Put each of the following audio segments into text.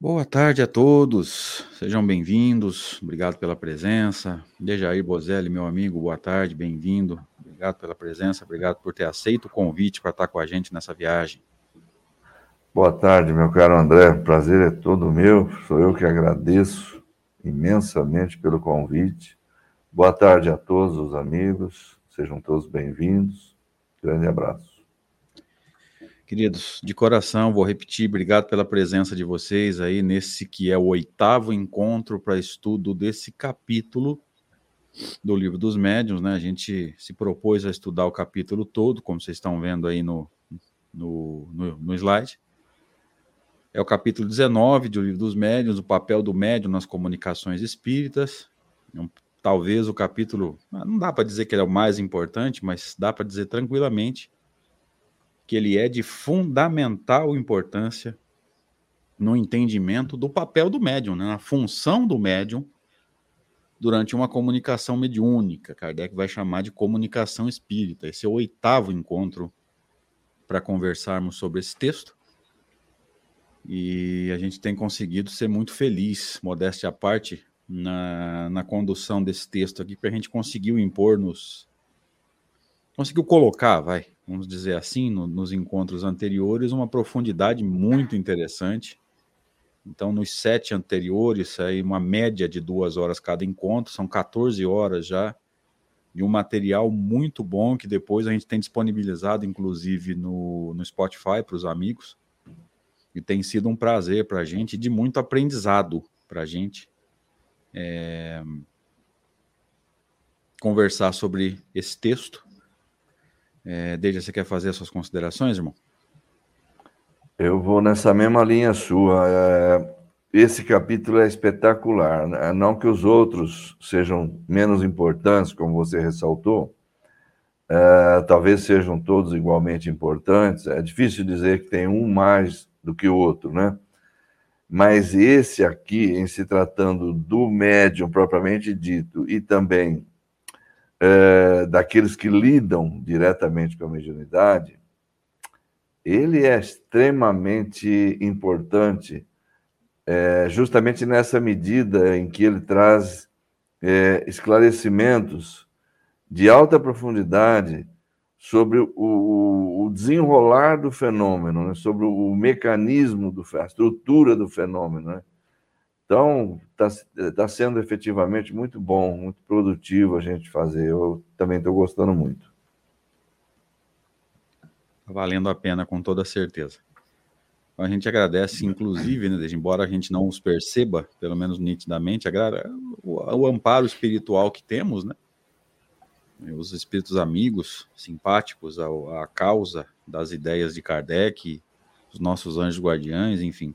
Boa tarde a todos, sejam bem-vindos, obrigado pela presença. Dejair Bozelli, meu amigo, boa tarde, bem-vindo, obrigado pela presença, obrigado por ter aceito o convite para estar com a gente nessa viagem. Boa tarde, meu caro André, prazer é todo meu, sou eu que agradeço imensamente pelo convite. Boa tarde a todos os amigos, sejam todos bem-vindos, grande abraço. Queridos, de coração, vou repetir, obrigado pela presença de vocês aí nesse que é o oitavo encontro para estudo desse capítulo do livro dos médiuns, né? A gente se propôs a estudar o capítulo todo, como vocês estão vendo aí no, no, no, no slide. É o capítulo 19 do livro dos médiuns, o papel do médium nas comunicações espíritas. É talvez o capítulo, não dá para dizer que ele é o mais importante, mas dá para dizer tranquilamente que ele é de fundamental importância no entendimento do papel do médium, né, na função do médium durante uma comunicação mediúnica. Kardec vai chamar de comunicação espírita. Esse é o oitavo encontro para conversarmos sobre esse texto. E a gente tem conseguido ser muito feliz, modéstia à parte, na, na condução desse texto aqui, para a gente conseguir impor nos. Conseguiu colocar, vai, vamos dizer assim, no, nos encontros anteriores, uma profundidade muito interessante. Então, nos sete anteriores, aí uma média de duas horas cada encontro, são 14 horas já, de um material muito bom que depois a gente tem disponibilizado, inclusive, no, no Spotify para os amigos. E tem sido um prazer para a gente, de muito aprendizado para a gente. É... Conversar sobre esse texto é, Deja, você quer fazer as suas considerações, irmão? Eu vou nessa mesma linha sua. É, esse capítulo é espetacular. Né? Não que os outros sejam menos importantes, como você ressaltou, é, talvez sejam todos igualmente importantes. É difícil dizer que tem um mais do que o outro, né? Mas esse aqui, em se tratando do médium propriamente dito e também é, daqueles que lidam diretamente com a mediunidade, ele é extremamente importante, é, justamente nessa medida em que ele traz é, esclarecimentos de alta profundidade sobre o, o desenrolar do fenômeno, né? sobre o mecanismo, do, a estrutura do fenômeno. Né? Então, está tá sendo efetivamente muito bom, muito produtivo a gente fazer. Eu também estou gostando muito. Tá valendo a pena, com toda certeza. A gente agradece, inclusive, né, embora a gente não os perceba, pelo menos nitidamente, o, o amparo espiritual que temos, né? Os espíritos amigos, simpáticos à, à causa das ideias de Kardec, os nossos anjos guardiães, enfim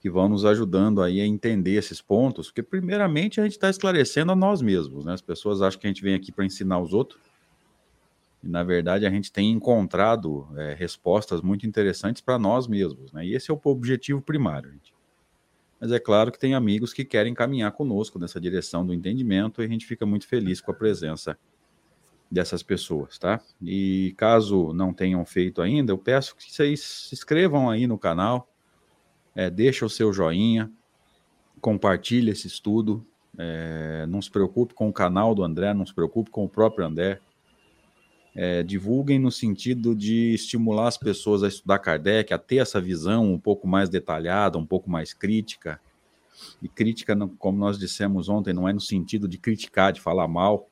que vão nos ajudando aí a entender esses pontos, porque primeiramente a gente está esclarecendo a nós mesmos, né? As pessoas acham que a gente vem aqui para ensinar os outros, e na verdade a gente tem encontrado é, respostas muito interessantes para nós mesmos, né? E esse é o objetivo primário, gente. Mas é claro que tem amigos que querem caminhar conosco nessa direção do entendimento e a gente fica muito feliz com a presença dessas pessoas, tá? E caso não tenham feito ainda, eu peço que vocês se inscrevam aí no canal, é, deixa o seu joinha, compartilha esse estudo, é, não se preocupe com o canal do André, não se preocupe com o próprio André. É, divulguem no sentido de estimular as pessoas a estudar Kardec, a ter essa visão um pouco mais detalhada, um pouco mais crítica. E crítica, como nós dissemos ontem, não é no sentido de criticar, de falar mal,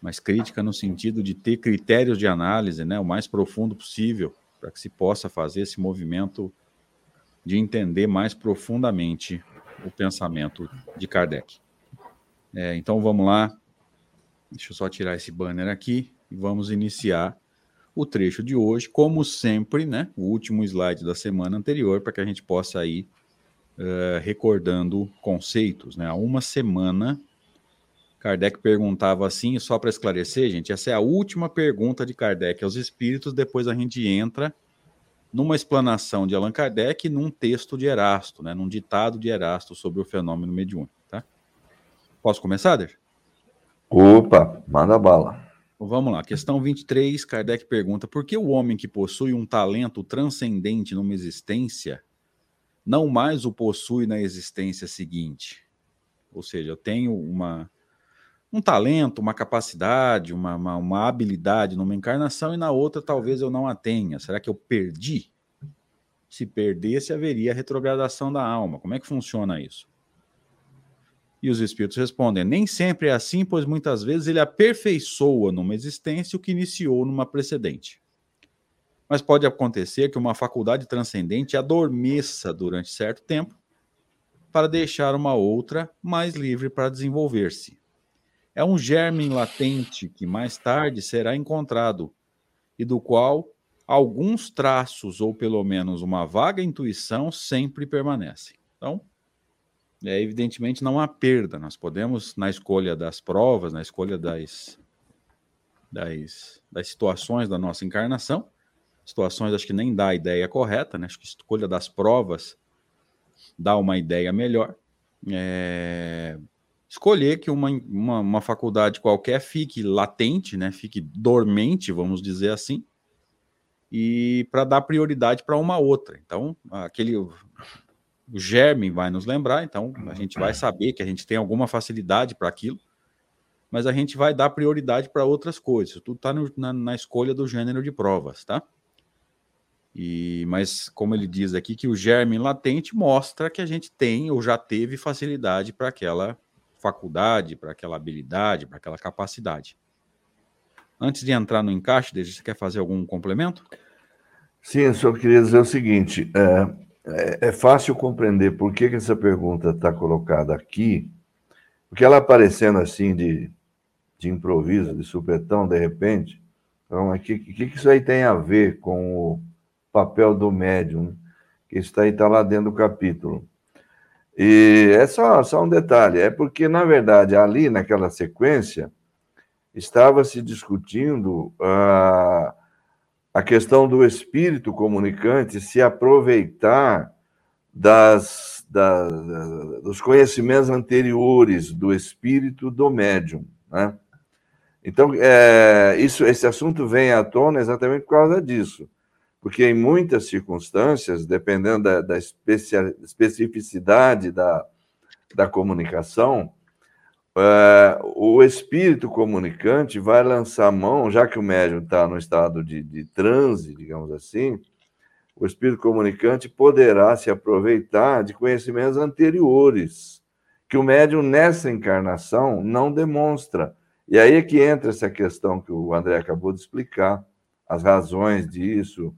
mas crítica no sentido de ter critérios de análise, né, o mais profundo possível, para que se possa fazer esse movimento de entender mais profundamente o pensamento de Kardec. É, então vamos lá, deixa eu só tirar esse banner aqui e vamos iniciar o trecho de hoje, como sempre, né? O último slide da semana anterior, para que a gente possa ir uh, recordando conceitos, né? Há uma semana, Kardec perguntava assim, só para esclarecer, gente, essa é a última pergunta de Kardec aos espíritos, depois a gente entra numa explanação de Allan Kardec e num texto de Erasto, né, num ditado de Erasto sobre o fenômeno mediúnico. Tá? Posso começar, Der? Opa, manda bala. Vamos lá, questão 23, Kardec pergunta: por que o homem que possui um talento transcendente numa existência não mais o possui na existência seguinte. Ou seja, eu tenho uma, um talento, uma capacidade, uma, uma, uma, habilidade numa encarnação e na outra talvez eu não a tenha. Será que eu perdi? Se perdesse, haveria retrogradação da alma. Como é que funciona isso? E os espíritos respondem: nem sempre é assim, pois muitas vezes ele aperfeiçoa numa existência o que iniciou numa precedente. Mas pode acontecer que uma faculdade transcendente adormeça durante certo tempo para deixar uma outra mais livre para desenvolver-se. É um germe latente que mais tarde será encontrado e do qual alguns traços, ou pelo menos uma vaga intuição, sempre permanecem. Então, é, evidentemente não há perda. Nós podemos, na escolha das provas, na escolha das, das, das situações da nossa encarnação, situações acho que nem dá a ideia correta, né? Acho que escolha das provas dá uma ideia melhor. É... Escolher que uma, uma, uma, faculdade qualquer fique latente, né? Fique dormente, vamos dizer assim, e para dar prioridade para uma outra. Então, aquele o germe vai nos lembrar, então a gente vai saber que a gente tem alguma facilidade para aquilo, mas a gente vai dar prioridade para outras coisas. Tudo está na, na escolha do gênero de provas, tá? E, mas, como ele diz aqui, que o germe latente mostra que a gente tem ou já teve facilidade para aquela faculdade, para aquela habilidade, para aquela capacidade. Antes de entrar no encaixe, você quer fazer algum complemento? Sim, eu só queria dizer o seguinte: é, é, é fácil compreender por que, que essa pergunta está colocada aqui, porque ela aparecendo assim de, de improviso, de supetão, de repente. Então, o que, que, que isso aí tem a ver com o papel do médium, que está aí está lá dentro do capítulo. E é só, só um detalhe, é porque, na verdade, ali naquela sequência, estava se discutindo a, a questão do espírito comunicante se aproveitar das, da, dos conhecimentos anteriores do espírito do médium. Né? Então, é, isso, esse assunto vem à tona exatamente por causa disso porque em muitas circunstâncias, dependendo da, da especificidade da, da comunicação, é, o espírito comunicante vai lançar mão, já que o médium está no estado de, de transe, digamos assim, o espírito comunicante poderá se aproveitar de conhecimentos anteriores, que o médium nessa encarnação não demonstra. E aí é que entra essa questão que o André acabou de explicar, as razões disso,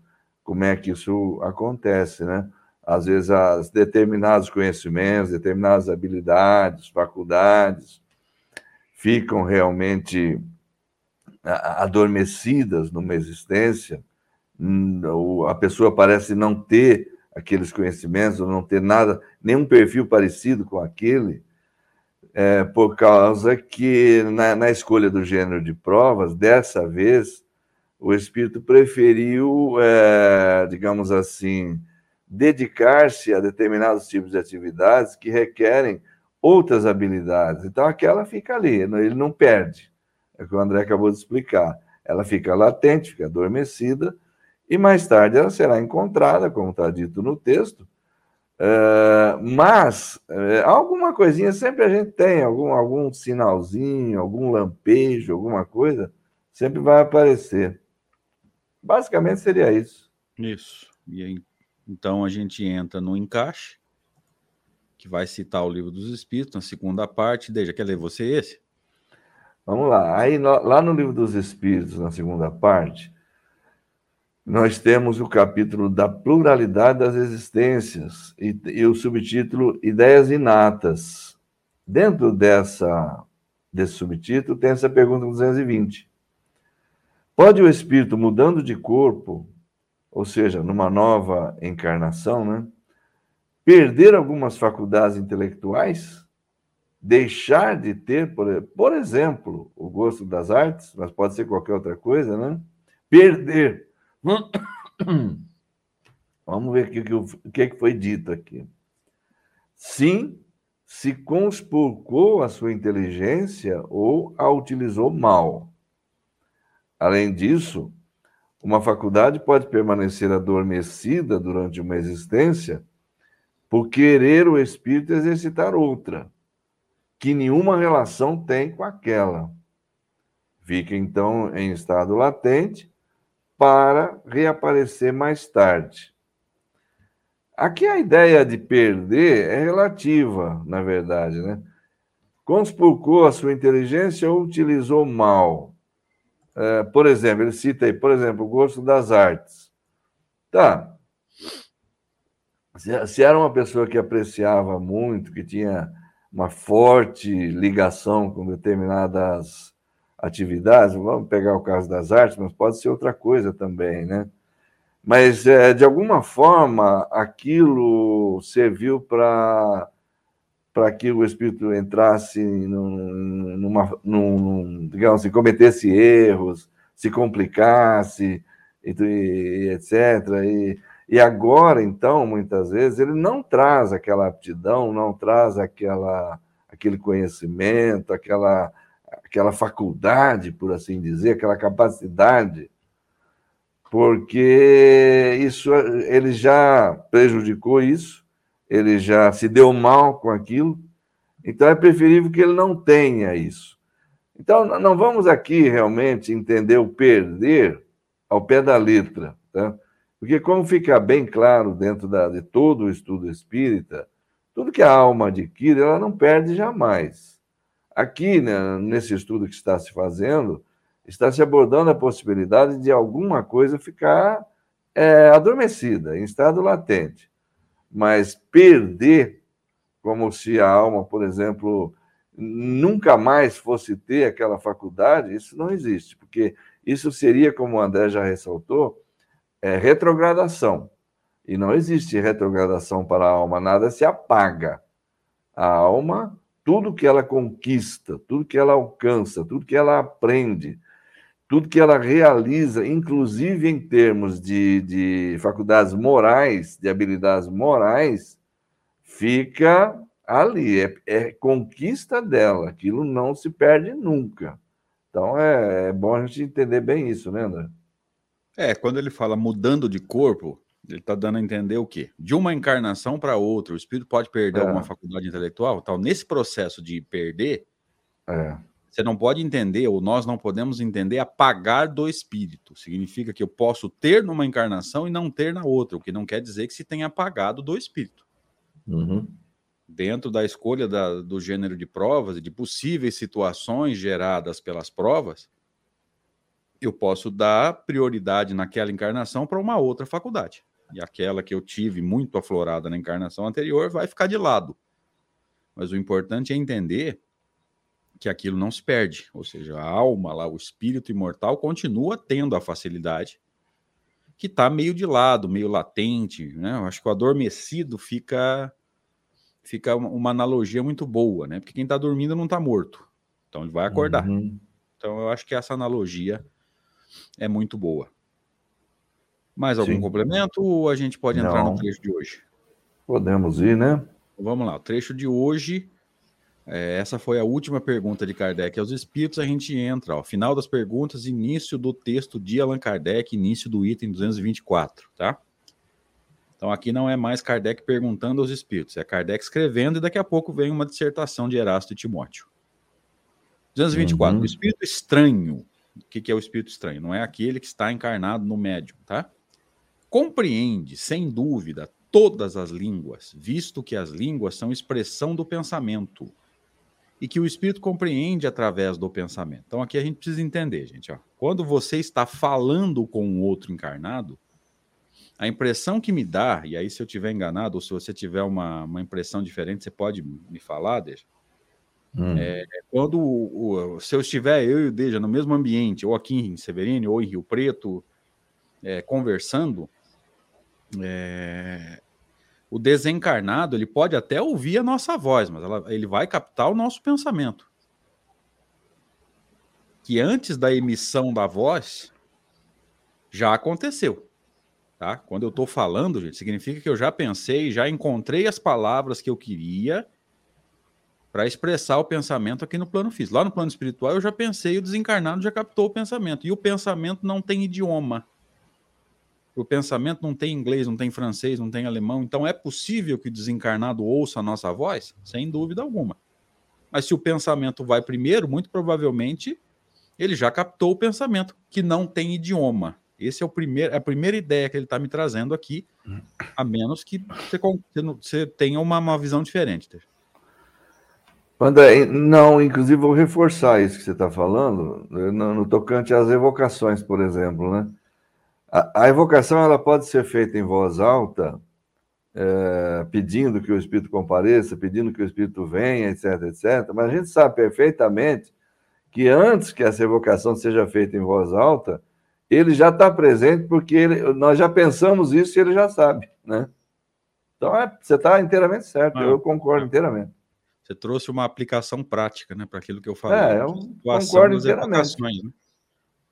como é que isso acontece, né? Às vezes, as determinados conhecimentos, determinadas habilidades, faculdades ficam realmente adormecidas numa existência, a pessoa parece não ter aqueles conhecimentos, ou não ter nada, nenhum perfil parecido com aquele, é, por causa que na, na escolha do gênero de provas, dessa vez, o espírito preferiu, é, digamos assim, dedicar-se a determinados tipos de atividades que requerem outras habilidades. Então, aquela fica ali, ele não perde. É o que o André acabou de explicar. Ela fica latente, fica adormecida, e mais tarde ela será encontrada, como está dito no texto. É, mas é, alguma coisinha sempre a gente tem, algum, algum sinalzinho, algum lampejo, alguma coisa, sempre vai aparecer. Basicamente seria isso. Isso. E aí, então a gente entra no encaixe, que vai citar o livro dos Espíritos, na segunda parte. Deixa, quer ler você esse? Vamos lá. Aí, lá no livro dos Espíritos, na segunda parte, nós temos o capítulo da pluralidade das existências e, e o subtítulo Ideias Inatas. Dentro dessa, desse subtítulo tem essa pergunta 220. Pode o espírito mudando de corpo, ou seja, numa nova encarnação, né, perder algumas faculdades intelectuais? Deixar de ter, por, por exemplo, o gosto das artes, mas pode ser qualquer outra coisa, né? Perder. Vamos ver o que, o que foi dito aqui. Sim, se conspurcou a sua inteligência ou a utilizou mal. Além disso, uma faculdade pode permanecer adormecida durante uma existência, por querer o espírito exercitar outra, que nenhuma relação tem com aquela. Fica então em estado latente para reaparecer mais tarde. Aqui a ideia de perder é relativa, na verdade, né? Conspurcou a sua inteligência ou utilizou mal. É, por exemplo, ele cita aí, por exemplo, o gosto das artes. Tá. Se, se era uma pessoa que apreciava muito, que tinha uma forte ligação com determinadas atividades, vamos pegar o caso das artes, mas pode ser outra coisa também, né? Mas, é, de alguma forma, aquilo serviu para para que o espírito entrasse numa, num, digamos assim, cometesse erros, se complicasse, e, e etc. E, e agora, então, muitas vezes, ele não traz aquela aptidão, não traz aquela, aquele conhecimento, aquela, aquela faculdade, por assim dizer, aquela capacidade porque isso ele já prejudicou isso, ele já se deu mal com aquilo, então é preferível que ele não tenha isso. Então, não vamos aqui realmente entender o perder ao pé da letra, tá? Porque, como fica bem claro dentro da, de todo o estudo espírita, tudo que a alma adquire, ela não perde jamais. Aqui, né, nesse estudo que está se fazendo, está se abordando a possibilidade de alguma coisa ficar é, adormecida, em estado latente. Mas perder, como se a alma, por exemplo, nunca mais fosse ter aquela faculdade, isso não existe, porque isso seria, como o André já ressaltou, é retrogradação. E não existe retrogradação para a alma, nada se apaga. A alma, tudo que ela conquista, tudo que ela alcança, tudo que ela aprende, tudo que ela realiza, inclusive em termos de, de faculdades morais, de habilidades morais, fica ali, é, é, conquista dela, aquilo não se perde nunca. Então é, é, bom a gente entender bem isso, né, André? É, quando ele fala mudando de corpo, ele está dando a entender o quê? De uma encarnação para outra, o espírito pode perder é. alguma faculdade intelectual? Tal. Nesse processo de perder, é. Você não pode entender, ou nós não podemos entender, apagar do espírito. Significa que eu posso ter numa encarnação e não ter na outra, o que não quer dizer que se tenha apagado do espírito. Uhum. Dentro da escolha da, do gênero de provas e de possíveis situações geradas pelas provas, eu posso dar prioridade naquela encarnação para uma outra faculdade. E aquela que eu tive muito aflorada na encarnação anterior vai ficar de lado. Mas o importante é entender que aquilo não se perde, ou seja, a alma lá, o espírito imortal continua tendo a facilidade que está meio de lado, meio latente, né? Eu acho que o adormecido fica fica uma analogia muito boa, né? Porque quem está dormindo não está morto, então ele vai acordar. Uhum. Então eu acho que essa analogia é muito boa. Mais algum Sim. complemento ou a gente pode entrar não. no trecho de hoje? Podemos ir, né? Vamos lá, o trecho de hoje é, essa foi a última pergunta de Kardec aos espíritos. A gente entra, ó, final das perguntas, início do texto de Allan Kardec, início do item 224, tá? Então aqui não é mais Kardec perguntando aos espíritos, é Kardec escrevendo e daqui a pouco vem uma dissertação de Erasto e Timóteo. 224. Uhum. O espírito estranho. O que, que é o espírito estranho? Não é aquele que está encarnado no médium, tá? Compreende, sem dúvida, todas as línguas, visto que as línguas são expressão do pensamento e que o espírito compreende através do pensamento. Então aqui a gente precisa entender, gente. Ó. Quando você está falando com um outro encarnado, a impressão que me dá, e aí se eu tiver enganado, ou se você tiver uma, uma impressão diferente, você pode me falar, Deja. Hum. É, quando o, o, se eu estiver eu e o Deja no mesmo ambiente, ou aqui em Severino, ou em Rio Preto, é, conversando, é, o desencarnado ele pode até ouvir a nossa voz, mas ela, ele vai captar o nosso pensamento. Que antes da emissão da voz já aconteceu. Tá? Quando eu estou falando, gente, significa que eu já pensei, já encontrei as palavras que eu queria para expressar o pensamento aqui no plano físico. Lá no plano espiritual eu já pensei, o desencarnado já captou o pensamento. E o pensamento não tem idioma. O pensamento não tem inglês, não tem francês, não tem alemão. Então é possível que o desencarnado ouça a nossa voz? Sem dúvida alguma. Mas se o pensamento vai primeiro, muito provavelmente ele já captou o pensamento, que não tem idioma. Esse é o primeiro, é a primeira ideia que ele está me trazendo aqui, a menos que você, você tenha uma, uma visão diferente. André, não, inclusive vou reforçar isso que você está falando, no, no, tocante às evocações, por exemplo, né? A, a, evocação ela pode ser feita em voz alta, é, pedindo que o Espírito compareça, pedindo que o Espírito venha, etc, etc. Mas a gente sabe perfeitamente que antes que essa evocação seja feita em voz alta, ele já está presente porque ele, nós já pensamos isso e ele já sabe, né? Então é, você está inteiramente certo, ah, eu concordo inteiramente. Você trouxe uma aplicação prática, né, para aquilo que eu falei. É, eu concordo inteiramente. Né?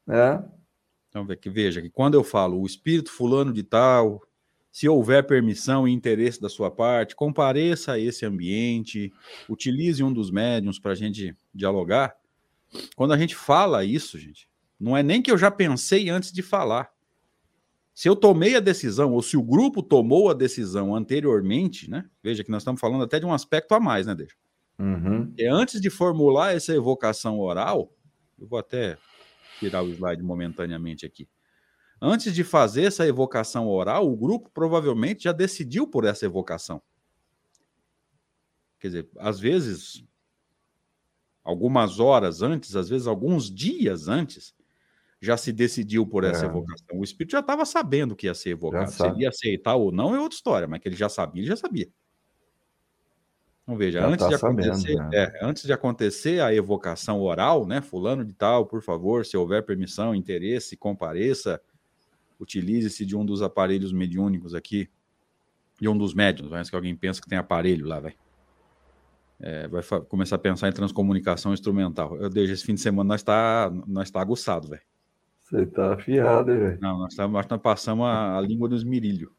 É. Então veja que quando eu falo o espírito fulano de tal, se houver permissão e interesse da sua parte, compareça a esse ambiente, utilize um dos médiums para a gente dialogar. Quando a gente fala isso, gente, não é nem que eu já pensei antes de falar. Se eu tomei a decisão, ou se o grupo tomou a decisão anteriormente, né? Veja que nós estamos falando até de um aspecto a mais, né, Deixa? Uhum. E antes de formular essa evocação oral, eu vou até tirar o slide momentaneamente aqui. Antes de fazer essa evocação oral, o grupo provavelmente já decidiu por essa evocação. Quer dizer, às vezes algumas horas antes, às vezes alguns dias antes, já se decidiu por essa é. evocação. O espírito já estava sabendo que ia ser evocado. Se ele ia aceitar ou não é outra história, mas que ele já sabia, ele já sabia. Então veja, já antes, tá de acontecer, sabendo, né? é, antes de acontecer a evocação oral, né? Fulano de tal, por favor, se houver permissão, interesse, compareça, utilize-se de um dos aparelhos mediúnicos aqui, de um dos médiums, antes que alguém pensa que tem aparelho lá, vai é, vai começar a pensar em transcomunicação instrumental. Eu desde esse fim de semana nós está nós tá aguçado, velho. Você tá afiado, velho. Não, nós, tá, nós passamos a, a língua dos mirilhos.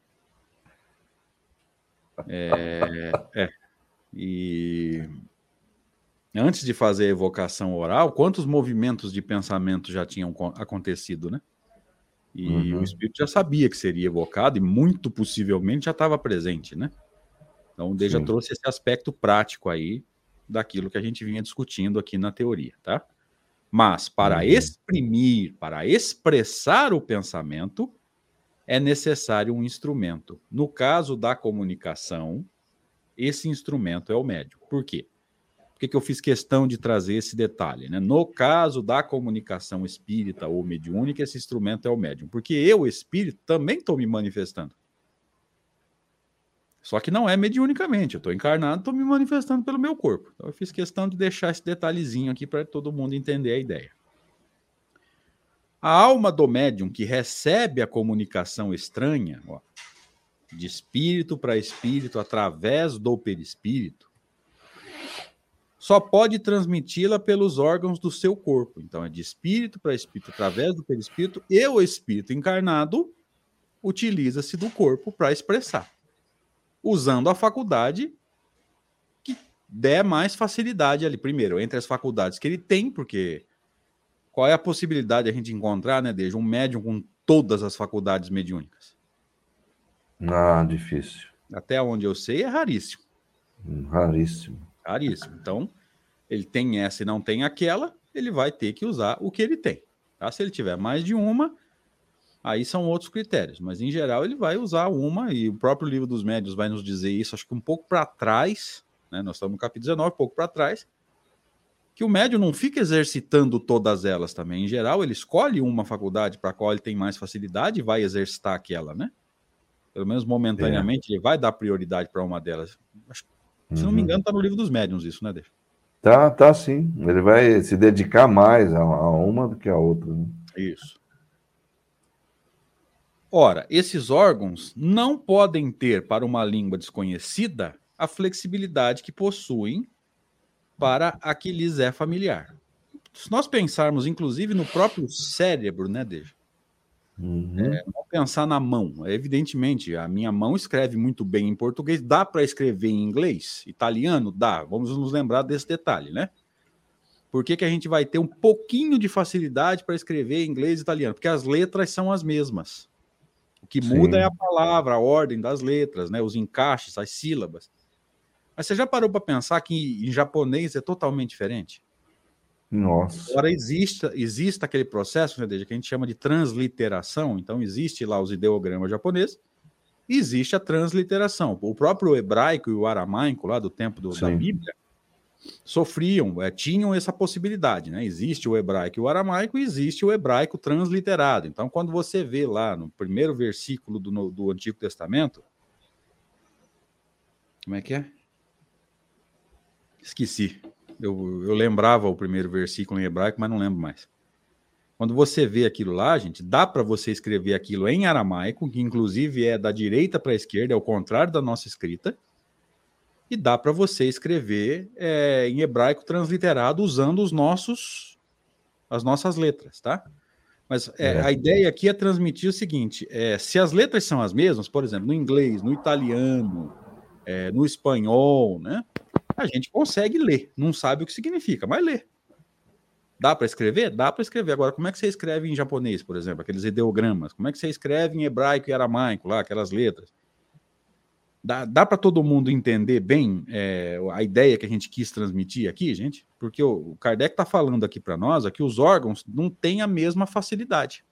É, é. E antes de fazer a evocação oral, quantos movimentos de pensamento já tinham acontecido, né? E uhum. o espírito já sabia que seria evocado e muito possivelmente já estava presente, né? Então, o já trouxe esse aspecto prático aí daquilo que a gente vinha discutindo aqui na teoria, tá? Mas para uhum. exprimir, para expressar o pensamento, é necessário um instrumento. No caso da comunicação, esse instrumento é o médium. Por quê? Por que, que eu fiz questão de trazer esse detalhe? Né? No caso da comunicação espírita ou mediúnica, esse instrumento é o médium. Porque eu, espírito, também estou me manifestando. Só que não é mediunicamente. Eu estou encarnado, estou me manifestando pelo meu corpo. Então eu fiz questão de deixar esse detalhezinho aqui para todo mundo entender a ideia. A alma do médium que recebe a comunicação estranha, ó, de espírito para espírito através do perispírito, só pode transmiti-la pelos órgãos do seu corpo. Então é de espírito para espírito através do perispírito e o espírito encarnado utiliza-se do corpo para expressar usando a faculdade que der mais facilidade ali. Primeiro, entre as faculdades que ele tem, porque qual é a possibilidade de a gente encontrar, né, desde um médium com todas as faculdades mediúnicas? Ah, difícil. Até onde eu sei, é raríssimo. Raríssimo. Raríssimo. Então, ele tem essa e não tem aquela, ele vai ter que usar o que ele tem. Tá? Se ele tiver mais de uma, aí são outros critérios, mas em geral ele vai usar uma, e o próprio livro dos médios vai nos dizer isso, acho que um pouco para trás, né? Nós estamos no capítulo 19, um pouco para trás, que o médio não fica exercitando todas elas também. Em geral, ele escolhe uma faculdade para a qual ele tem mais facilidade e vai exercitar aquela, né? Pelo menos momentaneamente, é. ele vai dar prioridade para uma delas. Acho, se uhum. não me uhum. engano, está no livro dos médiuns isso, né, Deixa? Tá, tá sim. Ele vai se dedicar mais a, uma do que a outra. Né? Isso. Ora, esses órgãos não podem ter para uma língua desconhecida a flexibilidade que possuem para a que lhes é familiar. Se nós pensarmos, inclusive, no próprio cérebro, né, Deja? Uhum. É, não pensar na mão. É, evidentemente, a minha mão escreve muito bem em português. Dá para escrever em inglês? Italiano? Dá. Vamos nos lembrar desse detalhe, né? Por que, que a gente vai ter um pouquinho de facilidade para escrever em inglês e italiano? Porque as letras são as mesmas. O que muda é a palavra, a ordem das letras, né? Os encaixes, as sílabas. Mas você já parou para pensar que em japonês é totalmente diferente? Nossa. Agora existe, existe aquele processo, né, desde que a gente chama de transliteração. Então existe lá os ideogramas japoneses, existe a transliteração. O próprio hebraico e o aramaico lá do tempo do, da Bíblia sofriam, é, tinham essa possibilidade, né? Existe o hebraico e o aramaico, e existe o hebraico transliterado. Então, quando você vê lá no primeiro versículo do, do Antigo Testamento, como é que é? Esqueci. Eu, eu lembrava o primeiro versículo em hebraico, mas não lembro mais. Quando você vê aquilo lá, gente, dá para você escrever aquilo em aramaico, que inclusive é da direita para a esquerda, é o contrário da nossa escrita e dá para você escrever é, em hebraico transliterado usando os nossos as nossas letras, tá? Mas é, é. a ideia aqui é transmitir o seguinte: é, se as letras são as mesmas, por exemplo, no inglês, no italiano, é, no espanhol, né? A gente consegue ler, não sabe o que significa, mas lê. Dá para escrever? Dá para escrever. Agora, como é que você escreve em japonês, por exemplo, aqueles ideogramas? Como é que você escreve em hebraico e aramaico, lá, aquelas letras? Dá, dá para todo mundo entender bem é, a ideia que a gente quis transmitir aqui, gente? Porque o, Kardec está falando aqui para nós que os órgãos não têm a mesma facilidade.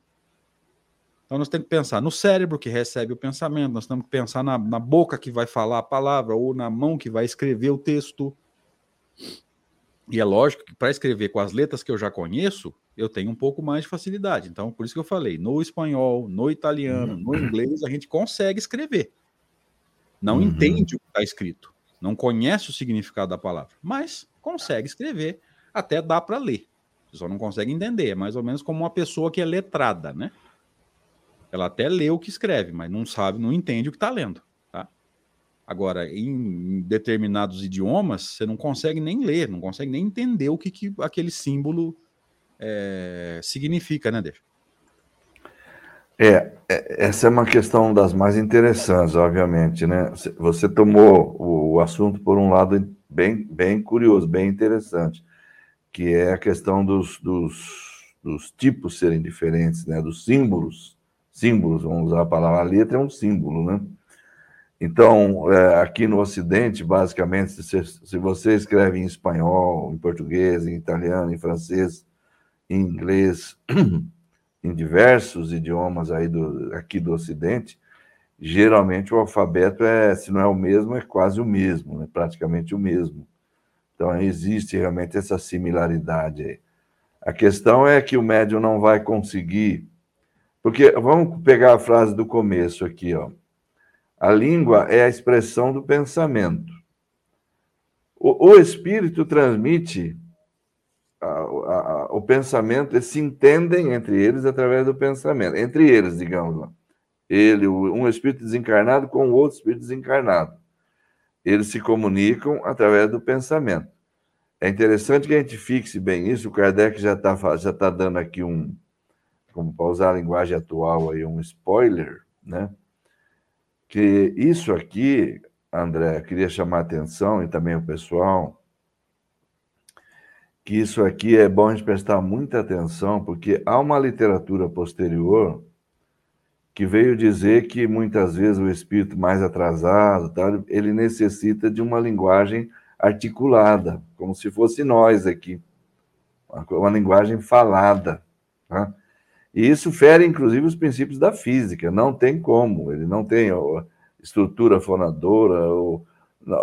Então nós temos que pensar no cérebro que recebe o pensamento, nós temos que pensar na, na boca que vai falar a palavra, ou na mão que vai escrever o texto. E é lógico que para escrever com as letras que eu já conheço, eu tenho um pouco mais de facilidade. Então, por isso que eu falei, no espanhol, no italiano, no inglês, a gente consegue escrever não uhum. entende o que está escrito, não conhece o significado da palavra, mas consegue escrever, até dá para ler. Só não consegue entender, é mais ou menos como uma pessoa que é letrada, né? Ela até lê o que escreve, mas não sabe, não entende o que está lendo. Tá? Agora, em determinados idiomas, você não consegue nem ler, não consegue nem entender o que, que aquele símbolo é, significa, né, Deixa? É, é, essa é uma questão das mais interessantes, obviamente, né? Você tomou o assunto por um lado bem, bem curioso, bem interessante, que é a questão dos, dos, dos tipos serem diferentes, né? Dos símbolos, símbolos, vamos usar a palavra, a letra é um símbolo, né? Então, é, aqui no Ocidente, basicamente, se, se você escreve em espanhol, em português, em italiano, em francês, em inglês em diversos idiomas aí do, aqui do Ocidente, geralmente o alfabeto é, se não é o mesmo, é quase o mesmo, né? praticamente o mesmo. Então existe realmente essa similaridade aí. A questão é que o médium não vai conseguir, porque vamos pegar a frase do começo aqui, ó. A língua é a expressão do pensamento. O, o espírito transmite a, a, o pensamento, eles se entendem entre eles através do pensamento, entre eles, digamos. Ele, um espírito desencarnado com outro espírito desencarnado. Eles se comunicam através do pensamento. É interessante que a gente fixe bem isso, o Kardec já está já tá dando aqui um, como para usar a linguagem atual aí, um spoiler, né? Que isso aqui, André, queria chamar a atenção e também o pessoal, que isso aqui é bom a gente prestar muita atenção, porque há uma literatura posterior que veio dizer que muitas vezes o espírito mais atrasado, tá, ele necessita de uma linguagem articulada, como se fosse nós aqui, uma linguagem falada. Tá? E isso fere, inclusive, os princípios da física. Não tem como, ele não tem estrutura fonadora, ou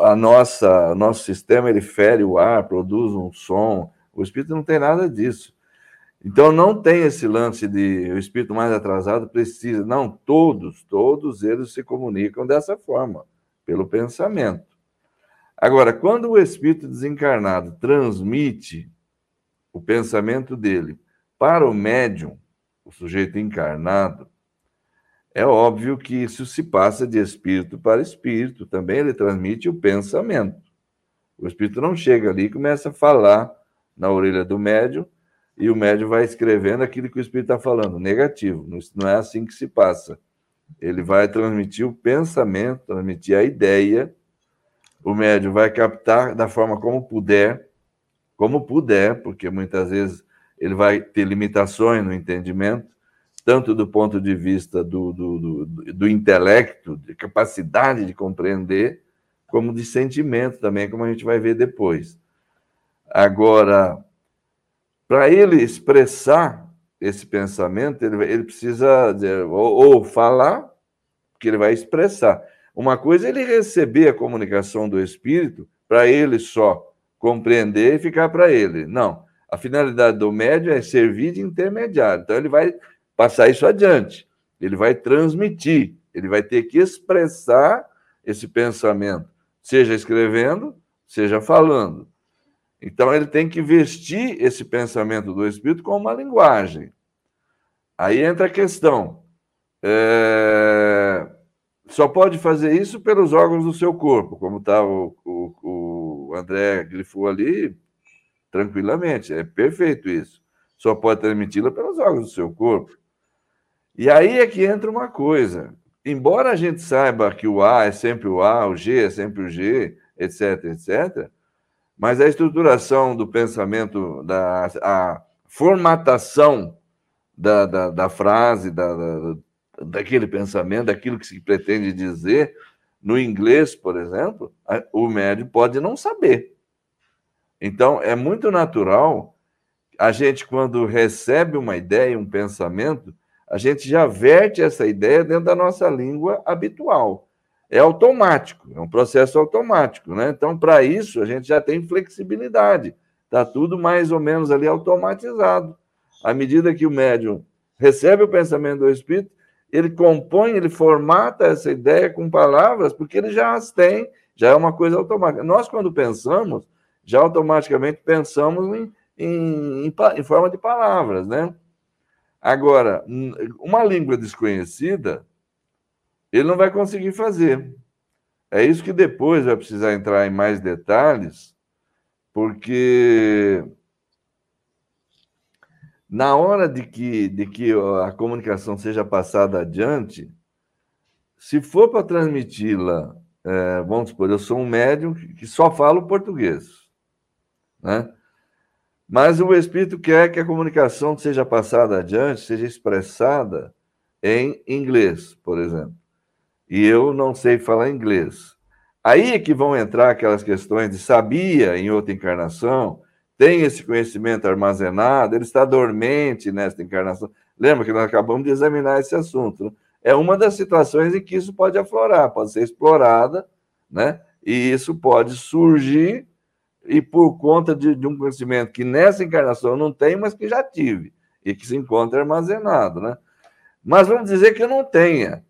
a nossa, nosso sistema ele fere o ar, produz um som. O espírito não tem nada disso. Então não tem esse lance de o espírito mais atrasado precisa. Não, todos, todos eles se comunicam dessa forma, pelo pensamento. Agora, quando o espírito desencarnado transmite o pensamento dele para o médium, o sujeito encarnado, é óbvio que isso se passa de espírito para espírito, também ele transmite o pensamento. O espírito não chega ali e começa a falar na orelha do médium e o médium vai escrevendo aquilo que o espírito está falando, negativo. Não é assim que se passa. Ele vai transmitir o pensamento, transmitir a ideia, o médium vai captar da forma como puder, como puder, porque muitas vezes ele vai ter limitações no entendimento, tanto do ponto de vista do, do, do, do intelecto, de capacidade de compreender, como de sentimento também, como a gente vai ver depois. Agora, para ele expressar esse pensamento, ele, ele precisa dizer, ou, ou falar, que ele vai expressar. Uma coisa é ele receber a comunicação do Espírito para ele só compreender e ficar para ele. Não. A finalidade do médium é servir de intermediário. Então, ele vai passar isso adiante. Ele vai transmitir. Ele vai ter que expressar esse pensamento, seja escrevendo, seja falando. Então, ele tem que vestir esse pensamento do Espírito com uma linguagem. Aí entra a questão. É... Só pode fazer isso pelos órgãos do seu corpo, como está o, o, o André grifou ali, tranquilamente. É perfeito isso. Só pode transmiti-la pelos órgãos do seu corpo. E aí é que entra uma coisa. Embora a gente saiba que o A é sempre o A, o G é sempre o G, etc, etc, mas a estruturação do pensamento, da, a formatação da, da, da frase, da, da, daquele pensamento, daquilo que se pretende dizer, no inglês, por exemplo, o médium pode não saber. Então, é muito natural a gente, quando recebe uma ideia, um pensamento, a gente já verte essa ideia dentro da nossa língua habitual. É automático, é um processo automático, né? Então, para isso, a gente já tem flexibilidade. Está tudo mais ou menos ali automatizado. À medida que o médium recebe o pensamento do Espírito, ele compõe, ele formata essa ideia com palavras, porque ele já as tem, já é uma coisa automática. Nós, quando pensamos, já automaticamente pensamos em, em, em, em forma de palavras, né? Agora, uma língua desconhecida, ele não vai conseguir fazer. É isso que depois vai precisar entrar em mais detalhes, porque na hora de que, de que a comunicação seja passada adiante, se for para transmiti-la, é, vamos supor, eu sou um médium que só falo português. Né? Mas o Espírito quer que a comunicação seja passada adiante, seja expressada em inglês, por exemplo. E eu não sei falar inglês. Aí é que vão entrar aquelas questões de sabia em outra encarnação, tem esse conhecimento armazenado, ele está dormente nesta encarnação. Lembra que nós acabamos de examinar esse assunto. Né? É uma das situações em que isso pode aflorar, pode ser explorada, né? E isso pode surgir e por conta de, de, um conhecimento que nessa encarnação eu não tenho, mas que já tive, e que se encontra armazenado, né? Mas vamos dizer que eu não tenha,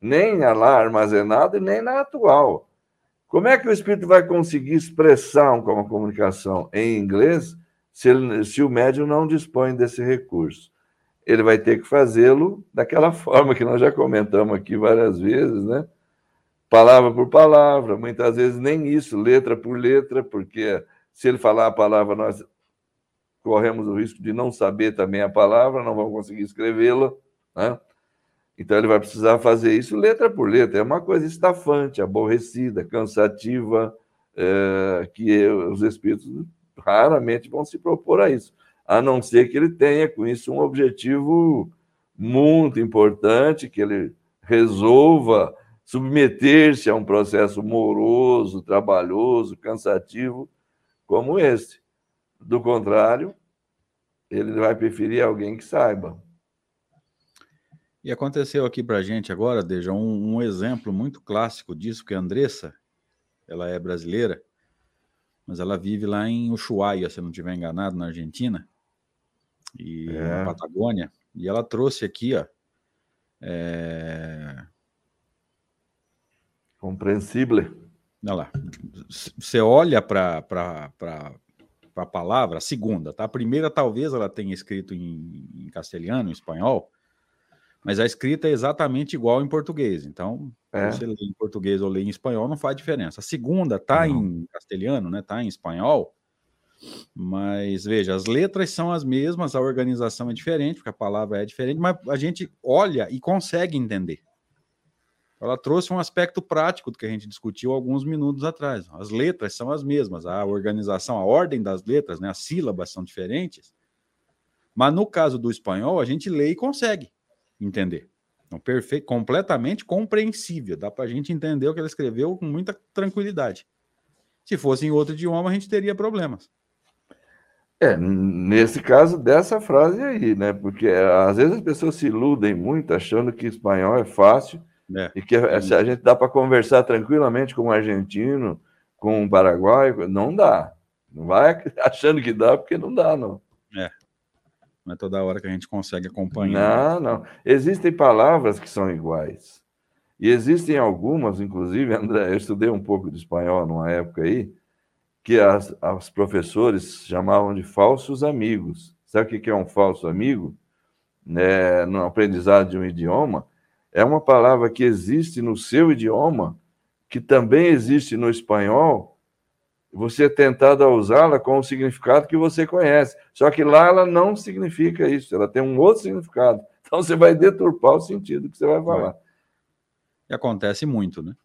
nem lá armazenado e nem na atual. Como é que o espírito vai conseguir expressar uma comunicação em inglês se, ele, se o médium não dispõe desse recurso? Ele vai ter que fazê-lo daquela forma que nós já comentamos aqui várias vezes, né? Palavra por palavra, muitas vezes nem isso, letra por letra, porque se ele falar a palavra, nós corremos o risco de não saber também a palavra, não vamos conseguir escrevê-la, né? Então ele vai precisar fazer isso letra por letra. É uma coisa estafante, aborrecida, cansativa, é, que os espíritos raramente vão se propor a isso, a não ser que ele tenha com isso um objetivo muito importante, que ele resolva submeter-se a um processo moroso, trabalhoso, cansativo, como esse. Do contrário, ele vai preferir alguém que saiba. E aconteceu aqui para a gente agora, Deja, um, um, exemplo muito clássico disso, que a Andressa, ela é brasileira, mas ela vive lá em Ushuaia, se não estiver enganado, na Argentina, e é. na Patagônia, e ela trouxe aqui, ó, é, Compreensível. Olha lá. Você olha para a palavra, a segunda, tá? A primeira talvez ela tenha escrito em, em castelhano, em espanhol, mas a escrita é exatamente igual em português. Então, é. se você lê em português ou lê em espanhol, não faz diferença. A segunda tá não. em castelhano, né? Tá em espanhol, mas veja, as letras são as mesmas, a organização é diferente, porque a palavra é diferente, mas a gente olha e consegue entender. Ela trouxe um aspecto prático do que a gente discutiu alguns minutos atrás. As letras são as mesmas, a organização, a ordem das letras, né, as sílabas são diferentes. Mas no caso do espanhol, a gente lê e consegue. entender. Então, perfeito, completamente compreensível. Dá para a gente entender o que ela escreveu com muita tranquilidade. Se fosse em outro idioma, a gente teria problemas. É, nesse caso dessa frase aí, né? Porque às vezes as pessoas se iludem muito achando que espanhol é fácil é. e que a, a gente dá para conversar tranquilamente com um argentino, com um paraguaio. Não dá. Não vai achando que dá, porque não dá, não. É. Não é toda hora que a gente consegue acompanhar. Não, não. Existem palavras que são iguais. E existem algumas, inclusive, André, eu estudei um pouco de espanhol numa época aí, que as, as professores chamavam de falsos amigos. Sabe o que é um falso amigo? Né, no aprendizado de um idioma, é uma palavra que existe no seu idioma, que também existe no espanhol, você é tentado a usá-la com o significado que você conhece. Só que lá ela não significa isso, ela tem um outro significado. Então você vai deturpar o sentido que você vai falar. E acontece muito, né?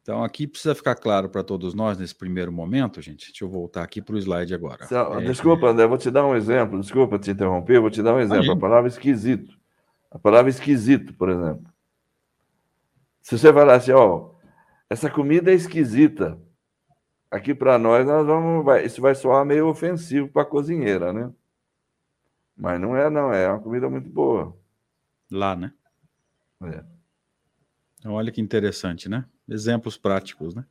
Então aqui precisa ficar claro para todos nós nesse primeiro momento, gente. Deixa eu voltar aqui para o slide agora. É... Desculpa, André, vou te dar um exemplo. Desculpa te interromper, vou te dar um exemplo. A palavra esquisito. A palavra esquisito, por exemplo. Se você falar assim, ó, essa comida é esquisita. Aqui para nós, nós vamos, vai, isso vai soar meio ofensivo para a cozinheira, né? Mas não é, não, é uma comida muito boa. Lá, né? É. Então, olha que interessante, né? Exemplos práticos, né?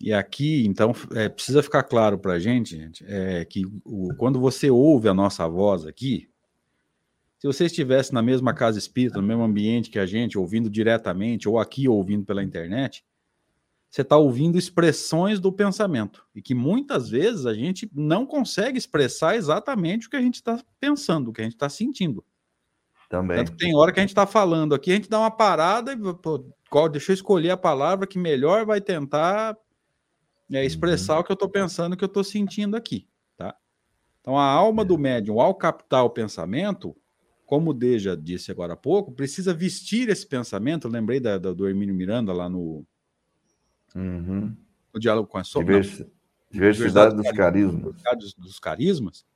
E aqui, então, é, precisa ficar claro para a gente, gente é, que o, quando você ouve a nossa voz aqui, se você estivesse na mesma casa espírita, no mesmo ambiente que a gente, ouvindo diretamente, ou aqui ouvindo pela internet, você está ouvindo expressões do pensamento e que muitas vezes a gente não consegue expressar exatamente o que a gente está pensando, o que a gente está sentindo. Também. Tanto tem hora que a gente está falando aqui, a gente dá uma parada e pô, deixa eu escolher a palavra que melhor vai tentar é, expressar uhum. o que eu estou pensando, o que eu estou sentindo aqui, tá? Então a alma é. do médium, ao captar o pensamento, como o Deja disse agora há pouco, precisa vestir esse pensamento. Eu lembrei da, da, do Hermínio Miranda lá no Uhum. Diálogo com a sombra. Diversidade, diversidade dos carismas. Diversidade dos carismas.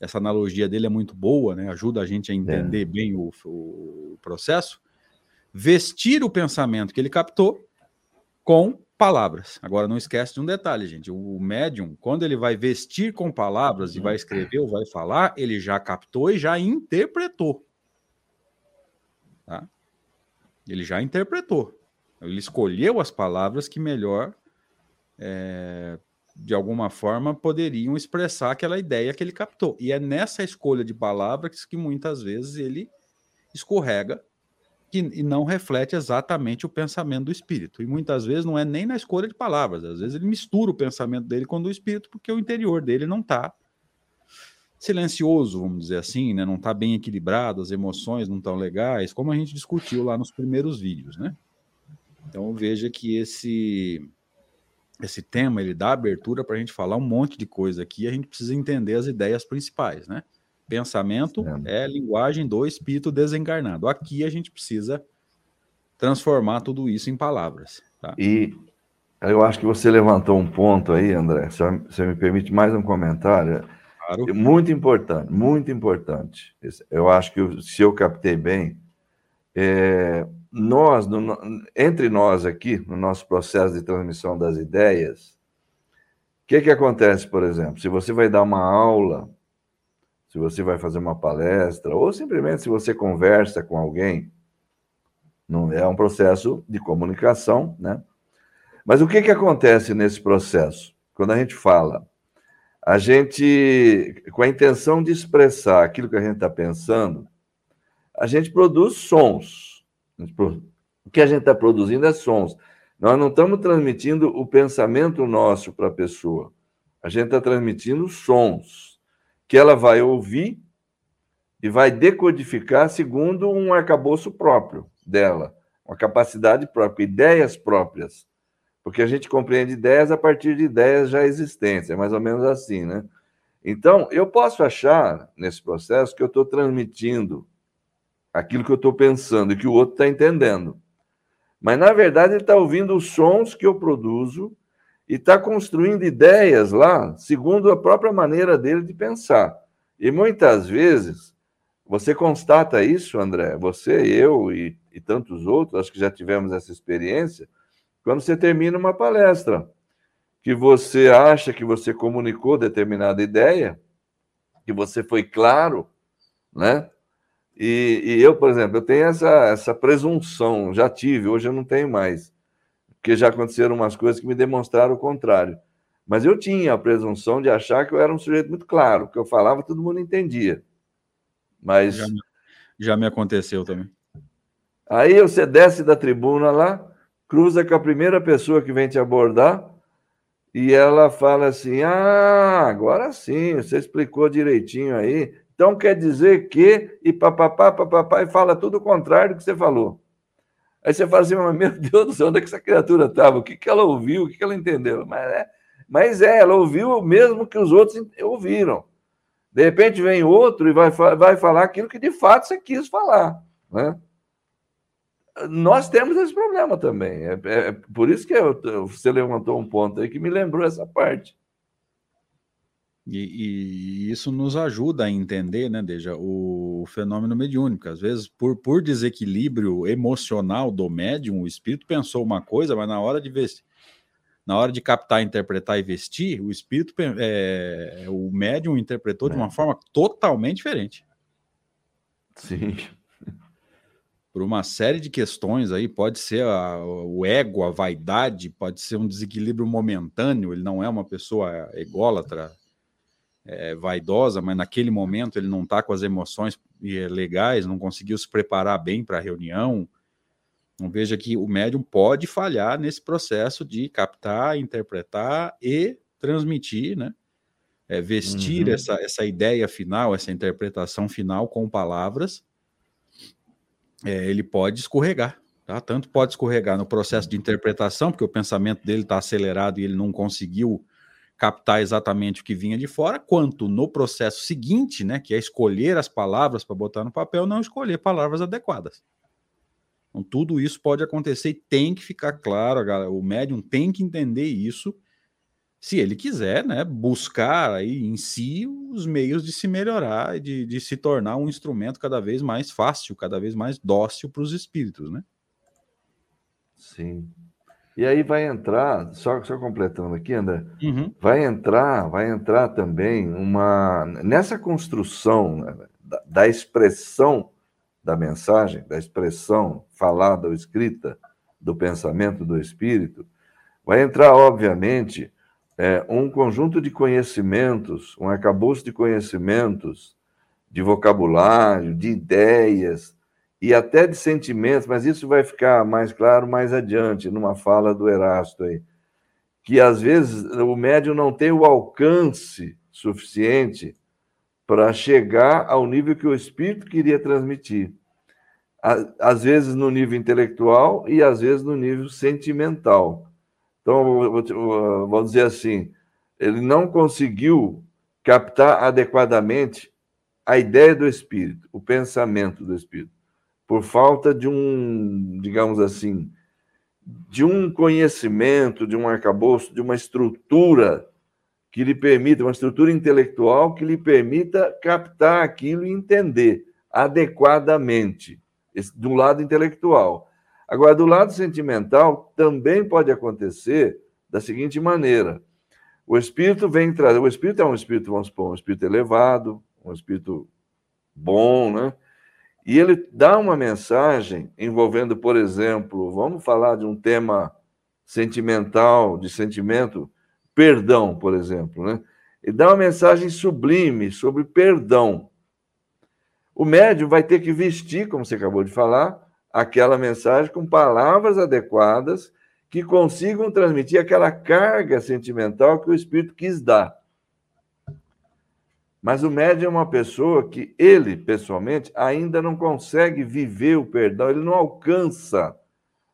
Essa analogia dele é muito boa, né? ajuda a gente a entender é. bem o, o processo. Vestir o pensamento que ele captou com palavras. Agora, não esquece de um detalhe, gente. O médium, quando ele vai vestir com palavras e vai escrever ou vai falar, ele já captou e já interpretou. Tá? Ele já interpretou. Ele escolheu as palavras que melhor, é, de alguma forma, poderiam expressar aquela ideia que ele captou. E é nessa escolha de palavras que muitas vezes ele escorrega e, e não reflete exatamente o pensamento do espírito. E muitas vezes não é nem na escolha de palavras, às vezes ele mistura o pensamento dele com o do espírito, porque o interior dele não está silencioso, vamos dizer assim, né? não está bem equilibrado, as emoções não estão legais, como a gente discutiu lá nos primeiros vídeos, né? Então veja que esse esse tema ele dá abertura para a gente falar um monte de coisa aqui. A gente precisa entender as ideias principais, né? Pensamento é, é linguagem do espírito desencarnado. Aqui a gente precisa transformar tudo isso em palavras. Tá? E eu acho que você levantou um ponto aí, André. Se você me permite mais um comentário. Claro. Muito importante, muito importante. Eu acho que se eu captei bem, é, nós, no, entre nós aqui, no nosso processo de transmissão das ideias, o que, que acontece, por exemplo? Se você vai dar uma aula, se você vai fazer uma palestra, ou simplesmente se você conversa com alguém, não é um processo de comunicação, né? Mas o que, que acontece nesse processo? Quando a gente fala, a gente, com a intenção de expressar aquilo que a gente está pensando, a gente produz sons. O que a gente está produzindo é sons. Nós não estamos transmitindo o pensamento nosso para a pessoa. A gente está transmitindo sons que ela vai ouvir e vai decodificar segundo um arcabouço próprio dela, uma capacidade própria, ideias próprias. Porque a gente compreende ideias a partir de ideias já existentes, é mais ou menos assim, né? Então, eu posso achar nesse processo que eu estou transmitindo aquilo que eu estou pensando e que o outro está entendendo. Mas, na verdade, ele está ouvindo os sons que eu produzo e está construindo ideias lá, segundo a própria maneira dele de pensar. E muitas vezes, Você constata isso, André? Você, eu e, e tantos outros, acho que já tivemos essa experiência, quando você termina uma palestra, que você acha que você comunicou determinada ideia, que você foi claro, né? E, e, eu, por exemplo, eu tenho essa, essa presunção, já tive, hoje eu não tenho mais, porque já aconteceram umas coisas que me demonstraram o contrário. Mas eu tinha a presunção de achar que eu era um sujeito muito claro, que eu falava, todo mundo entendia. Mas. Já, já me aconteceu também. Aí você desce da tribuna lá, cruza com a primeira pessoa que vem te abordar, e ela fala assim: Ah, agora sim, você explicou direitinho aí. Então quer dizer que, e papapá, papapá, e fala tudo o contrário do que você falou. Aí você fala assim, meu Deus do céu, onde é que essa criatura estava? O que, que ela ouviu? O que, que ela entendeu? Mas é, mas é, ela ouviu o mesmo que os outros ouviram. De repente vem outro e vai, vai falar aquilo que de fato você quis falar. Né? Nós temos esse problema também. É, é, é por isso que eu, você levantou um ponto aí que me lembrou essa parte. E, e, isso nos ajuda a entender, né, Deja, o, fenômeno mediúnico. Às vezes, por, por desequilíbrio emocional do médium, o espírito pensou uma coisa, mas na hora de vestir, na hora de captar, interpretar e vestir, o espírito, é, o médium interpretou é. de uma forma totalmente diferente. Sim. Por uma série de questões aí, pode ser a, o ego, a vaidade, pode ser um desequilíbrio momentâneo, ele não é uma pessoa ególatra, é, vaidosa, mas naquele momento ele não está com as emoções é, legais, não conseguiu se preparar bem para a reunião. Então, veja que o médium pode falhar nesse processo de captar, interpretar e transmitir, né? É, vestir uhum. essa, essa ideia final, essa interpretação final com palavras. É, ele pode escorregar, tá? Tanto pode escorregar no processo de interpretação, porque o pensamento dele está acelerado e ele não conseguiu captar exatamente o que vinha de fora, quanto no processo seguinte, né, que é escolher as palavras para botar no papel, não escolher palavras adequadas. Então, tudo isso pode acontecer e tem que ficar claro, galera, o médium tem que entender isso, se ele quiser, né, buscar aí em si os meios de se melhorar e de, de se tornar um instrumento cada vez mais fácil, cada vez mais dócil para os espíritos, né? Sim, e aí vai entrar, só, só completando aqui, André, uhum. vai entrar, vai entrar também uma nessa construção né, da, da, expressão da mensagem, da expressão falada ou escrita do pensamento do espírito, vai entrar, obviamente, é, um conjunto de conhecimentos, um arcabouço de conhecimentos, de vocabulário, de ideias, e até de sentimentos, mas isso vai ficar mais claro mais adiante, numa fala do Erasto aí, que às vezes o médium não tem o alcance suficiente para chegar ao nível que o espírito queria transmitir. Às vezes no nível intelectual e às vezes no nível sentimental. Então, vamos dizer assim, ele não conseguiu captar adequadamente a ideia do espírito, o pensamento do espírito por falta de um, digamos assim, de um conhecimento, de um arcabouço, de uma estrutura que lhe permita, uma estrutura intelectual que lhe permita captar aquilo e entender adequadamente, do lado intelectual. Agora, do lado sentimental, também pode acontecer da seguinte maneira: o espírito vem trazer, o espírito é um espírito, vamos supor, um espírito elevado, um espírito bom, né? E ele dá uma mensagem envolvendo, por exemplo, vamos falar de um tema sentimental, de sentimento, perdão, por exemplo, né? Ele dá uma mensagem sublime sobre perdão. O médium vai ter que vestir, como você acabou de falar, aquela mensagem com palavras adequadas que consigam transmitir aquela carga sentimental que o espírito quis dar. Mas o médium é uma pessoa que ele, pessoalmente, ainda não consegue viver o perdão, ele não alcança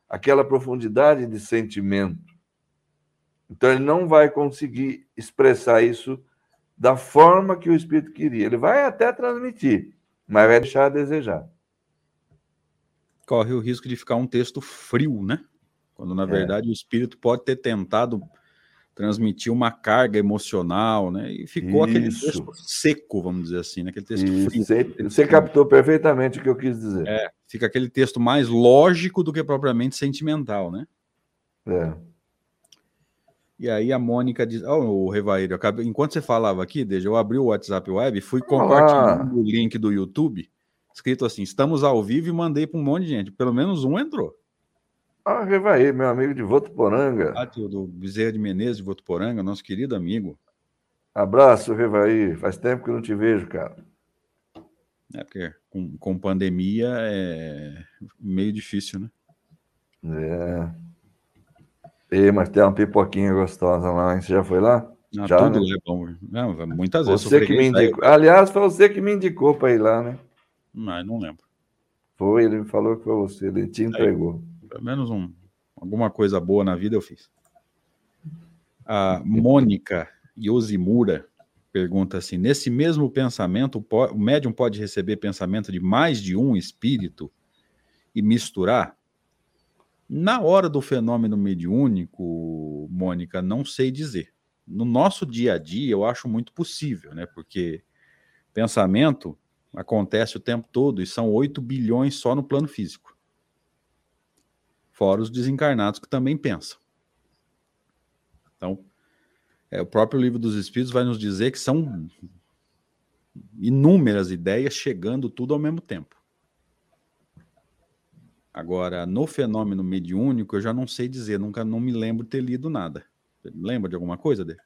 aquela profundidade de sentimento. Então, ele não vai conseguir expressar isso da forma que o Espírito queria. Ele vai até transmitir, mas vai deixar a desejar. Corre o risco de ficar um texto frio, né? Quando, na é. verdade, o Espírito pode ter tentado transmitir uma carga emocional, né? E ficou Isso. aquele texto seco, vamos dizer assim, né? aquele texto Isso. frio. Você, você captou perfeitamente o que eu quis dizer. É, fica aquele texto mais lógico do que propriamente sentimental, né? É. E aí a Mônica diz, oh, o Revaíro, acabei... enquanto você falava aqui, desde eu abri o WhatsApp Web, fui compartilhando ah. o link do YouTube, escrito assim, estamos ao vivo e mandei para um monte de gente. Pelo menos um entrou. Ah, Revaí, meu amigo de Votuporanga. Ah, do Bezerra de Menezes de Votuporanga, nosso querido amigo. Abraço, Revaí. Faz tempo que eu não te vejo, cara. É, porque com, com pandemia é meio difícil, né? É. E, mas tem uma pipoquinha gostosa lá, hein? Você já foi lá? Ah, já, tudo né? é bom. Não, muitas vezes. Você que me indicou. Aliás, foi você que me indicou para ir lá, né? Mas não lembro. Foi, ele me falou que foi você, ele te entregou. Aí. Pelo menos um, alguma coisa boa na vida eu fiz. A Mônica Yosimura pergunta assim: nesse mesmo pensamento, o médium pode receber pensamento de mais de um espírito e misturar? Na hora do fenômeno mediúnico, Mônica, não sei dizer. No nosso dia a dia, eu acho muito possível, né? Porque pensamento acontece o tempo todo e são 8 bilhões só no plano físico fora os desencarnados que também pensam. Então, é, o próprio livro dos Espíritos vai nos dizer que são inúmeras ideias chegando tudo ao mesmo tempo. Agora, no fenômeno mediúnico, eu já não sei dizer, nunca não me lembro ter lido nada. Lembra de alguma coisa dele?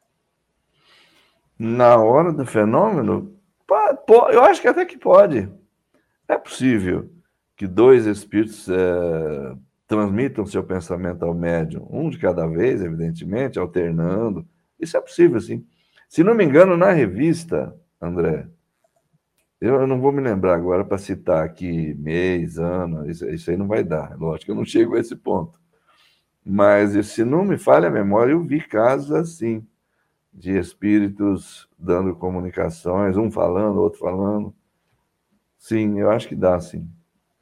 Na hora do fenômeno, eu acho que até que pode. É possível que dois espíritos é, transmitam seu pensamento ao médium, um de cada vez, evidentemente, alternando. Isso é possível, sim. Se não me engano, na revista, André, eu não vou me lembrar agora para citar aqui mês, ano, isso, isso aí não vai dar. Lógico que eu não chego a esse ponto. Mas se não me falha a memória, eu vi casos assim, de espíritos dando comunicações, um falando, outro falando. Sim, eu acho que dá, sim.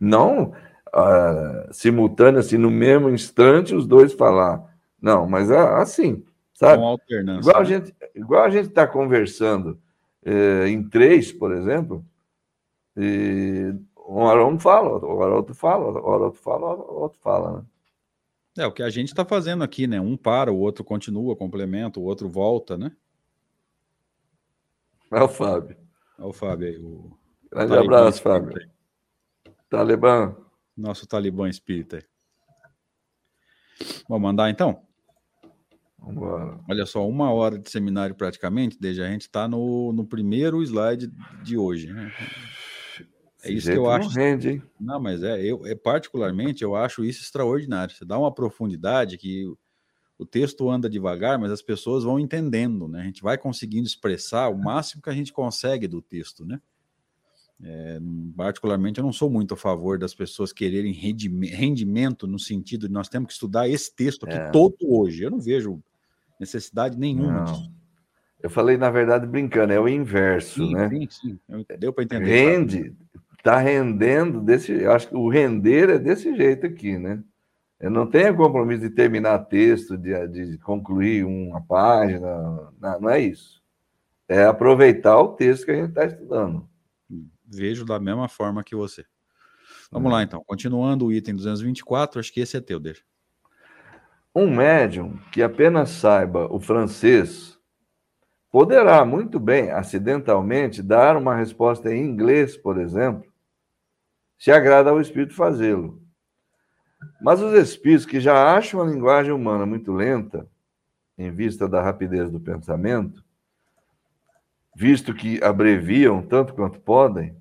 Não uh, simultâneo, assim, no mesmo instante, os dois falar. Não, mas é assim, sabe? Com alternância. Igual a né? gente igual a gente está conversando eh, em três, por exemplo, e uma hora um fala, hora outro fala, hora outro fala, outro fala, né? É o que a gente está fazendo aqui, né? Um para, o outro continua, complementa, o outro volta, né? É o Fábio. É o Fábio aí. O... Grande abraço, Fábio. Talibã. Nosso talibã espírita. Vamos mandar então? Vamos Olha só, uma hora de seminário praticamente, desde a gente está no, no primeiro slide de hoje. Né? É isso que eu acho. Rende, hein? Não, mas é, eu é, particularmente eu acho isso extraordinário. Você dá uma profundidade que o texto anda devagar, mas as pessoas vão entendendo, né? A gente vai conseguindo expressar o máximo que a gente consegue do texto, né? É, particularmente, eu não sou muito a favor das pessoas quererem rendimento no sentido de nós temos que estudar esse texto aqui é. todo hoje. Eu não vejo necessidade nenhuma não. disso. Eu falei, na verdade, brincando, é o inverso, sim, né? Sim, sim. Deu para entender. Rende, está rendendo desse. Eu acho que o render é desse jeito aqui, né? Eu não tenho compromisso de terminar texto, de, de concluir uma página, não, não é isso. É aproveitar o texto que a gente está estudando vejo da mesma forma que você. Vamos lá, então. Continuando o item 224, acho que esse é teu, deixa. Um médium que apenas saiba o francês poderá muito bem, acidentalmente, dar uma resposta em inglês, por exemplo, se agrada ao espírito fazê-lo. Mas os espíritos que já acham a linguagem humana muito lenta, em vista da rapidez do pensamento, visto que abreviam tanto quanto podem,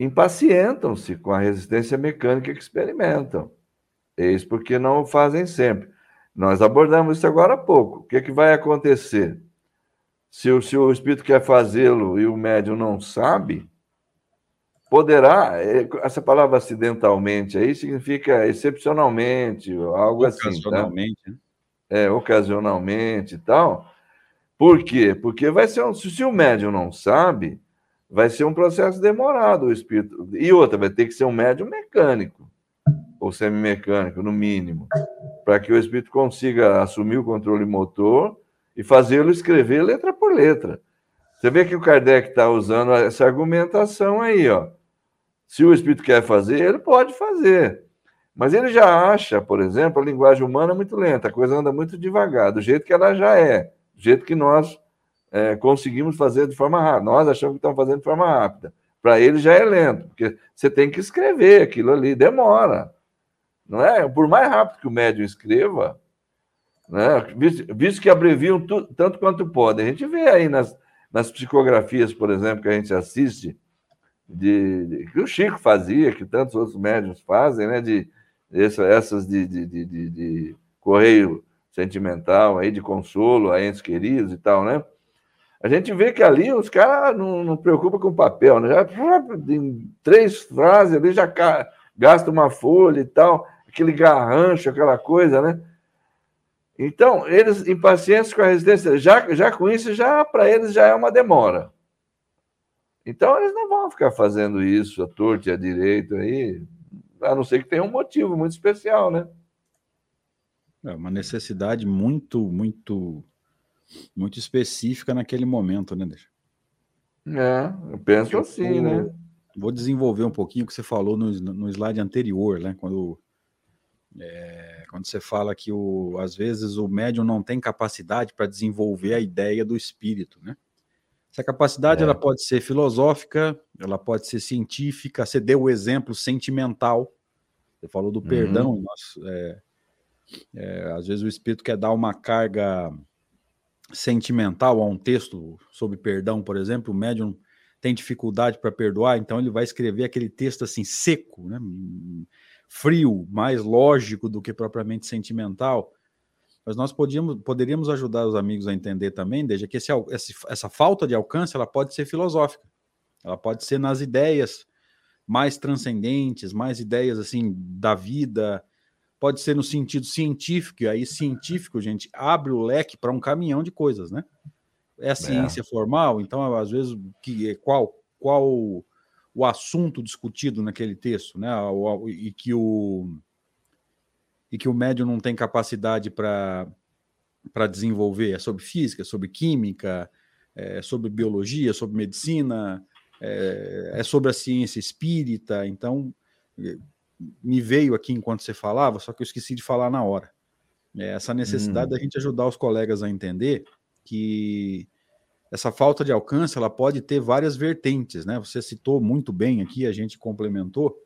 impacientam-se com a resistência mecânica que experimentam. Eis porque não o fazem sempre. Nós abordamos isso agora há pouco. O que, é que vai acontecer? Se o, se o espírito quer fazê-lo e o médium não sabe, poderá, é, essa palavra acidentalmente aí significa excepcionalmente, algo assim. Tá? Ocasionalmente. Tá? É, ocasionalmente e tal. Por quê? Porque vai ser um, se o médium não sabe, vai ser um processo demorado o espírito. E outra, vai ter que ser um médium mecânico. ou semimecânico, no mínimo, para que o espírito consiga assumir o controle motor e fazê-lo escrever letra por letra. Você vê que o Kardec está usando essa argumentação aí, ó. Se o espírito quer fazer, ele pode fazer. Mas ele já acha, por exemplo, a linguagem humana muito lenta, a coisa anda muito devagar, do jeito que ela já é, jeito que nós é, conseguimos fazer de forma rápida. Nós achamos que estamos fazendo de forma rápida. Para ele já é lento, porque você tem que escrever aquilo ali, demora. Não é? Por mais rápido que o médium escreva, né? visto, visto que abreviam tu, tanto quanto podem. A gente vê aí nas, nas psicografias, por exemplo, que a gente assiste, de, de, que o Chico fazia, que tantos outros médiums fazem, né? de essa, essas de, de, de, de, correio sentimental, aí, de consolo a entes queridos e tal, né? A gente vê que ali os caras não, não preocupam com papel, né? Já, em três frases ali já gasta uma folha e tal, aquele garrancho, aquela coisa, né? Então, eles, impacientes com a residência, já, já com isso, já para eles já é uma demora. Então, eles não vão ficar fazendo isso à torta e à direita aí, a não ser que tenha um motivo muito especial, né? É uma necessidade muito, muito, muito específica naquele momento, né, Deixa? É, eu penso eu assim, vou, né? Vou desenvolver um pouquinho o que você falou no, no slide anterior, né? Quando, é, quando você fala que o, às vezes o médium não tem capacidade para desenvolver a ideia do espírito, né? Essa capacidade é. ela pode ser filosófica, ela pode ser científica. Você deu o exemplo sentimental. Você falou do uhum. perdão. Nós, é, é, às vezes o espírito quer dar uma carga sentimental a um texto sobre perdão, por exemplo. O médium tem dificuldade para perdoar, então ele vai escrever aquele texto assim seco, né? frio, mais lógico do que propriamente sentimental. Mas nós podíamos, poderíamos ajudar os amigos a entender também, desde que esse, essa falta de alcance ela pode ser filosófica, ela pode ser nas ideias mais transcendentes, mais ideias assim da vida, pode ser no sentido científico, e aí científico, gente, abre o leque para um caminhão de coisas, né? É a ciência é. formal, então às vezes que qual qual o assunto discutido naquele texto, né? E que o e que o médium não tem capacidade para desenvolver. É sobre física, sobre química, é sobre biologia, sobre medicina, é, é sobre a ciência espírita. Então, me veio aqui enquanto você falava, só que eu esqueci de falar na hora. É essa necessidade hum. da gente ajudar os colegas a entender que essa falta de alcance ela pode ter várias vertentes, né? Você citou muito bem aqui, a gente complementou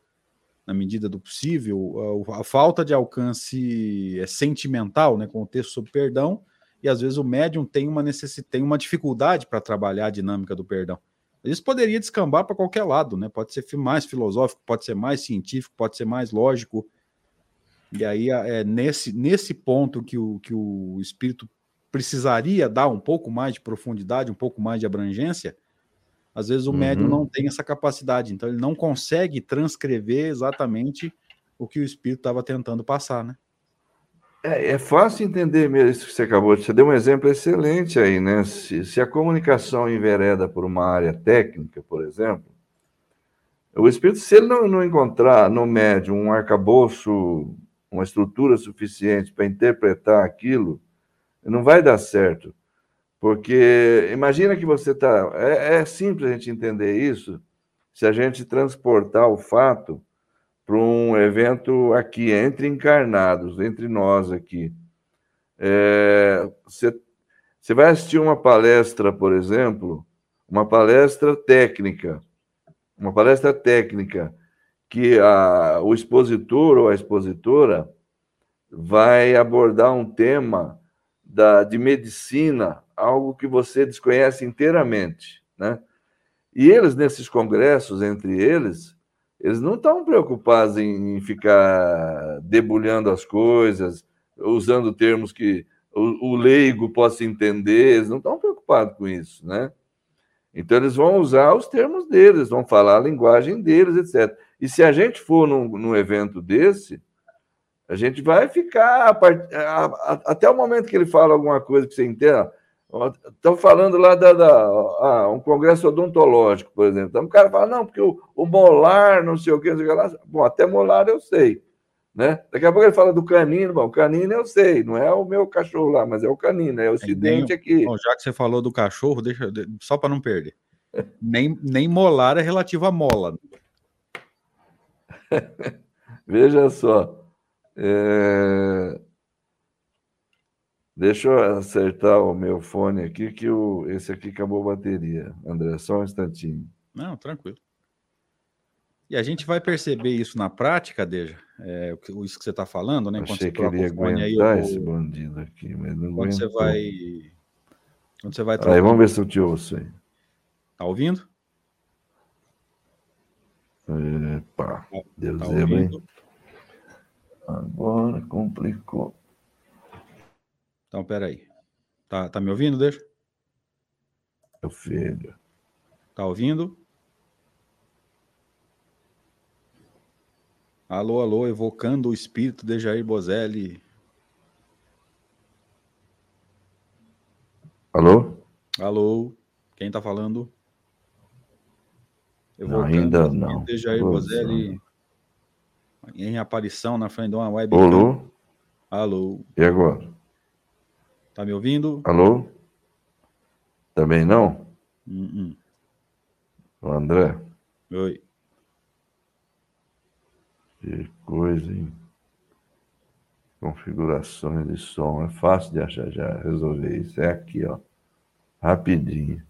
na medida do possível, a, a falta de alcance é sentimental, né, com o texto sobre perdão, e às vezes o médium tem uma necessidade, tem uma dificuldade para trabalhar a dinâmica do perdão. Isso poderia descambar para qualquer lado, né? Pode ser mais filosófico, pode ser mais científico, pode ser mais lógico. E aí é nesse, nesse ponto que o, que o espírito precisaria dar um pouco mais de profundidade, um pouco mais de abrangência, às vezes o uhum. médium não tem essa capacidade, então ele não consegue transcrever exatamente o que o espírito estava tentando passar, né? É, é, fácil entender mesmo isso que você acabou de. Você deu um exemplo excelente aí, né? Se, se a comunicação envereda por uma área técnica, por exemplo, o espírito, se ele não, não encontrar no médium um arcabouço, uma estrutura suficiente para interpretar aquilo, não vai dar certo. Porque imagina que você está. É, é, simples a gente entender isso se a gente transportar o fato para um evento aqui, entre encarnados, entre nós aqui. É, você, você vai assistir uma palestra, por exemplo, uma palestra técnica, uma palestra técnica, que a, o expositor ou a expositora vai abordar um tema da, de medicina algo que você desconhece inteiramente, né? E eles, nesses congressos, entre eles, eles não estão preocupados em ficar debulhando as coisas, usando termos que o, o leigo possa entender, eles não estão preocupados com isso, né? Então, eles vão usar os termos deles, vão falar a linguagem deles, etc. E se a gente for num, num evento desse, a gente vai ficar, a, a, até o momento que ele fala alguma coisa que você entenda, Estão falando lá da, da ah, um congresso odontológico, por exemplo. Então o cara fala, não, porque o, o molar, não sei o que, não sei o que lá. Bom, até molar eu sei. Né? Daqui a pouco ele fala do canino, bom, o canino eu sei, não é o meu cachorro lá, mas é o canino, é o acidente aqui. Bom, já que você falou do cachorro, deixa só para não perder. nem, nem molar é relativo à mola. Veja só. É... Deixa eu acertar o meu fone aqui, que o... esse aqui acabou a bateria. André, só um instantinho. Não, tranquilo. E a gente vai perceber isso na prática, Deja, é, isso que você está falando, né? Achei que ele ia aguentar aí, eu... esse bandido aqui, mas não quando aguentou. você vai... Quando você vai... Aí, vamos ver se eu te ouço aí. Tá ouvindo? Epa, Deus tá hein? Agora complicou. Então, peraí. Tá, tá me ouvindo, deixa? Meu filho. Tá ouvindo? Alô, alô, evocando o espírito de Jair Bozelli. Alô? Alô, quem tá falando? Evocando ainda não. De Jair Bozelli em aparição na frente de uma webcam. Alô? Alô. E agora? Tá me ouvindo? Alô? Também não? Uh -uh. O André? Oi. Que coisa, hein? Configurações de som. É fácil de achar já, resolver isso. É aqui, ó. Rapidinho.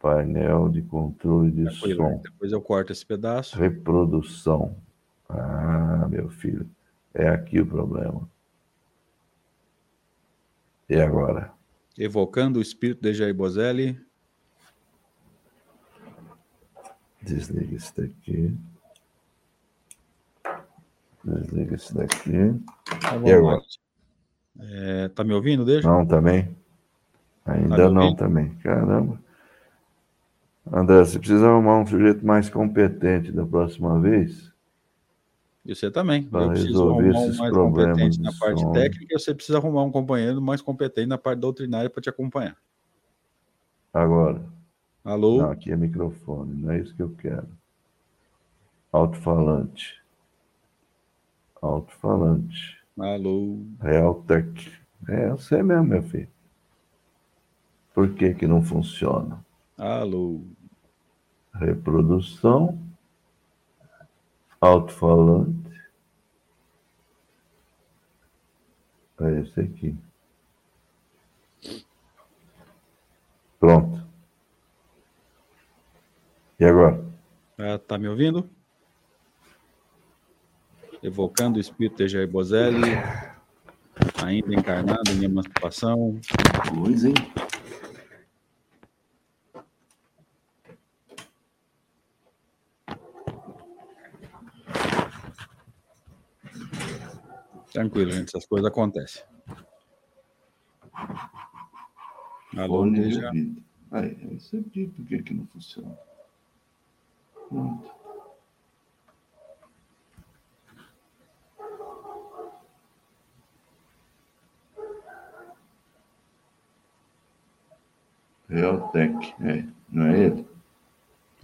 Painel de controle de depois, som. Depois eu corto esse pedaço. Reprodução. Ah, meu filho. É aqui o problema. E agora? Evocando o espírito de Jair Bozelli. Desliga isso daqui. Desliga isso daqui. Tá e agora? É, tá me ouvindo, deixa? Não, também. Ainda tá não, também. Caramba. André, você precisa arrumar um sujeito mais competente da próxima vez. E você também. Para resolver esses um mais competente na parte som. técnica, você precisa arrumar um companheiro mais competente na parte doutrinária para te acompanhar. Agora. Alô? Não, aqui é microfone, não é isso que eu quero. Alto-falante. Alto-falante. Alô. Realtec. É, eu sei mesmo, meu filho. Por que que não funciona? Alô. Reprodução. Alto-falante. É esse aqui. Pronto. E agora? Ah, tá me ouvindo? evocando o espírito de Jair Bozelli, ainda encarnado em emancipação. Pois, hein? Tranquilo, gente, essas coisas acontecem. Alô, já. Aí, eu sei por que, que não funciona. Pronto. Realtec, é, não é ele?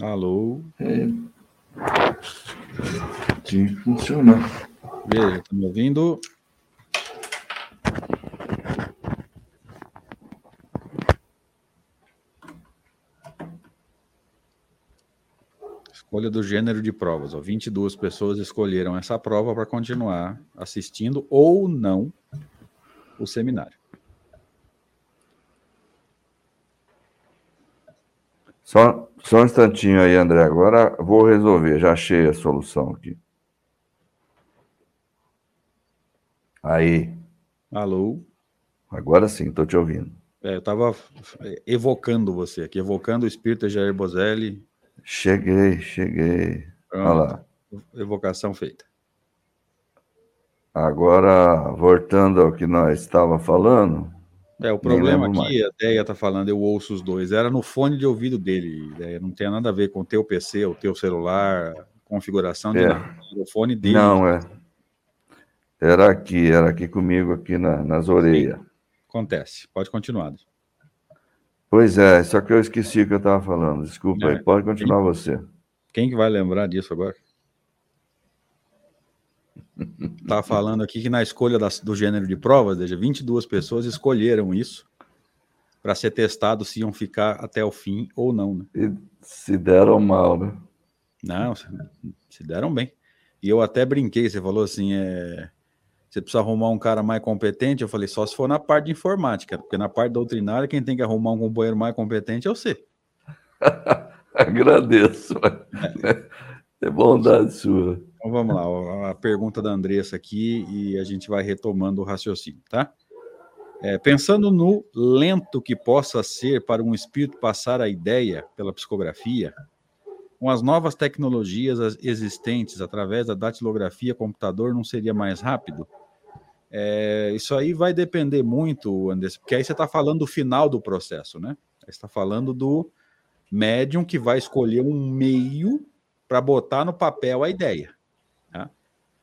Alô? É ele. Tinha que funcionar. Veja, tá me ouvindo? Escolha do gênero de provas. Ó, 22 pessoas escolheram essa prova para continuar assistindo ou não o seminário. Só, só um instantinho aí, André. Agora vou resolver. Já achei a solução aqui. Aí. Alô? Agora sim, estou te ouvindo. É, eu estava evocando você aqui, evocando o espírito de Jair Bozelli. Cheguei, cheguei. Pronto. Olha lá. Evocação feita. Agora, voltando ao que nós estava falando, é, o problema aqui, mais. a Deia tá falando, eu ouço os dois, era no fone de ouvido dele, não tem nada a ver com o teu PC, o teu celular, configuração de é. nada, o fone dele. Não, é. Era aqui, era aqui comigo, aqui na, nas orelhas. Sim. Acontece, pode continuar. Pois é, só que eu esqueci o que eu estava falando, desculpa é. aí, pode continuar quem, você. Quem que vai lembrar disso agora? Está falando aqui que na escolha das, do gênero de provas, veja, 22 pessoas escolheram isso para ser testado se iam ficar até o fim ou não. Né? E se deram mal, né? Não, se deram bem. E eu até brinquei, você falou assim, é, você precisa arrumar um cara mais competente. Eu falei, só se for na parte de informática, porque na parte doutrinária, quem tem que arrumar um companheiro mais competente é você. Agradeço. É bondade sua. Então vamos lá, a pergunta da Andressa aqui e a gente vai retomando o raciocínio, tá? É, pensando no lento que possa ser para um espírito passar a ideia pela psicografia, com as novas tecnologias existentes através da datilografia computador, não seria mais rápido? É, isso aí vai depender muito, Anderson, porque aí você está falando do final do processo, né? Você está falando do médium que vai escolher um meio para botar no papel a ideia. Tá?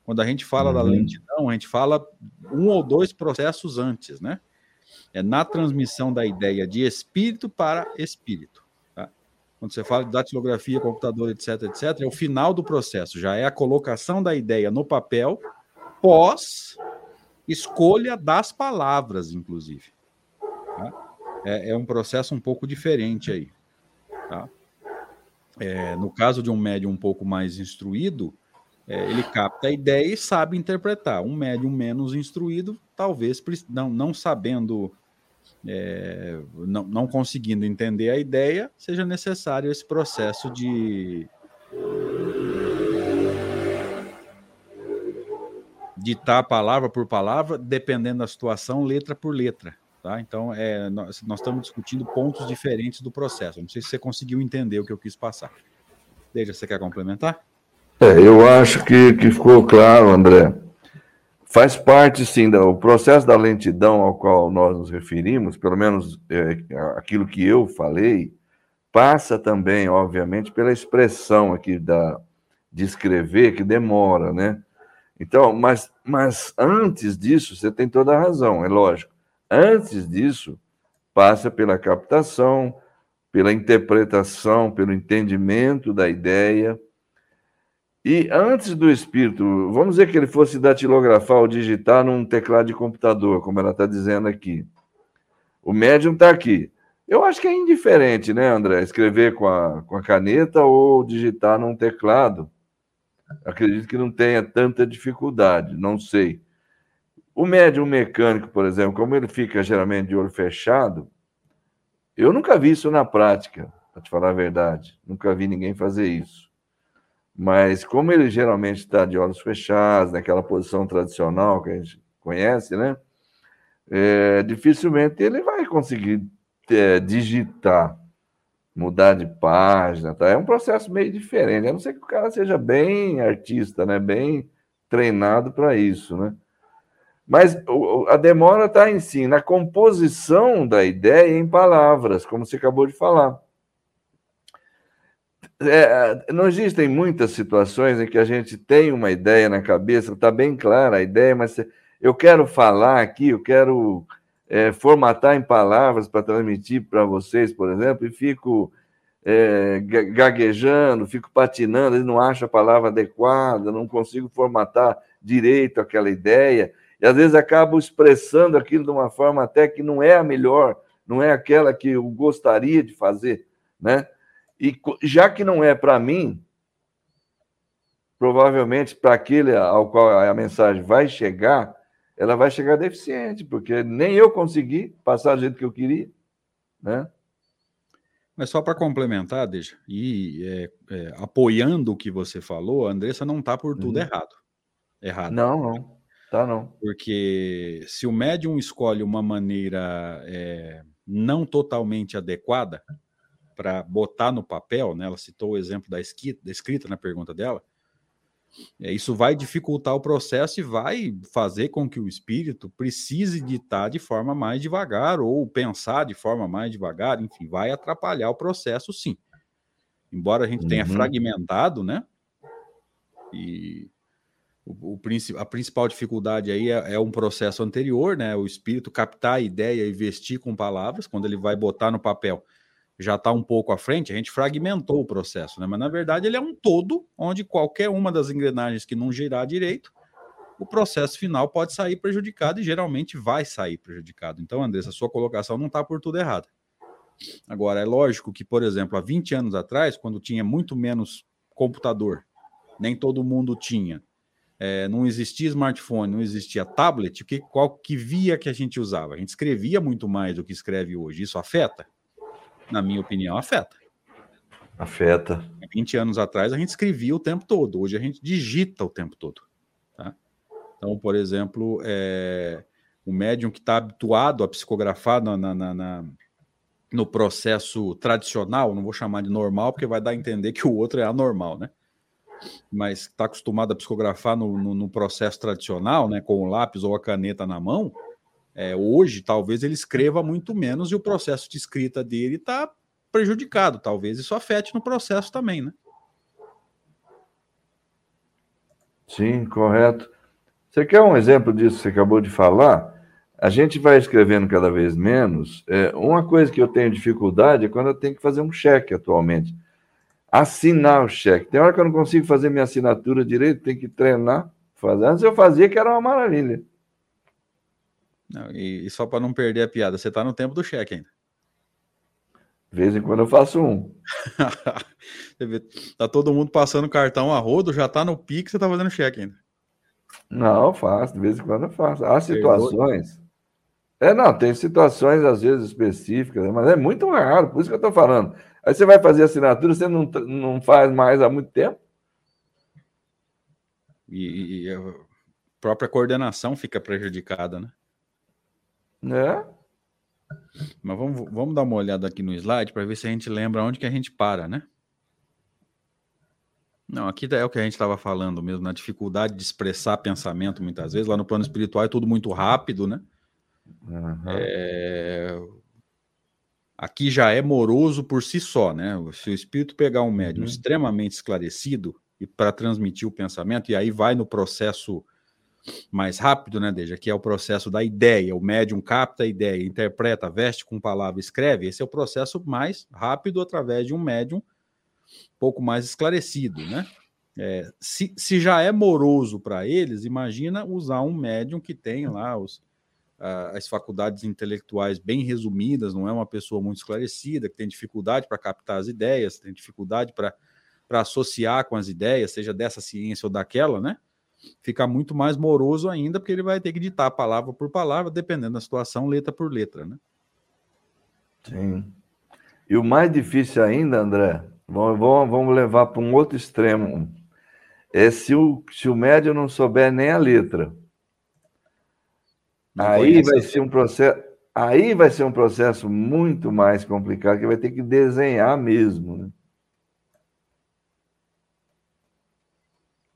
Quando a gente fala uhum. da lentidão, a gente fala um ou dois processos antes, né? É na transmissão da ideia de espírito para espírito. Tá? Quando você fala de datilografia, computador, etc, etc, é o final do processo, já é a colocação da ideia no papel pós escolha das palavras, inclusive. Tá? É, é, um processo um pouco diferente aí. Tá? É, no caso de um médium um pouco mais instruído, é, ele capta a ideia e sabe interpretar. Um médium menos instruído, talvez não, não sabendo, é, não, não conseguindo entender a ideia, seja necessário esse processo de ditar palavra por palavra, dependendo da situação, letra por letra. Tá? Então, é, nós, nós, estamos discutindo pontos diferentes do processo. Não sei se você conseguiu entender o que eu quis passar. Deja, você quer complementar? É, eu acho que, que ficou claro, André. Faz parte, sim, do processo da lentidão ao qual nós nos referimos, pelo menos é, aquilo que eu falei, passa também, obviamente, pela expressão aqui da, de escrever, que demora, né? Então, mas, mas antes disso, você tem toda a razão, é lógico. Antes disso, passa pela captação, pela interpretação, pelo entendimento da ideia. E antes do espírito, vamos dizer que ele fosse datilografar ou digitar num teclado de computador, como ela está dizendo aqui. O médium está aqui. Eu acho que é indiferente, né, André? Escrever com a, com a caneta ou digitar num teclado. Acredito que não tenha tanta dificuldade, não sei. O médium mecânico, por exemplo, como ele fica geralmente de olho fechado, eu nunca vi isso na prática, para te falar a verdade. Nunca vi ninguém fazer isso. Mas como ele geralmente está de olhos fechados, naquela posição tradicional que a gente conhece, né? É, dificilmente ele vai conseguir é, digitar mudar de página, tá? É um processo meio diferente. A não ser que o cara seja bem artista, né? Bem treinado para isso, né? Mas a demora está em si, na composição da ideia em palavras, como você acabou de falar. É, não existem muitas situações em que a gente tem uma ideia na cabeça, está bem clara a ideia, mas eu quero falar aqui, eu quero é, formatar em palavras para transmitir para vocês, por exemplo, e fico é, gaguejando, fico patinando, não acho a palavra adequada, não consigo formatar direito aquela ideia, e às vezes acabo expressando aquilo de uma forma até que não é a melhor, não é aquela que eu gostaria de fazer, né? E já que não é para mim, provavelmente para aquele ao qual a mensagem vai chegar, ela vai chegar deficiente, porque nem eu consegui passar do jeito que eu queria, né? Mas só para complementar, deixa, e é, é, apoiando o que você falou, a Andressa não está por tudo uhum. errado. Errado. Não, não. Tá não. Porque se o médium escolhe uma maneira é, não totalmente adequada para botar no papel, né? Ela citou o exemplo da escrita, da escrita na pergunta dela. É, isso vai dificultar o processo e vai fazer com que o espírito precise ditar de forma mais devagar ou pensar de forma mais devagar, enfim, vai atrapalhar o processo, sim. Embora a gente tenha uhum. fragmentado, né? E o, o, a principal dificuldade aí é, é, um processo anterior, né? O espírito captar a ideia e vestir com palavras, quando ele vai botar no papel já está um pouco à frente, a gente fragmentou o processo, né? mas na verdade ele é um todo, onde qualquer uma das engrenagens que não girar direito o processo final pode sair prejudicado e geralmente vai sair prejudicado. Então, Andressa, sua colocação não está por tudo errada. Agora, é lógico que, por exemplo, há 20 anos atrás, quando tinha muito menos computador, nem todo mundo tinha, é, não existia smartphone, não existia tablet, que, qual que via que a gente usava? A gente escrevia muito mais do que escreve hoje. Isso afeta? Na minha opinião, afeta. Afeta. 20 anos atrás a gente escrevia o tempo todo, hoje a gente digita o tempo todo. Tá? Então, por exemplo, é, o médium que está habituado a psicografar na, na, na, no processo tradicional, não vou chamar de normal, porque vai dar a entender que o outro é anormal, né? Mas está acostumado a psicografar no, no, no, processo tradicional, né, com o lápis ou a caneta na mão, é, hoje talvez ele escreva muito menos e o processo de escrita dele está prejudicado. Talvez isso afete no processo também, né? Sim, correto. Você quer um exemplo disso que você acabou de falar? A gente vai escrevendo cada vez menos. É, uma coisa que eu tenho dificuldade é quando eu tenho que fazer um cheque atualmente. Assinar o cheque. Tem hora que eu não consigo fazer minha assinatura direito, tem que treinar. Fazer. Antes eu fazia que era uma maravilha. Não, e, e, só para não perder a piada, você está no tempo do cheque ainda. De vez em quando eu faço um. tá todo mundo passando cartão a rodo, já tá no pique, você tá fazendo cheque ainda. Não, faço, de vez em quando eu faço. Há situações. É, não, tem situações às vezes específicas, mas é muito raro, por isso que eu estou falando. Aí você vai fazer assinatura, você não, não faz mais há muito tempo. E, e a própria coordenação fica prejudicada, né? É. Mas vamos, vamos dar uma olhada aqui no slide para ver se a gente lembra onde que a gente para, né? Não, aqui é o que a gente estava falando mesmo, na dificuldade de expressar pensamento muitas vezes. Lá no plano espiritual é tudo muito rápido, né? Uhum. É... Aqui já é moroso por si só, né? Se o espírito pegar um médium uhum. extremamente esclarecido e para transmitir o pensamento, e aí vai no processo mais rápido, né, Deja? Que é o processo da ideia. O médium capta a ideia, interpreta, veste com palavra, escreve. Esse é o processo mais rápido através de um médium pouco mais esclarecido, né? É, se, se já é moroso para eles, imagina usar um médium que tem lá os, as faculdades intelectuais bem resumidas, não é uma pessoa muito esclarecida, que tem dificuldade para captar as ideias, tem dificuldade para associar com as ideias, seja dessa ciência ou daquela, né? Fica muito mais moroso ainda, porque ele vai ter que ditar palavra por palavra, dependendo da situação, letra por letra, né? Sim. E o mais difícil ainda, André, vamos, vamos levar para um outro extremo, é se o, se o médium não souber nem a letra. Não aí vai ser um processo, aí vai ser um processo muito mais complicado que vai ter que desenhar mesmo, né?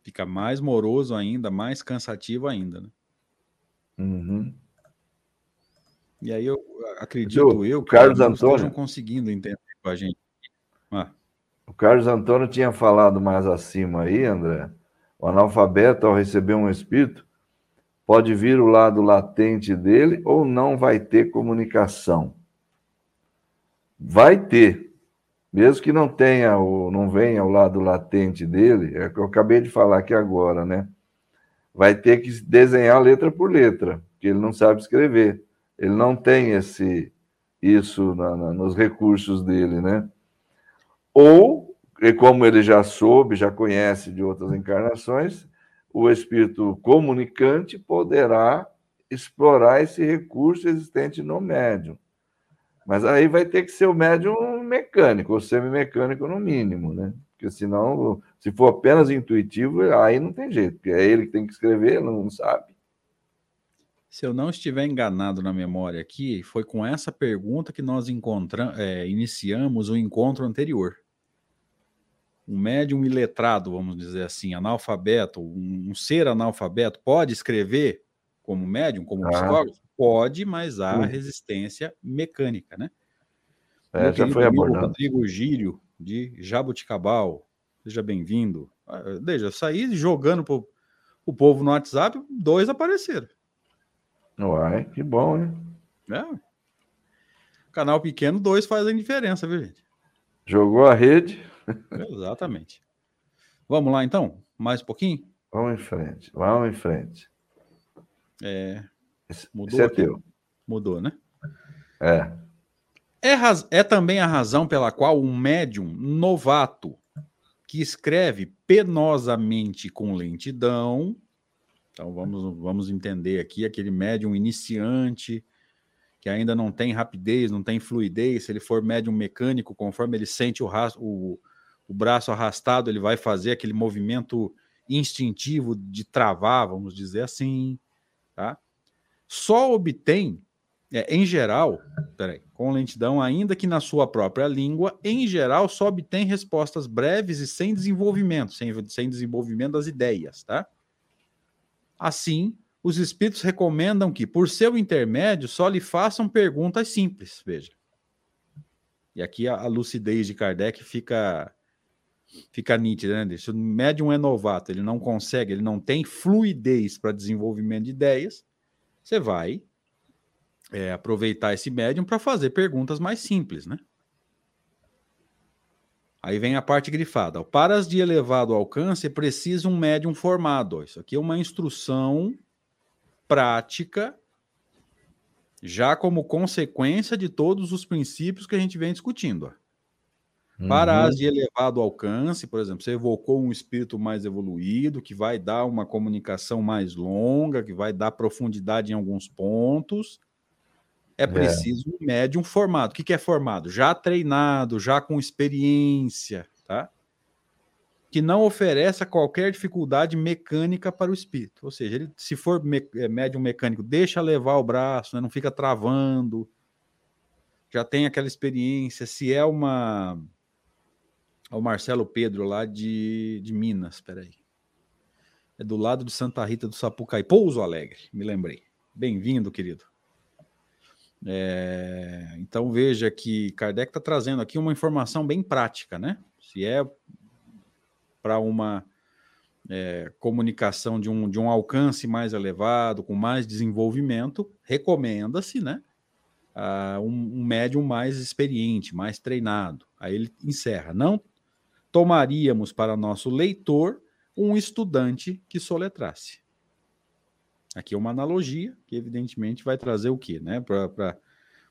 Fica mais moroso ainda, mais cansativo ainda, né? Uhum. E aí eu acredito eu, que Carlos Antônio estejam conseguindo entender com a gente. Ah. O Carlos Antônio tinha falado mais acima aí, André. O analfabeto, ao receber um espírito, pode vir o lado latente dele ou não vai ter comunicação. Vai ter, mesmo que não tenha o não venha o lado latente dele, é o que eu acabei de falar aqui agora, né? Vai ter que desenhar letra por letra, porque ele não sabe escrever. Ele não tem esse isso na, na, nos recursos dele, né? Ou, e como ele já soube, já conhece de outras encarnações, o espírito comunicante poderá explorar esse recurso existente no médium. Mas aí vai ter que ser o médium mecânico, ou semi-mecânico no mínimo, né? Porque senão, se for apenas intuitivo, aí não tem jeito, porque é ele que tem que escrever, não sabe. Se eu não estiver enganado na memória aqui, foi com essa pergunta que nós encontramos, é, iniciamos o encontro anterior um médium iletrado, vamos dizer assim, analfabeto, um, um ser analfabeto, pode escrever como médium, como ah. psicólogo? Pode, mas há resistência mecânica, né? É, já foi abordado. Rodrigo Gírio, de Jabuticabal, seja bem-vindo. Veja, saí jogando para o povo no WhatsApp, dois apareceram. Uai, que bom, hein? É. Canal pequeno, dois fazem diferença, viu, gente? Jogou a rede. Exatamente. Vamos lá, então? Mais um pouquinho? Vamos em frente, vamos em frente. É. Mudou Esse é teu. Mudou, né? É. É, é também a razão pela qual um médium novato que escreve penosamente com lentidão. Então vamos, vamos entender aqui aquele médium iniciante que ainda não tem rapidez, não tem fluidez. Se ele for médium mecânico, conforme ele sente o, o, o braço arrastado, ele vai fazer aquele movimento instintivo de travar, vamos dizer assim, tá? Só obtém, é, em geral, peraí, com lentidão, ainda que na sua própria língua, em geral, só obtém respostas breves e sem desenvolvimento, sem, sem desenvolvimento das ideias, tá? Assim, os espíritos recomendam que, por seu intermédio, só lhe façam perguntas simples, veja. E aqui a, a lucidez de Kardec fica fica nítida, né? Se o médium é novato, ele não consegue, ele não tem fluidez para desenvolvimento de ideias, você vai é, aproveitar esse médium para fazer perguntas mais simples, né? Aí vem a parte grifada. Para as de elevado alcance, precisa um médium formado. Isso aqui é uma instrução prática, já como consequência de todos os princípios que a gente vem discutindo. Para uhum. as de elevado alcance, por exemplo, você evocou um espírito mais evoluído, que vai dar uma comunicação mais longa, que vai dar profundidade em alguns pontos. É, é. preciso é. um médium formado. O que, que é formado? Já treinado, já com experiência, tá? Que não ofereça qualquer dificuldade mecânica para o espírito. Ou seja, ele, se for me, é, médium mecânico, deixa levar o braço, né? não fica travando. Já tem aquela experiência. Se é uma ao Marcelo Pedro, lá de, de Minas, peraí. É do lado de Santa Rita do Sapucaí, Pouso Alegre, me lembrei. Bem-vindo, querido. É, então veja que Kardec está trazendo aqui uma informação bem prática, né? Se é para uma é, comunicação de um, de um alcance mais elevado, com mais desenvolvimento, recomenda-se, né? Uh, um, um médium mais experiente, mais treinado. Aí ele encerra. Não tomaríamos para nosso leitor um estudante que soletrasse. Aqui é uma analogia que, evidentemente, vai trazer o quê? Né?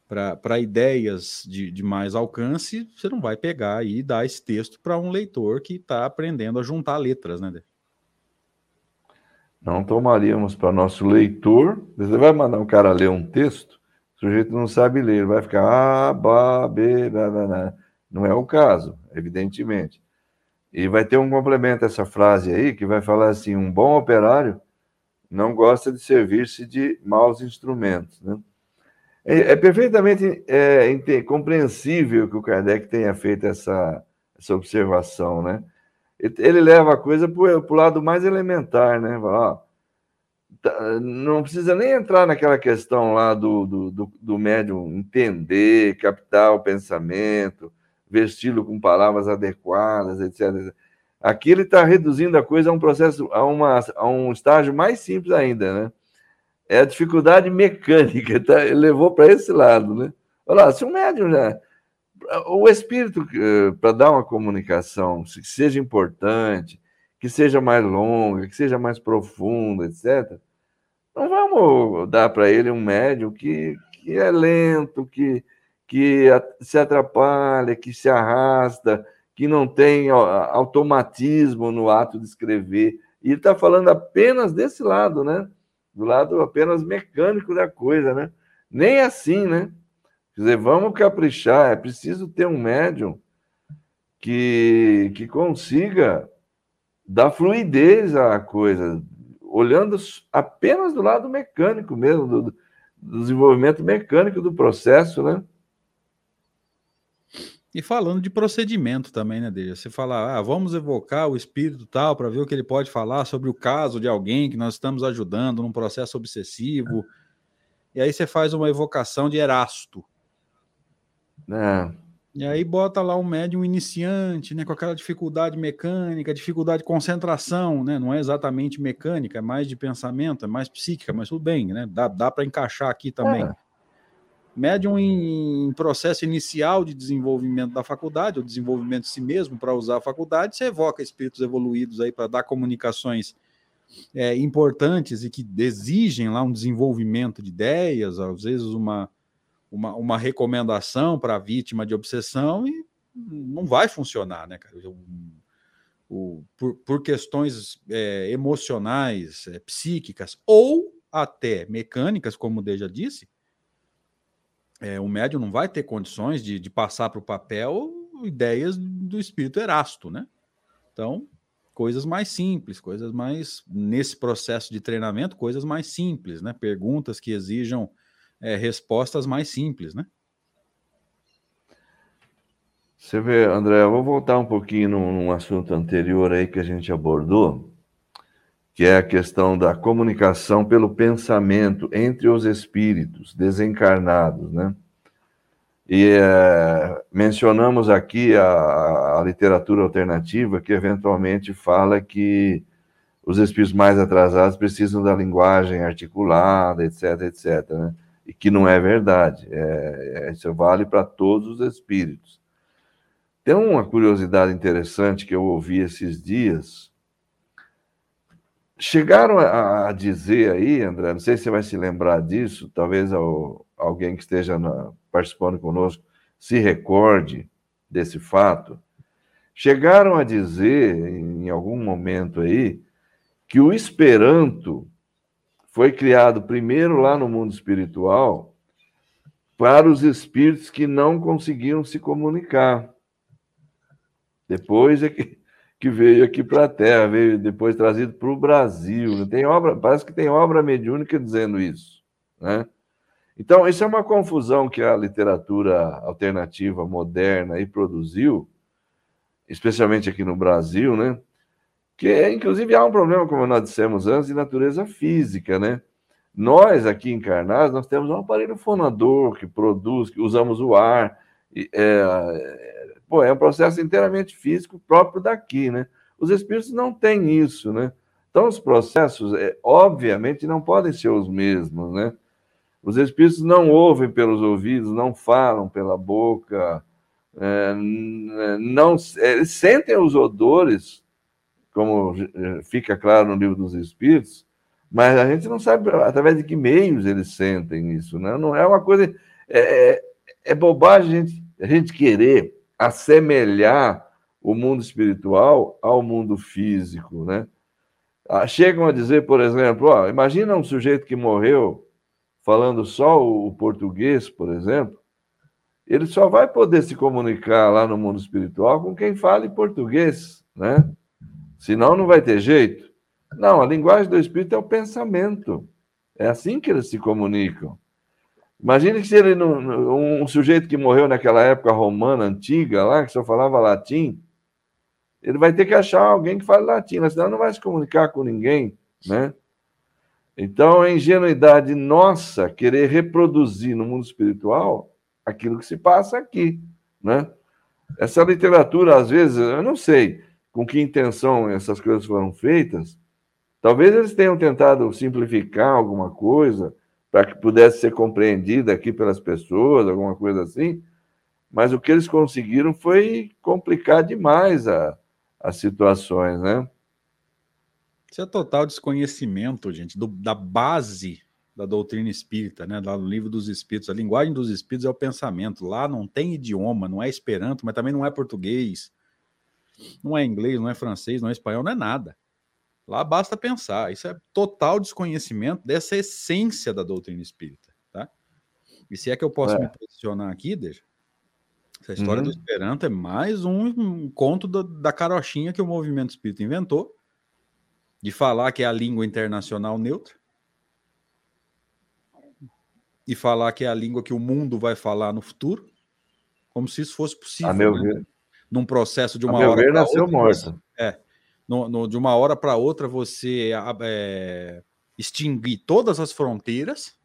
Para ideias de, de, mais alcance, você não vai pegar e dar esse texto para um leitor que está aprendendo a juntar letras, né? Não tomaríamos para nosso leitor. Você vai mandar um cara ler um texto, o sujeito não sabe ler, vai ficar A, B, B, B, B. Não é o caso, evidentemente. E vai ter um complemento essa frase aí, que vai falar assim: um bom operário não gosta de servir-se de maus instrumentos. Né? É, é perfeitamente é, compreensível que o Kardec tenha feito essa, essa observação. Né? Ele leva a coisa para o lado mais elementar, né? Ó, tá, não precisa nem entrar naquela questão lá do, do, do, do médium entender, captar o pensamento, vesti-lo com palavras adequadas, etc. Aqui ele está reduzindo a coisa a um processo, a, uma, a um estágio mais simples ainda, né? É a dificuldade mecânica, tá? ele levou para esse lado, né? Olha lá, se o médium já. O espírito, eh, para dar uma comunicação que seja importante, que seja mais longa, que seja mais profunda, etc., não vamos dar para ele um médium que, que é lento, que, que se atrapalha, que se arrasta, que não tem automatismo no ato de escrever. E ele está falando apenas desse lado, né? Do lado apenas mecânico da coisa, né? Nem assim, né? Quer dizer, vamos caprichar, é preciso ter um médium que, que consiga dar fluidez à coisa, olhando apenas do lado mecânico mesmo, do, do desenvolvimento mecânico do processo, né? E falando de procedimento também, né, Deja? Você fala, ah, vamos evocar o espírito tal para ver o que ele pode falar sobre o caso de alguém que nós estamos ajudando num processo obsessivo. E aí você faz uma evocação de Erasto. É. E aí bota lá um médium iniciante, né, com aquela dificuldade mecânica, dificuldade de concentração, né? Não é exatamente mecânica, é mais de pensamento, é mais psíquica, mas tudo bem, né? Dá, dá para encaixar aqui também. É médium em processo inicial de desenvolvimento da faculdade, ou desenvolvimento de si mesmo para usar a faculdade, você evoca espíritos evoluídos aí para dar comunicações é, importantes e que exigem lá um desenvolvimento de ideias, às vezes uma, uma, uma recomendação para a vítima de obsessão e não vai funcionar, né, cara? O, o, por, por, questões é, emocionais, é, psíquicas ou até mecânicas, como o Deja disse, é, o médium não vai ter condições de, de passar para o papel ideias do espírito Erasto, né? Então, coisas mais simples, coisas mais nesse processo de treinamento, coisas mais simples, né? Perguntas que exijam é, respostas mais simples, né? Você vê, André, eu vou voltar um pouquinho num, num assunto anterior aí que a gente abordou, que é a questão da comunicação pelo pensamento entre os espíritos desencarnados, né? E é, mencionamos aqui a, a, literatura alternativa que eventualmente fala que os espíritos mais atrasados precisam da linguagem articulada, etc, etc, né? E que não é verdade. É, é isso vale para todos os espíritos. Tem uma curiosidade interessante que eu ouvi esses dias. Chegaram a, dizer aí, André, não sei se você vai se lembrar disso, talvez alguém que esteja participando conosco se recorde desse fato, chegaram a dizer, em algum momento aí, que o Esperanto foi criado primeiro lá no mundo espiritual para os espíritos que não conseguiam se comunicar. Depois é que, que veio aqui para a Terra, veio depois trazido para o Brasil. Tem obra, parece que tem obra mediúnica dizendo isso, né? Então, isso é uma confusão que a literatura alternativa moderna aí produziu, especialmente aqui no Brasil, né? Que, inclusive, há um problema, como nós dissemos antes, de natureza física, né? Nós, aqui encarnados, nós temos um aparelho fonador que produz, que usamos o ar. É, é, pô, é um processo inteiramente físico próprio daqui, né? Os espíritos não têm isso, né? Então, os processos, é, obviamente, não podem ser os mesmos, né? Os espíritos não ouvem pelos ouvidos, não falam pela boca, é, não eles sentem os odores, como fica claro no livro dos Espíritos, mas a gente não sabe através de que meios eles sentem isso, né? Não é uma coisa é, é, é bobagem a gente, a gente querer assemelhar o mundo espiritual ao mundo físico, né? Ah, chegam a dizer, por exemplo, ó, imagina um sujeito que morreu falando só o português, por exemplo, ele só vai poder se comunicar lá no mundo espiritual com quem fale português, né? Senão não vai ter jeito. Não, a linguagem do espírito é o pensamento. É assim que eles se comunicam. Imagine que se ele um sujeito que morreu naquela época romana antiga lá, que só falava latim, ele vai ter que achar alguém que fale latim, senão não vai se comunicar com ninguém, né? Então, a ingenuidade nossa querer reproduzir no mundo espiritual aquilo que se passa aqui, né? Essa literatura, às vezes, eu não sei com que intenção essas coisas foram feitas. Talvez eles tenham tentado simplificar alguma coisa para que pudesse ser compreendida aqui pelas pessoas, alguma coisa assim. Mas o que eles conseguiram foi complicar demais a, as situações, né? Isso é total desconhecimento, gente, do, da base da doutrina espírita, né? Lá no livro dos espíritos. A linguagem dos espíritos é o pensamento. Lá não tem idioma, não é esperanto, mas também não é português, não é inglês, não é francês, não é espanhol, não é nada. Lá basta pensar. Isso é total desconhecimento dessa essência da doutrina espírita, tá? E se é que eu posso é. me posicionar aqui, deixa. Essa história uhum. do Esperanto é mais um, um conto da, da carochinha que o movimento espírita inventou de falar que é a língua internacional neutra e falar que é a língua que o mundo vai falar no futuro, como se isso fosse possível. A meu né? ver. Num processo de uma a hora para outra. Morto. É. No, no, de uma hora para outra, você é, extinguir todas as fronteiras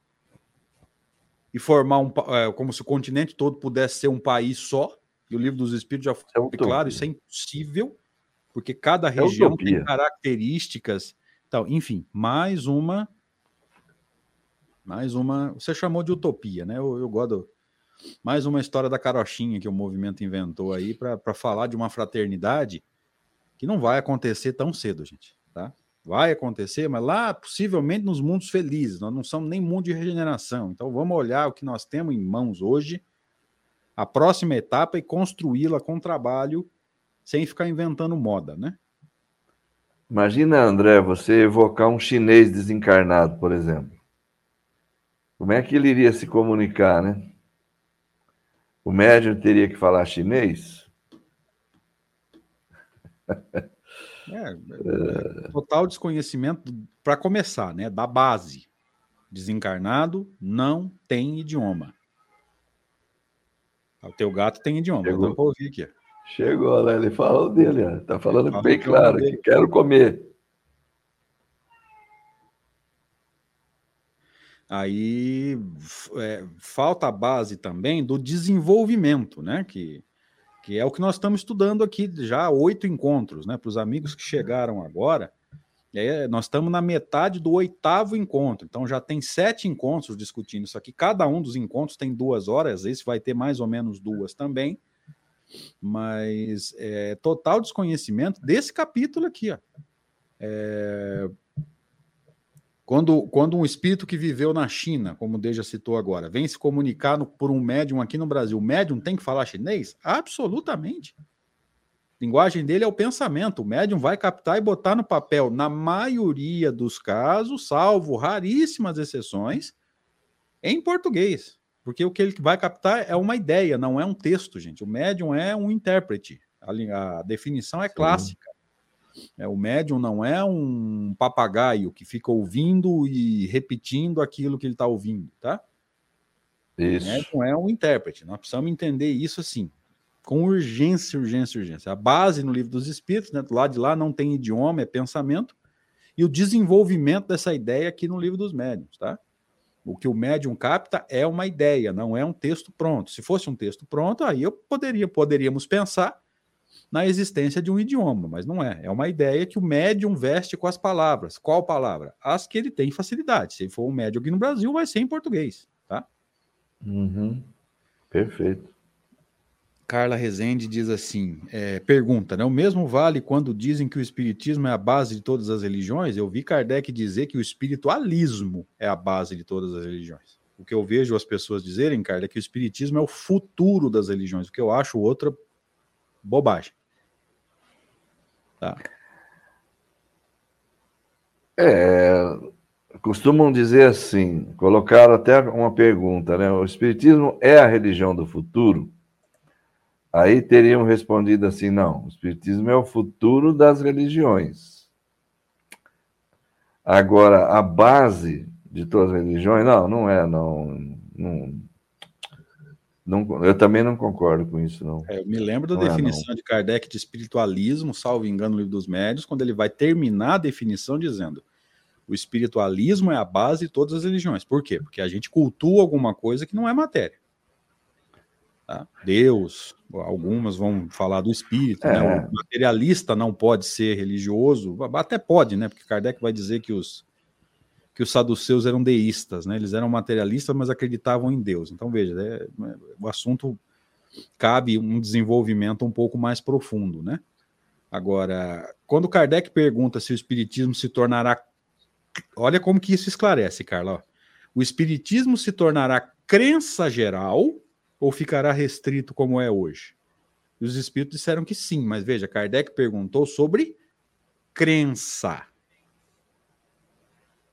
e formar um. É, como se o continente todo pudesse ser um país só. E o livro dos Espíritos já foi é claro, isso é impossível porque cada é região tem características. Então, enfim, mais uma. Mais uma. Você chamou de utopia, né? Eu, eu gosto. Mais uma história da carochinha que o movimento inventou aí para falar de uma fraternidade que não vai acontecer tão cedo, gente. Tá? Vai acontecer, mas lá, possivelmente, nos mundos felizes. Nós não somos nem mundo de regeneração. Então, vamos olhar o que nós temos em mãos hoje, a próxima etapa e construí-la com trabalho, sem ficar inventando moda, né? Imagina, André, você evocar um chinês desencarnado, por exemplo. Como é que ele iria se comunicar, né? O médium teria que falar chinês? É, é total desconhecimento para começar, né? Da base. Desencarnado não tem idioma. O teu gato tem idioma, Chegou. dá para ouvir aqui. Chegou, né? Ele falou dele, está falando bem claro que quero comer. Aí é, falta a base também do desenvolvimento, né? Que, que é o que nós estamos estudando aqui já oito encontros, né? Para os amigos que chegaram agora, é, nós estamos na metade do oitavo encontro, então já tem sete encontros discutindo isso aqui. Cada um dos encontros tem duas horas, esse vai ter mais ou menos duas também, mas é, total desconhecimento desse capítulo aqui, ó. É, quando, quando um espírito que viveu na China, como o Deja citou agora, vem se comunicar no, por um médium aqui no Brasil, o médium tem que falar chinês? Absolutamente. A linguagem dele é o pensamento. O médium vai captar e botar no papel, na maioria dos casos, salvo raríssimas exceções, em português. Porque o que ele vai captar é uma ideia, não é um texto, gente. O médium é um intérprete. A, a definição é clássica. É, o médium não é um papagaio que fica ouvindo e repetindo aquilo que ele está ouvindo, tá? Isso. O médium é um intérprete. Nós precisamos entender isso assim, com urgência, urgência, urgência. A base no livro dos Espíritos, né, do lado de lá não tem idioma, é pensamento, e o desenvolvimento dessa ideia aqui no livro dos médiums, tá? O que o médium capta é uma ideia, não é um texto pronto. Se fosse um texto pronto, aí eu poderia, poderíamos pensar na existência de um idioma, mas não é. É uma ideia que o médium veste com as palavras. Qual palavra? As que ele tem facilidade. Se for um médium aqui no Brasil, vai ser em português, tá? Uhum. Perfeito. Carla Rezende diz assim: é, pergunta, né? O mesmo vale quando dizem que o espiritismo é a base de todas as religiões? Eu vi Kardec dizer que o espiritualismo é a base de todas as religiões. O que eu vejo as pessoas dizerem, Carla, é que o espiritismo é o futuro das religiões, o que eu acho outra bobagem. Tá. É, costumam dizer assim, colocaram até uma pergunta, né? O Espiritismo é a religião do futuro? Aí teriam respondido assim: não, o Espiritismo é o futuro das religiões. Agora, a base de todas as religiões, não, não é, não, não, não, eu também não concordo com isso, não. É, eu me lembro da não definição é, de Kardec de espiritualismo, salvo engano, no livro dos médios, quando ele vai terminar a definição dizendo: o espiritualismo é a base de todas as religiões. Por quê? Porque a gente cultua alguma coisa que não é matéria. Tá? Deus, algumas vão falar do espírito, né? é. né? O materialista não pode ser religioso, até pode, né? Porque Kardec vai dizer que os que os saduceus eram deístas, né? Eles eram materialistas, mas acreditavam em Deus. Então, veja, é, o assunto cabe um desenvolvimento um pouco mais profundo, né? Agora, quando Kardec pergunta se o espiritismo se tornará Olha como que isso esclarece, Carla. O espiritismo se tornará crença geral ou ficará restrito como é hoje? E os espíritos disseram que sim, mas veja, Kardec perguntou sobre crença.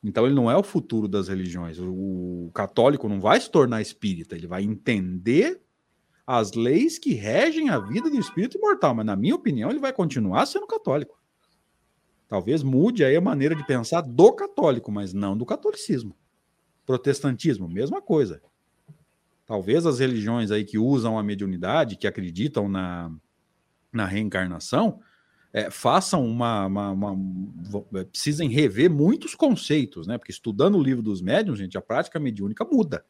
Então ele não é o futuro das religiões. O católico não vai se tornar espírita, ele vai entender as leis que regem a vida do espírito imortal, mas na minha opinião ele vai continuar sendo católico. Talvez mude aí a maneira de pensar do católico, mas não do catolicismo. Protestantismo, mesma coisa. Talvez as religiões aí que usam a mediunidade, que acreditam na, na reencarnação, é, façam uma, uma, uma, é, precisem rever muitos conceitos, né? Porque estudando o livro dos médiuns, gente, a prática mediúnica muda.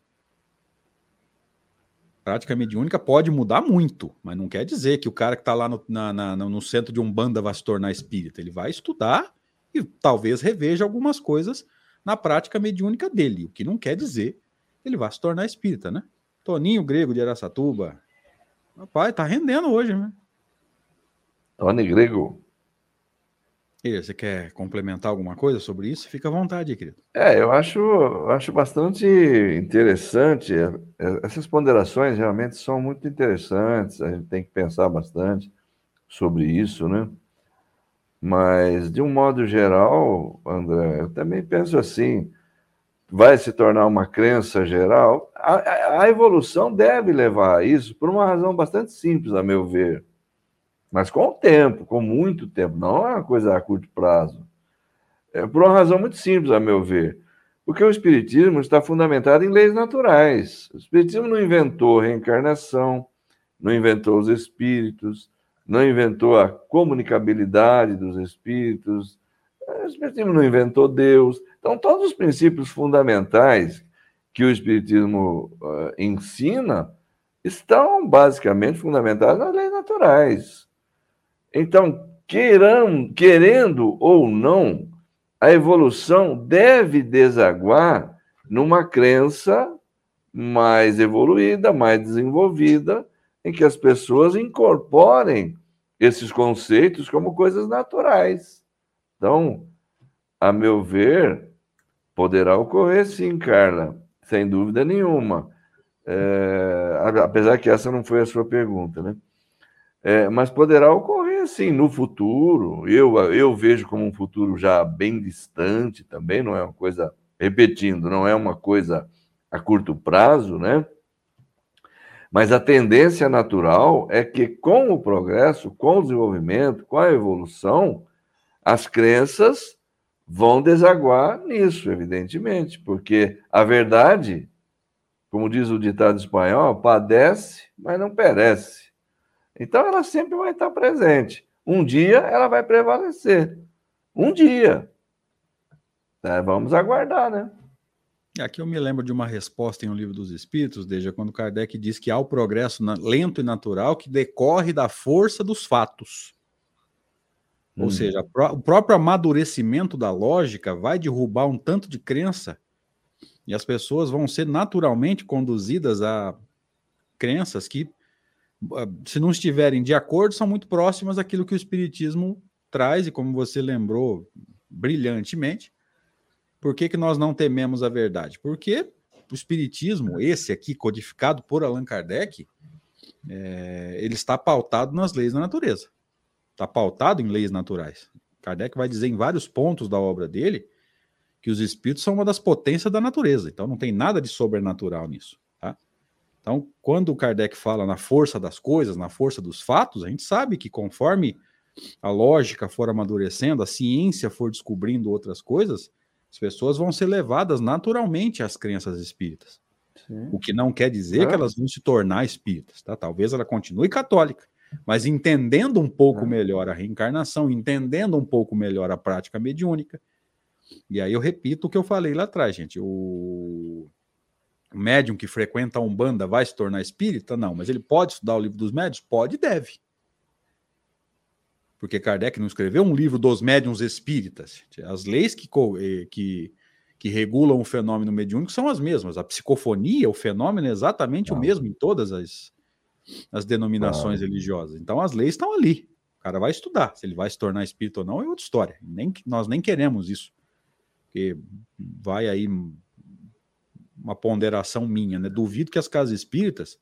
A prática mediúnica pode mudar muito, mas não quer dizer que o cara que está lá no, na, na, no centro de Umbanda vai se tornar espírita. Ele vai estudar e talvez reveja algumas coisas na prática mediúnica dele, o que não quer dizer que ele vai se tornar espírita, né? Toninho Grego de Aracatuba. Rapaz, tá rendendo hoje, né? Tony Grego. Você quer complementar alguma coisa sobre isso? Fica à vontade, querido. É, eu acho, eu acho bastante interessante. É, é, essas ponderações realmente são muito interessantes. A gente tem que pensar bastante sobre isso, né? Mas, de um modo geral, André, eu também penso assim: vai se tornar uma crença geral. A, a evolução deve levar a isso por uma razão bastante simples, a meu ver. Mas com o tempo, com muito tempo, não é uma coisa a curto prazo. É por uma razão muito simples, a meu ver. Porque o Espiritismo está fundamentado em leis naturais. O Espiritismo não inventou reencarnação, não inventou os espíritos, não inventou a comunicabilidade dos espíritos, o Espiritismo não inventou Deus. Então, todos os princípios fundamentais que o Espiritismo uh, ensina estão basicamente fundamentados nas leis naturais. Então, queiram, querendo ou não, a evolução deve desaguar numa crença mais evoluída, mais desenvolvida, em que as pessoas incorporem esses conceitos como coisas naturais. Então, a meu ver, poderá ocorrer sim, Carla, sem dúvida nenhuma. É, apesar que essa não foi a sua pergunta, né? É, mas poderá ocorrer sim no futuro. Eu, eu vejo como um futuro já bem distante também, não é uma coisa, repetindo, não é uma coisa a curto prazo, né? Mas a tendência natural é que, com o progresso, com o desenvolvimento, com a evolução, as crenças vão desaguar nisso, evidentemente, porque a verdade, como diz o ditado espanhol, padece, mas não perece. Então ela sempre vai estar presente. Um dia ela vai prevalecer. Um dia. É, vamos aguardar, né? Aqui eu me lembro de uma resposta em um livro dos Espíritos, desde quando Kardec diz que há o progresso lento e natural que decorre da força dos fatos. Hum. Ou seja, o próprio amadurecimento da lógica vai derrubar um tanto de crença e as pessoas vão ser naturalmente conduzidas a crenças que, se não estiverem de acordo, são muito próximas daquilo que o Espiritismo traz, e como você lembrou brilhantemente, por que, que nós não tememos a verdade? Porque o Espiritismo, esse aqui, codificado por Allan Kardec, é, ele está pautado nas leis da natureza. Está pautado em leis naturais. Kardec vai dizer em vários pontos da obra dele que os espíritos são uma das potências da natureza. Então não tem nada de sobrenatural nisso. Então, quando o Kardec fala na força das coisas, na força dos fatos, a gente sabe que conforme a lógica for amadurecendo, a ciência for descobrindo outras coisas, as pessoas vão ser levadas naturalmente às crenças espíritas. Sim. O que não quer dizer é. que elas vão se tornar espíritas, tá? Talvez ela continue católica, mas entendendo um pouco é. melhor a reencarnação, entendendo um pouco melhor a prática mediúnica. E aí eu repito o que eu falei lá atrás, gente. O médium que frequenta a Umbanda vai se tornar espírita? Não, mas ele pode estudar o livro dos médios? Pode e deve porque Kardec não escreveu um livro dos médiums espíritas. As leis que, eh, que, que regulam o fenômeno mediúnico são as mesmas. A psicofonia, o fenômeno é exatamente ah. o mesmo em todas as, as denominações ah. religiosas. Então as leis estão ali. O cara vai estudar. Se ele vai se tornar espírita ou não é outra história. Nem, nós nem queremos isso. Porque vai aí uma ponderação minha, né? Duvido que as casas espíritas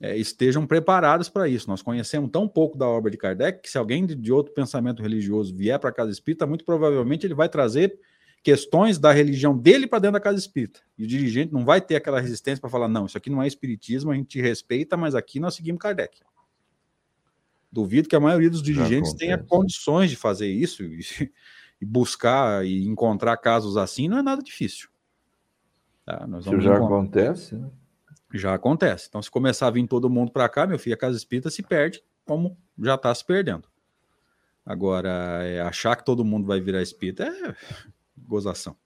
é, estejam preparadas para isso. Nós conhecemos tão pouco da obra de Kardec que se alguém de, de outro pensamento religioso vier para a casa espírita, muito provavelmente ele vai trazer questões da religião dele para dentro da casa espírita. E o dirigente não vai ter aquela resistência para falar: não, isso aqui não é espiritismo, a gente respeita, mas aqui nós seguimos Kardec. Duvido que a maioria dos dirigentes tenha condições de fazer isso e, e, buscar e encontrar casos assim, não é nada difícil. Tá? isso já acontece, né? Já acontece. Então, se começar a vir todo mundo para cá, meu filho, a casa espírita se perde, como já está se perdendo. Agora, é, achar que todo mundo vai virar espírita é gozação.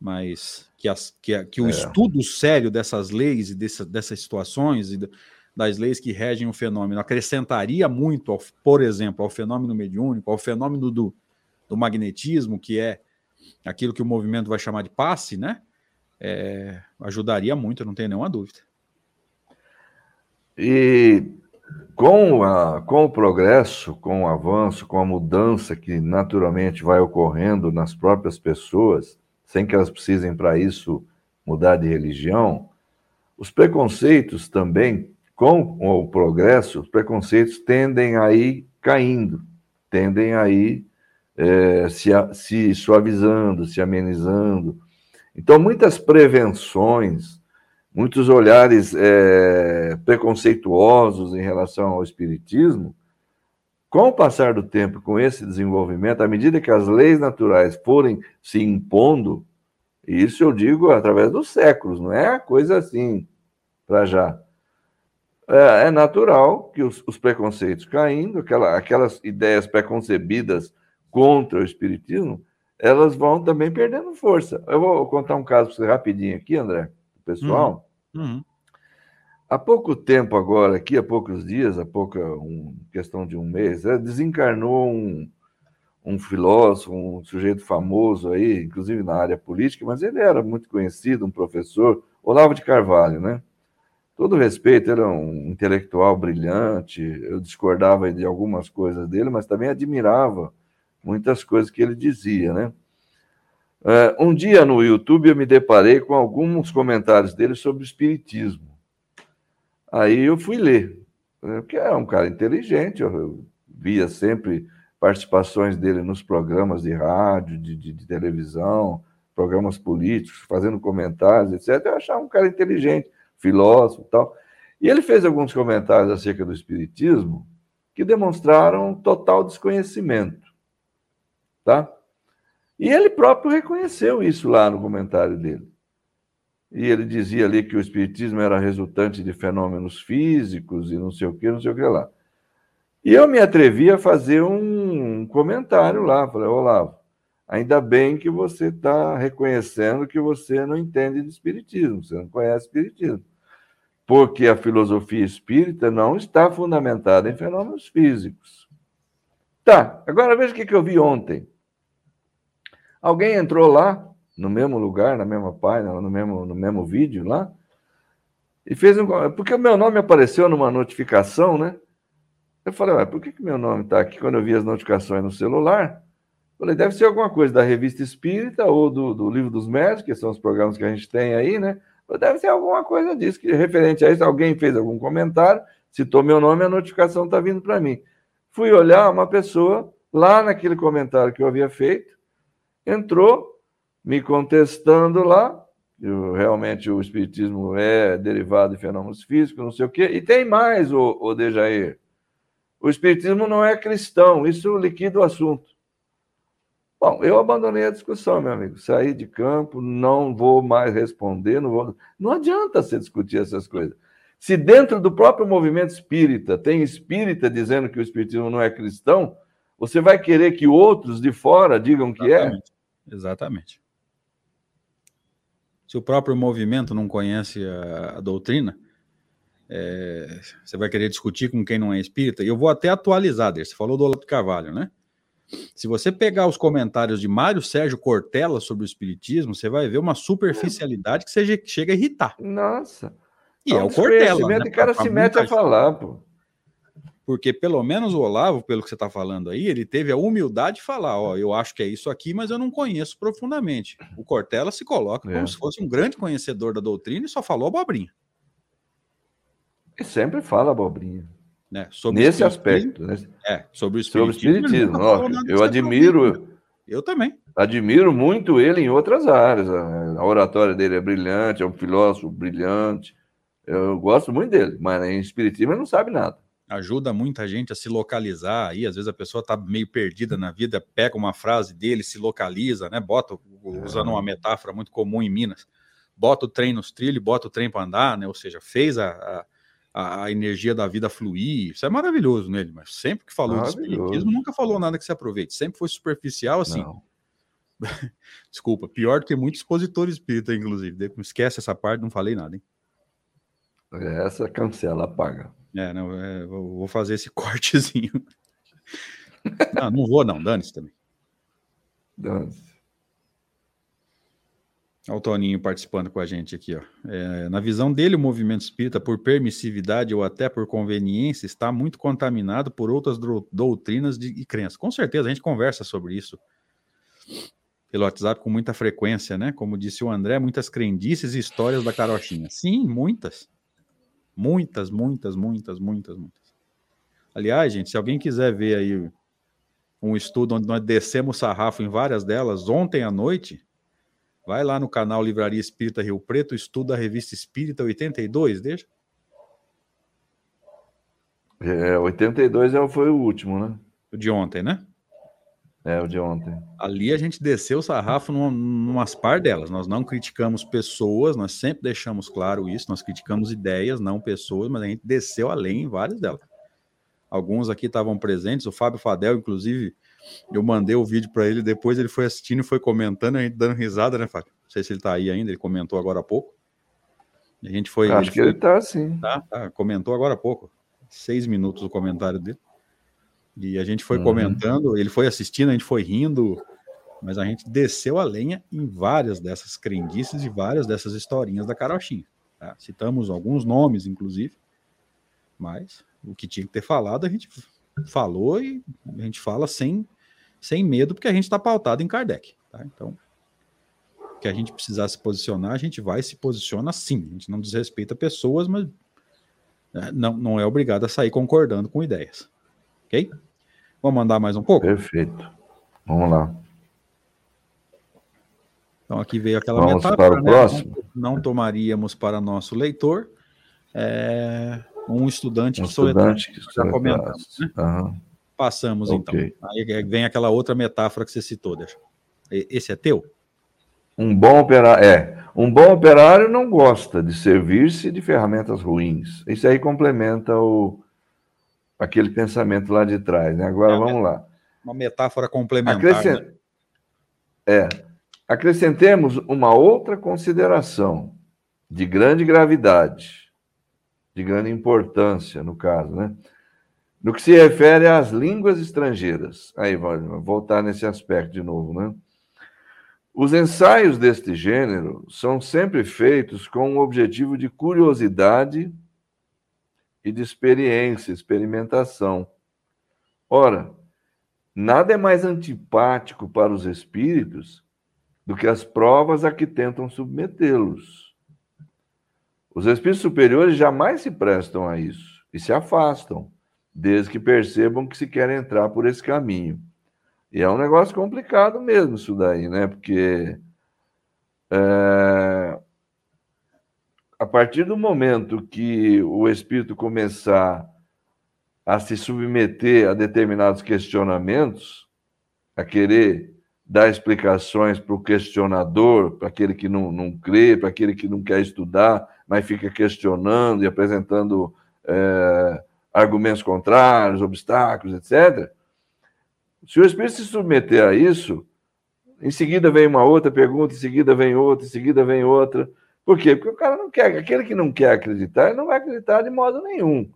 Mas que, as, que, que o é. estudo sério dessas leis e dessa, dessas situações e das leis que regem o fenômeno acrescentaria muito, ao, por exemplo, ao fenômeno mediúnico, ao fenômeno do, do magnetismo, que é aquilo que o movimento vai chamar de passe, né? É, ajudaria muito, não tenho nenhuma dúvida. E Com, a, com o progresso, com o avanço, com a mudança que naturalmente vai ocorrendo nas próprias pessoas, sem que elas precisem para isso mudar de religião, os preconceitos também, com o progresso, os preconceitos tendem a ir caindo, tendem a ir é, se, se suavizando, se amenizando. Então, muitas prevenções, muitos olhares é, preconceituosos em relação ao espiritismo, com o passar do tempo, com esse desenvolvimento, à medida que as leis naturais forem se impondo, isso eu digo através dos séculos, não é coisa assim para já. É, é, natural que os, os preconceitos caindo, aquela, aquelas ideias preconcebidas contra o espiritismo, elas vão também perdendo força. Eu vou contar um caso para você rapidinho aqui, André, pessoal. Uhum. Uhum. Há pouco tempo agora, aqui, há poucos dias, há pouca um, questão de um mês, é, desencarnou um, um filósofo, um sujeito famoso aí, inclusive na área política, mas ele era muito conhecido, um professor, Olavo de Carvalho, né? Todo respeito, era um intelectual brilhante, eu discordava de algumas coisas dele, mas também admirava muitas coisas que ele dizia, né? É, um dia no YouTube eu me deparei com alguns comentários dele sobre o espiritismo. Aí eu fui ler, né? porque é um cara inteligente, eu via sempre participações dele nos programas de rádio, de, de, de televisão, programas políticos, fazendo comentários, etc. Eu achava um cara inteligente, filósofo e tal. E ele fez alguns comentários acerca do espiritismo que demonstraram total desconhecimento tá? E ele próprio reconheceu isso lá no comentário dele. E ele dizia ali que o espiritismo era resultante de fenômenos físicos e não sei o que, não sei o que lá. E eu me atrevi a fazer um comentário lá, falei, Olavo, ainda bem que você está reconhecendo que você não entende de espiritismo, você não conhece espiritismo. Porque a filosofia espírita não está fundamentada em fenômenos físicos. Tá, agora veja o que eu vi ontem. Alguém entrou lá, no mesmo lugar, na mesma página, no mesmo, no mesmo vídeo lá, e fez um. Porque o meu nome apareceu numa notificação, né? Eu falei, ué, por que, que meu nome está aqui quando eu vi as notificações no celular? Falei, deve ser alguma coisa da revista Espírita ou do, do Livro dos Médicos, que são os programas que a gente tem aí, né? Deve ser alguma coisa disso, que referente a isso, alguém fez algum comentário, citou meu nome, a notificação está vindo para mim. Fui olhar uma pessoa lá naquele comentário que eu havia feito, entrou me contestando lá, eu, realmente o espiritismo é derivado de fenômenos físicos, não sei o quê, e tem mais, o, o Dejair. O espiritismo não é cristão, isso liquida o assunto. Bom, eu abandonei a discussão, meu amigo. Saí de campo, não vou mais responder, não vou. Não adianta você discutir essas coisas. Se dentro do próprio movimento espírita tem espírita dizendo que o espiritismo não é cristão, você vai querer que outros de fora digam que é? Exatamente. é? Exatamente. Se o próprio movimento não conhece a, a doutrina, é, você vai querer discutir com quem não é espírita. E eu vou até atualizar, você falou do Olavo Carvalho, né? Se você pegar os comentários de Mário Sérgio Cortella sobre o espiritismo, você vai ver uma superficialidade que você chega a irritar. Nossa. E é, o Cortella. Né? O cara se mete a falar, pô. Porque pelo menos o Olavo, pelo que você está falando aí, ele teve a humildade de falar: ó, eu acho que é isso aqui, mas eu não conheço profundamente. O Cortella se coloca é. como se fosse um grande conhecedor da doutrina e só falou abobrinha. E sempre fala abobrinha. Né? Sobre Nesse aspecto. Né? É, sobre o espiritismo. Sobre o espiritismo. Ó, eu admiro. Eu também. Admiro muito ele em outras áreas. A oratória dele é brilhante, é um filósofo brilhante. Eu gosto muito dele, mas em espiritismo ele não sabe nada ajuda muita gente a se localizar aí, às vezes a pessoa está meio perdida na vida, pega uma frase dele, se localiza, né? Bota, usando uma metáfora muito comum em Minas, bota o trem nos trilhos, bota o trem para andar, né? Ou seja, fez a, a, a, energia da vida fluir. Isso é maravilhoso nele, mas sempre que falou de espiritismo, nunca falou nada que se aproveite, sempre foi superficial assim. Desculpa, pior do que muitos expositores espíritas, inclusive. Esquece essa parte, não falei nada, hein? Essa cancela, apaga. É, não, é, vou fazer esse cortezinho. não, não vou, não. Dane-se também. Dane-se. Olha o Toninho participando com a gente aqui. Ó. É, na visão dele, o movimento espírita, por permissividade ou até por conveniência, está muito contaminado por outras doutrinas de, e crenças. Com certeza, a gente conversa sobre isso pelo WhatsApp com muita frequência, né? Como disse o André, muitas crendices e histórias da carochinha. Sim, muitas. Muitas, muitas, muitas, muitas, muitas. Aliás, gente, se alguém quiser ver aí um estudo onde nós descemos sarrafo em várias delas, ontem à noite, vai lá no canal Livraria Espírita Rio Preto, estuda a revista Espírita 82, deixa. É, 82 é foi o último, né? O de ontem, né? É, o de ontem. Ali a gente desceu o sarrafo numa, numas par delas. Nós não criticamos pessoas, nós sempre deixamos claro isso. Nós criticamos ideias, não pessoas, mas a gente desceu além em várias delas. Alguns aqui estavam presentes, o Fábio Fadel, inclusive, eu mandei o vídeo para ele, depois ele foi assistindo e foi comentando, a gente dando risada, né, Fábio? Não sei se ele está aí ainda, ele comentou agora há pouco. A gente foi. Acho ele que ele está sim. Tá, tá, comentou agora há pouco. Seis minutos o comentário dele. E a gente foi uhum. comentando, ele foi assistindo, a gente foi rindo, mas a gente desceu a lenha em várias dessas crendices e várias dessas historinhas da carochinha. Tá? Citamos alguns nomes, inclusive, mas o que tinha que ter falado, a gente falou e a gente fala sem, sem medo, porque a gente está pautado em Kardec. Tá? Então, que a gente precisar se posicionar, a gente vai se posiciona sim. A gente não desrespeita pessoas, mas né, não, não é obrigado a sair concordando com ideias. Ok? Vamos mandar mais um pouco? Perfeito. Vamos lá. Então aqui veio aquela Vamos metáfora, para o né? próximo. Não, não, tomaríamos para nosso leitor é, um estudante um que estudante que já comentamos. Né? Uhum. Passamos então. okay. então. Aí vem aquela outra metáfora que você citou, deixa. Esse é teu? Um bom operário é um bom operário não gosta de servir-se de ferramentas ruins. Isso aí complementa o aquele pensamento lá de trás. Né? Agora é vamos lá. Uma metáfora complementar. Acrescent... Né? É. Acrescentemos uma outra consideração de grande gravidade, de grande importância, no caso, né? No que se refere às línguas estrangeiras. Aí, vou voltar nesse aspecto de novo, né? Os ensaios deste gênero são sempre feitos com o objetivo de curiosidade e de experiência, experimentação. Ora, nada é mais antipático para os espíritos do que as provas a que tentam submetê-los. Os espíritos superiores jamais se prestam a isso e se afastam, desde que percebam que se quer entrar por esse caminho. E é um negócio complicado mesmo isso daí, né? Porque é, a partir do momento que o espírito começar a se submeter a determinados questionamentos, a querer dar explicações para o questionador, para aquele que não, não crê, para aquele que não quer estudar, mas fica questionando e apresentando é, argumentos contrários, obstáculos, etc. Se o espírito se submeter a isso, em seguida vem uma outra pergunta, em seguida vem outra, em seguida vem outra. Por quê? Porque o cara não quer, aquele que não quer acreditar, ele não vai acreditar de modo nenhum.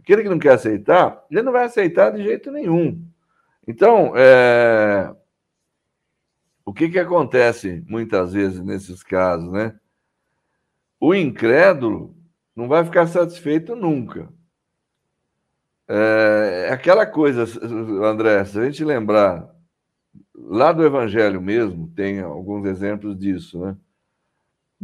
Aquele que não quer aceitar, ele não vai aceitar de jeito nenhum. Então, é... o que, que acontece muitas vezes nesses casos, né? O incrédulo não vai ficar satisfeito nunca. É, é aquela coisa, André, se a gente lembrar lá do Evangelho mesmo, tem alguns exemplos disso, né?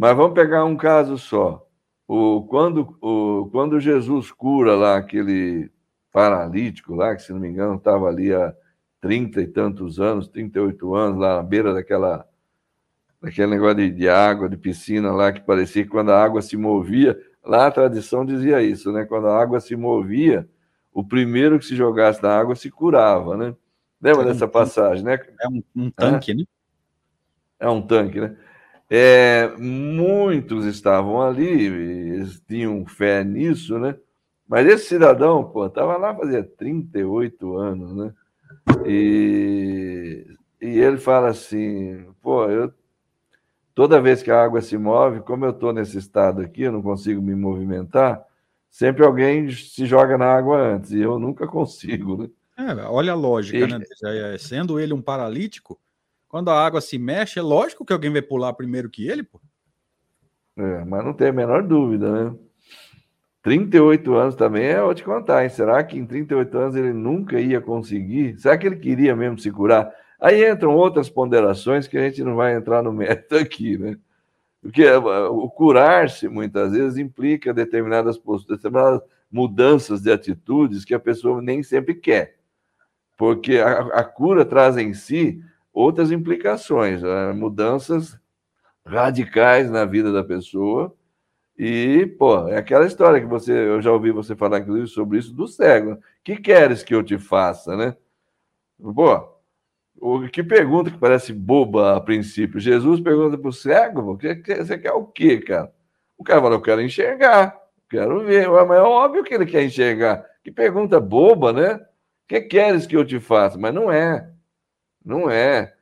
Mas vamos pegar um caso só. O, quando, o, quando Jesus cura lá aquele paralítico lá, que se não me engano estava ali há trinta e tantos anos, 38 anos, lá na beira daquela, daquele negócio de, de água, de piscina lá, que parecia que quando a água se movia, lá a tradição dizia isso, né? Quando a água se movia, o primeiro que se jogasse na água se curava, né? Lembra é dessa passagem, né? É um, um tanque, é? né? É um tanque, né? É, muitos estavam ali, eles tinham fé nisso, né? Mas esse cidadão, pô, estava lá fazia 38 anos, né? E, e ele fala assim, pô, eu toda vez que a água se move, como eu estou nesse estado aqui, eu não consigo me movimentar, sempre alguém se joga na água antes, e eu nunca consigo, né? É, olha a lógica, e... né? Sendo ele um paralítico, Quando a água se mexe, é lógico que alguém vai pular primeiro que ele, pô. É, mas não tem a menor dúvida, né? 38 anos também é, vou te contar, hein? Será que em 38 anos ele nunca ia conseguir? Será que ele queria mesmo se curar? Aí entram outras ponderações que a gente não vai entrar no mérito aqui, né? Porque eh, o curar-se, muitas vezes, implica determinadas, posturas, determinadas mudanças de atitudes que a pessoa nem sempre quer. Porque a, a cura traz em si outras implicações, né? mudanças radicais na vida da pessoa. E, pô, é aquela história que você, eu já ouvi você falar, inclusive, sobre isso do cego. Que queres que eu te faça, né? Pô, o que pergunta que parece boba a princípio. Jesus pergunta para o cego: você quer o quê, cara? O cara fala: eu quero enxergar, quero ver. Mas é óbvio que ele quer enxergar. Que pergunta boba, né? O que queres que eu te faça? Mas não é. Não é.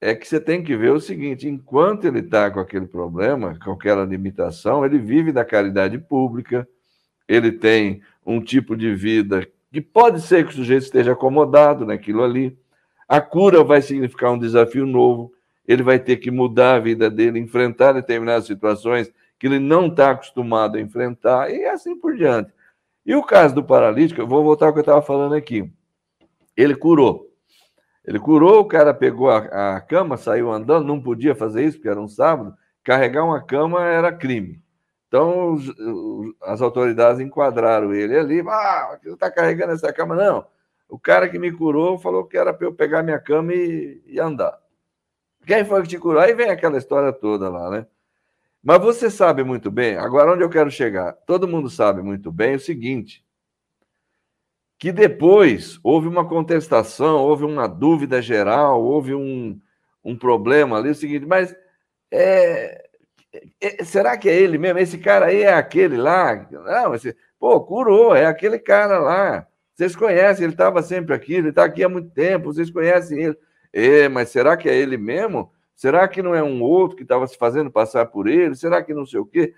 É que você tem que ver o seguinte: enquanto ele está com aquele problema, com aquela limitação, ele vive da caridade pública, ele tem um tipo de vida que pode ser que o sujeito esteja acomodado naquilo ali a cura vai significar um desafio novo, ele vai ter que mudar a vida dele, enfrentar determinadas situações que ele não está acostumado a enfrentar, e assim por diante. E o caso do paralítico, eu vou voltar ao que eu estava falando aqui. Ele curou. Ele curou, o cara pegou a, a, cama, saiu andando, não podia fazer isso, porque era um sábado. Carregar uma cama era crime. Então, os, as autoridades enquadraram ele ali. Ah, você está carregando essa cama? Não. O cara que me curou falou que era para eu pegar minha cama e, e andar. Quem foi que te curou? Aí vem aquela história toda lá, né? Mas você sabe muito bem, agora onde eu quero chegar? Todo mundo sabe muito bem o seguinte: que depois houve uma contestação, houve uma dúvida geral, houve um, um problema ali, o seguinte, mas é, é, será que é ele mesmo? Esse cara aí é aquele lá? Não, esse, pô, curou, é aquele cara lá. Vocês conhecem, ele estava sempre aqui, ele está aqui há muito tempo, vocês conhecem ele. É, mas será que é ele mesmo? Será que não é um outro que estava se fazendo passar por ele? Será que não sei o quê?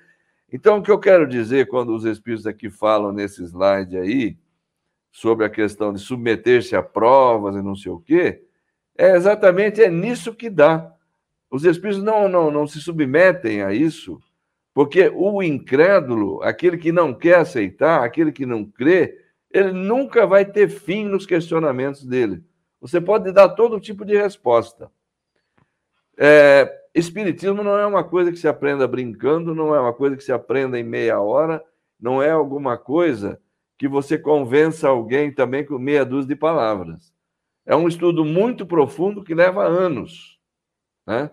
Então, o que eu quero dizer quando os espíritos aqui falam nesse slide aí, sobre a questão de submeter-se a provas e não sei o quê, é exatamente é nisso que dá. Os espíritos não, não, não se submetem a isso, porque o incrédulo, aquele que não quer aceitar, aquele que não crê, ele nunca vai ter fim nos questionamentos dele. Você pode dar todo tipo de resposta. É, espiritismo não é uma coisa que se aprenda brincando, não é uma coisa que se aprenda em meia hora, não é alguma coisa que você convença alguém também com meia dúzia de palavras. É um estudo muito profundo que leva anos. Né?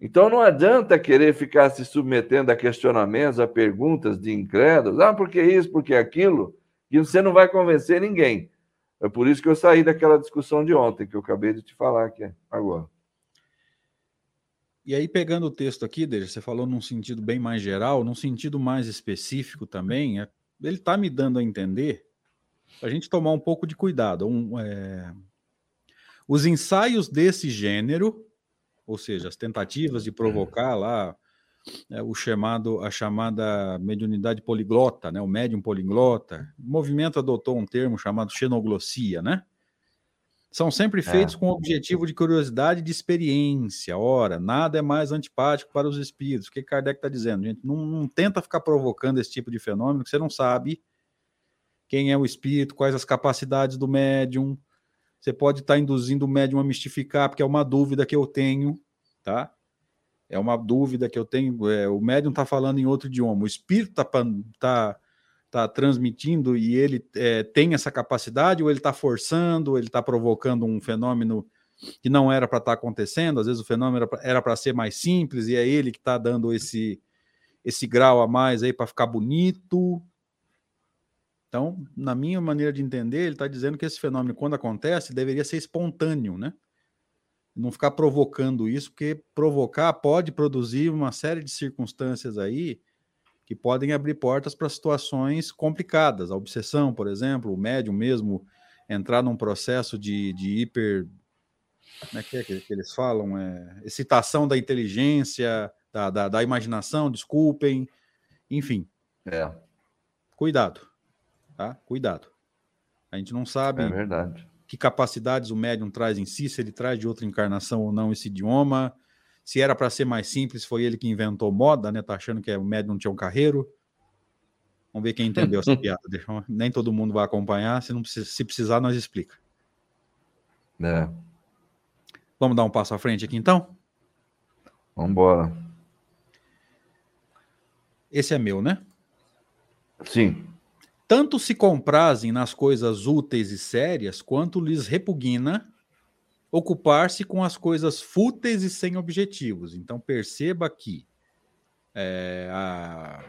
Então não adianta querer ficar se submetendo a questionamentos, a perguntas de incrédulos. Ah, por que isso, por que aquilo? que você não vai convencer ninguém. É por isso que eu saí daquela discussão de ontem, que eu acabei de te falar aqui agora. E aí, pegando o texto aqui, Deja, você falou num sentido bem mais geral, num sentido mais específico também, é, ele está me dando a entender a gente tomar um pouco de cuidado. Um, é, os ensaios desse gênero, ou seja, as tentativas de provocar lá é, o chamado, a chamada mediunidade poliglota, né, o médium poliglota. O movimento adotou um termo chamado xenoglossia, né? São sempre é. feitos é. com o objetivo de curiosidade e de experiência. Ora, nada é mais antipático para os espíritos. O que Kardec está dizendo? Gente, não, não tenta ficar provocando esse tipo de fenômeno, que você não sabe quem é o espírito, quais as capacidades do médium. Você pode estar tá induzindo o médium a mistificar, porque é uma dúvida que eu tenho, tá? É uma dúvida que eu tenho. É, o médium está falando em outro idioma, o espírito está tá, tá transmitindo e ele é, tem essa capacidade, ou ele está forçando, ou ele está provocando um fenômeno que não era para estar tá acontecendo. Às vezes o fenômeno era para ser mais simples e é ele que está dando esse, esse grau a mais aí para ficar bonito. Então, na minha maneira de entender, ele está dizendo que esse fenômeno, quando acontece, deveria ser espontâneo, né? não ficar provocando isso, porque provocar pode produzir uma série de circunstâncias aí que podem abrir portas para situações complicadas. A obsessão, por exemplo, o médium mesmo entrar num processo de, de hiper. Como é que é que, eles falam? É, excitação da inteligência, da, da, da imaginação, desculpem. Enfim. É. Cuidado. Tá? Cuidado. A gente não sabe. É verdade que capacidades o médium traz em si, se ele traz de outra encarnação ou não esse idioma, se era para ser mais simples, foi ele que inventou moda, né? Tá achando que é, o médium tinha um carreiro. Vamos ver quem entendeu essa piada. Nem todo mundo vai acompanhar, se, não precisa, se precisar, nós explica. É. Vamos dar um passo à frente aqui, então? Vamos embora. Esse é meu, né? Sim. Tanto se comprazem nas coisas úteis e sérias, quanto lhes repugna ocupar-se com as coisas fúteis e sem objetivos. Então perceba que é, a...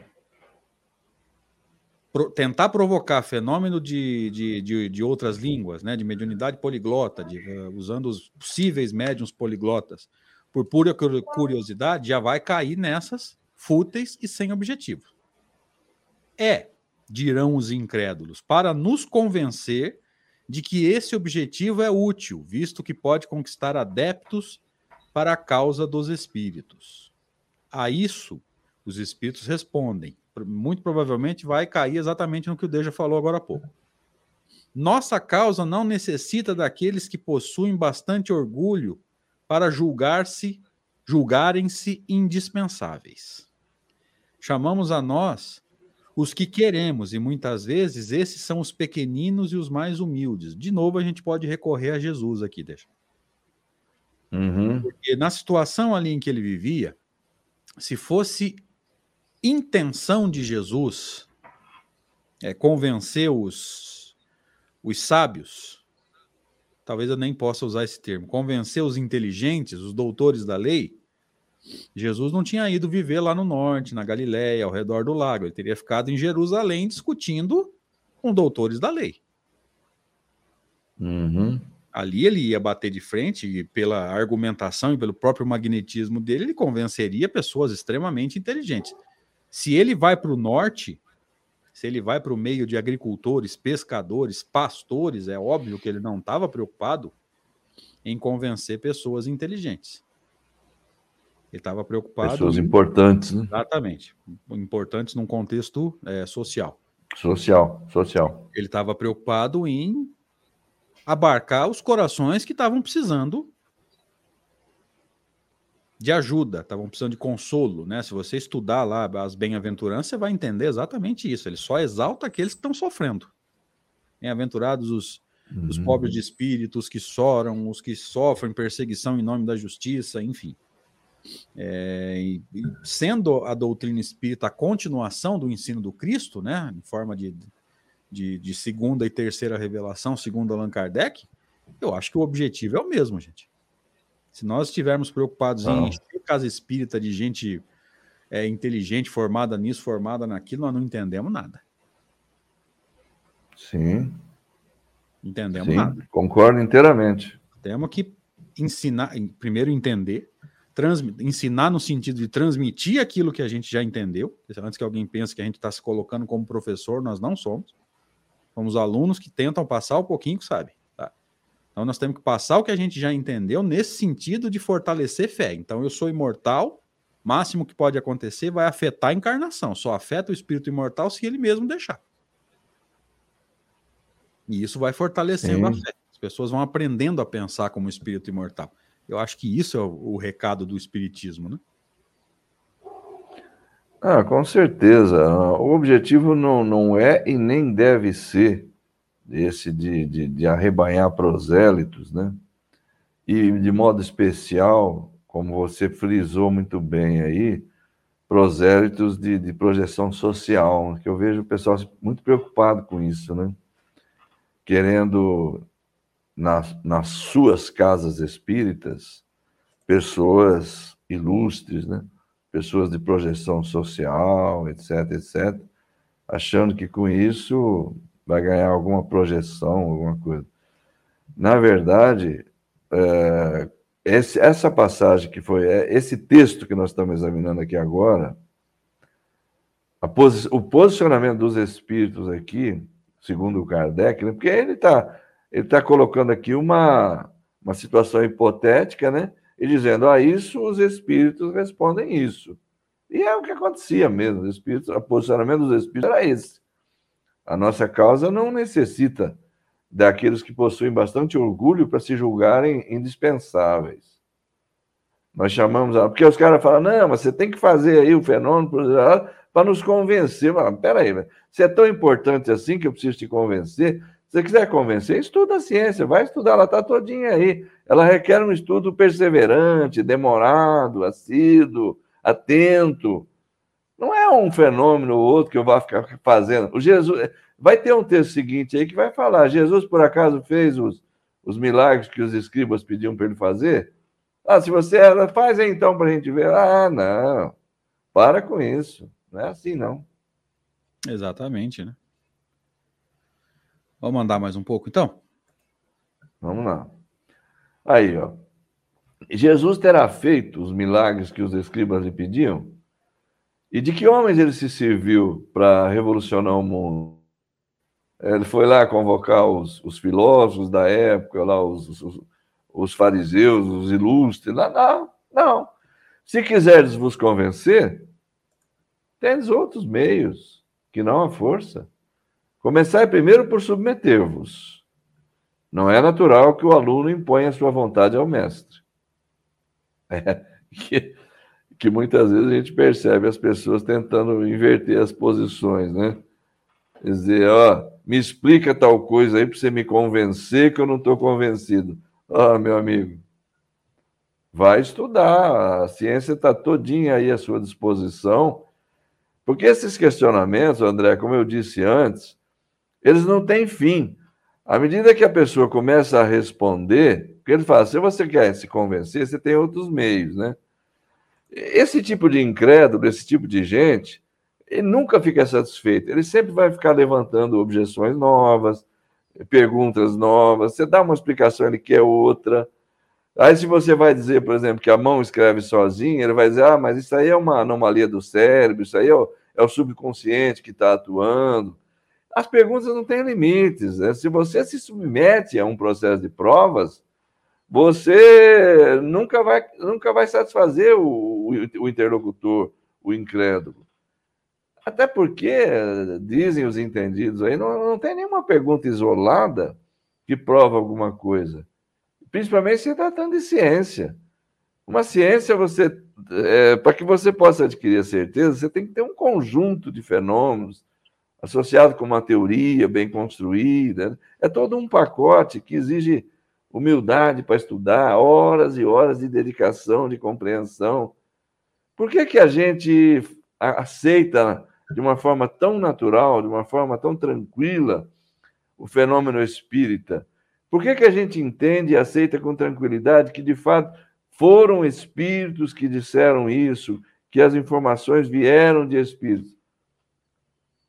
Pro... tentar provocar fenômeno de, de, de, de, outras línguas, né, de mediunidade poliglota, de, uh, usando os possíveis médiums poliglotas, por pura curiosidade, já vai cair nessas fúteis e sem objetivo. É, dirão os incrédulos, para nos convencer de que esse objetivo é útil, visto que pode conquistar adeptos para a causa dos espíritos. A isso, os espíritos respondem. Muito provavelmente vai cair exatamente no que o Deja falou agora há pouco. Nossa causa não necessita daqueles que possuem bastante orgulho para julgar-se, julgarem-se indispensáveis. Chamamos a nós os que queremos, e muitas vezes esses são os pequeninos e os mais humildes. De novo, a gente pode recorrer a Jesus aqui, deixa. Uhum. Porque na situação ali em que ele vivia, se fosse intenção de Jesus é, convencer os, os sábios, talvez eu nem possa usar esse termo, convencer os inteligentes, os doutores da lei, Jesus não tinha ido viver lá no norte, na Galiléia, ao redor do lago. Ele teria ficado em Jerusalém discutindo com doutores da lei. Uhum. Ali ele ia bater de frente e pela argumentação e pelo próprio magnetismo dele, ele convenceria pessoas extremamente inteligentes. Se ele vai para o norte, se ele vai para o meio de agricultores, pescadores, pastores, é óbvio que ele não estava preocupado em convencer pessoas inteligentes. Ele estava preocupado. Pessoas importantes, né? Exatamente. Importantes num contexto é, social. Social, social. Ele estava preocupado em abarcar os corações que estavam precisando de ajuda, estavam precisando de consolo, né? Se você estudar lá as bem-aventuranças, você vai entender exatamente isso. Ele só exalta aqueles que estão sofrendo. Bem-aventurados os, uhum. os pobres de espírito, os que choram, os que sofrem perseguição em nome da justiça, enfim. É, e, sendo a doutrina espírita a continuação do ensino do Cristo, né, em forma de, de, de segunda e terceira revelação, segundo Allan Kardec, eu acho que o objetivo é o mesmo, gente. Se nós estivermos preocupados em encher casa espírita de gente é, inteligente, formada nisso, formada naquilo, nós não entendemos nada. Sim. Entendemos Sim, nada. Concordo inteiramente. Temos que ensinar, primeiro entender, ensinar no sentido de transmitir aquilo que a gente já entendeu. Antes que alguém pense que a gente está se colocando como professor, nós não somos. Somos alunos que tentam passar o pouquinho que sabe. Tá? Então nós temos que passar o que a gente já entendeu nesse sentido de fortalecer fé. Então eu sou imortal, máximo que pode acontecer vai afetar a encarnação. Só afeta o espírito imortal se ele mesmo deixar. E isso vai fortalecendo Sim. a fé. As pessoas vão aprendendo a pensar como espírito imortal. Eu acho que isso é o, recado do Espiritismo, né? Ah, com certeza. O objetivo não, não é e nem deve ser esse de, de, de arrebanhar prosélitos, né? E de modo especial, como você frisou muito bem aí, prosélitos de, de projeção social, que eu vejo o pessoal muito preocupado com isso, né? Querendo nas, nas suas casas espíritas pessoas ilustres, né? pessoas de projeção social, etc, etc, achando que com isso vai ganhar alguma projeção, alguma coisa. Na verdade, é, esse, essa passagem que foi, é, esse texto que nós estamos examinando aqui agora, posi o posicionamento dos espíritos aqui, segundo o Kardec, né, porque ele está ele está colocando aqui uma, uma situação hipotética, né? E dizendo, a ah, isso os espíritos respondem isso. E é o que acontecia mesmo, os espíritos, o posicionamento dos espíritos era esse. A nossa causa não necessita daqueles que possuem bastante orgulho para se julgarem indispensáveis. Nós chamamos, porque os caras falam, não, mas você tem que fazer aí o fenômeno para nos convencer. Mas, peraí, se é tão importante assim que eu preciso te convencer, você quiser convencer, estuda a ciência, vai estudar, ela está todinha aí. Ela requer um estudo perseverante, demorado, assíduo, atento. Não é um fenômeno ou outro que eu vou ficar fazendo. O Jesus vai ter um texto seguinte aí que vai falar: Jesus por acaso fez os, os milagres que os escribas pediam para ele fazer? Ah, se você faz aí então para a gente ver. Ah, não. Para com isso. Não é assim, não. Exatamente, né? Vamos mandar mais um pouco, então? Vamos lá. Aí, ó. Jesus terá feito os milagres que os escribas lhe pediam? E de que homens ele se serviu para revolucionar o mundo? Ele foi lá convocar os, os filósofos da época, lá os, os, os fariseus, os ilustres. Não, não, não. Se quiseres vos convencer, tendes outros meios, que não a força. Começai primeiro por submeter-vos. Não é natural que o aluno imponha a sua vontade ao mestre. É, que, que muitas vezes a gente percebe as pessoas tentando inverter as posições, né? Quer dizer, ó, me explica tal coisa aí para você me convencer que eu não estou convencido. Ah, meu amigo, vai estudar, a ciência está todinha aí à sua disposição, porque esses questionamentos, André, como eu disse antes, eles não têm fim. À medida que a pessoa começa a responder, porque ele fala, se você quer se convencer, você tem outros meios, né? Esse tipo de incrédulo, esse tipo de gente, ele nunca fica satisfeito, ele sempre vai ficar levantando objeções novas, perguntas novas, você dá uma explicação, ele quer outra. Aí, se você vai dizer, por exemplo, que a mão escreve sozinha, ele vai dizer, ah, mas isso aí é uma anomalia do cérebro, isso aí é o, é o subconsciente que está atuando. As perguntas não têm limites. Né? Se você se submete a um processo de provas, você nunca vai, nunca vai satisfazer o, o, interlocutor, o incrédulo. Até porque, dizem os entendidos aí, não, não tem nenhuma pergunta isolada que prova alguma coisa. Principalmente se tratando de ciência. Uma ciência, você, é, para que você possa adquirir a certeza, você tem que ter um conjunto de fenômenos associado com uma teoria bem construída. É todo um pacote que exige humildade para estudar, horas e horas de dedicação, de compreensão. Por que, que a gente aceita de uma forma tão natural, de uma forma tão tranquila, o fenômeno espírita? Por que, que a gente entende e aceita com tranquilidade que, de fato, foram espíritos que disseram isso, que as informações vieram de espíritos?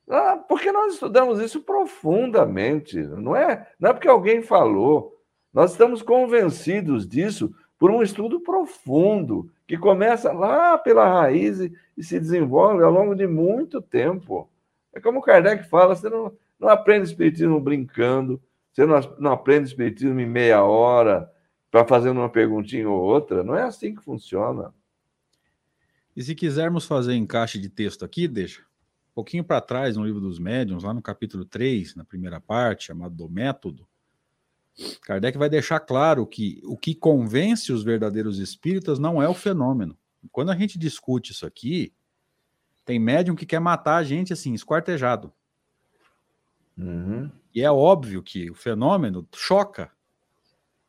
Ah, porque nós estudamos isso profundamente, não é, não é porque alguém falou. Nós estamos convencidos disso por um estudo profundo, que começa lá pela raiz e, se desenvolve ao longo de muito tempo. É como Kardec fala: você não, não aprende Espiritismo brincando, você não, não aprende Espiritismo em meia hora, para fazer uma perguntinha ou outra. Não é assim que funciona. E se quisermos fazer encaixe de texto aqui, deixa. Pouquinho para trás, no livro dos médiuns, lá no capítulo 3, na primeira parte, chamado do método, Kardec vai deixar claro que o que convence os verdadeiros espíritas não é o fenômeno. Quando a gente discute isso aqui, tem médium que quer matar a gente assim, esquartejado. Uhum. E é óbvio que o fenômeno choca,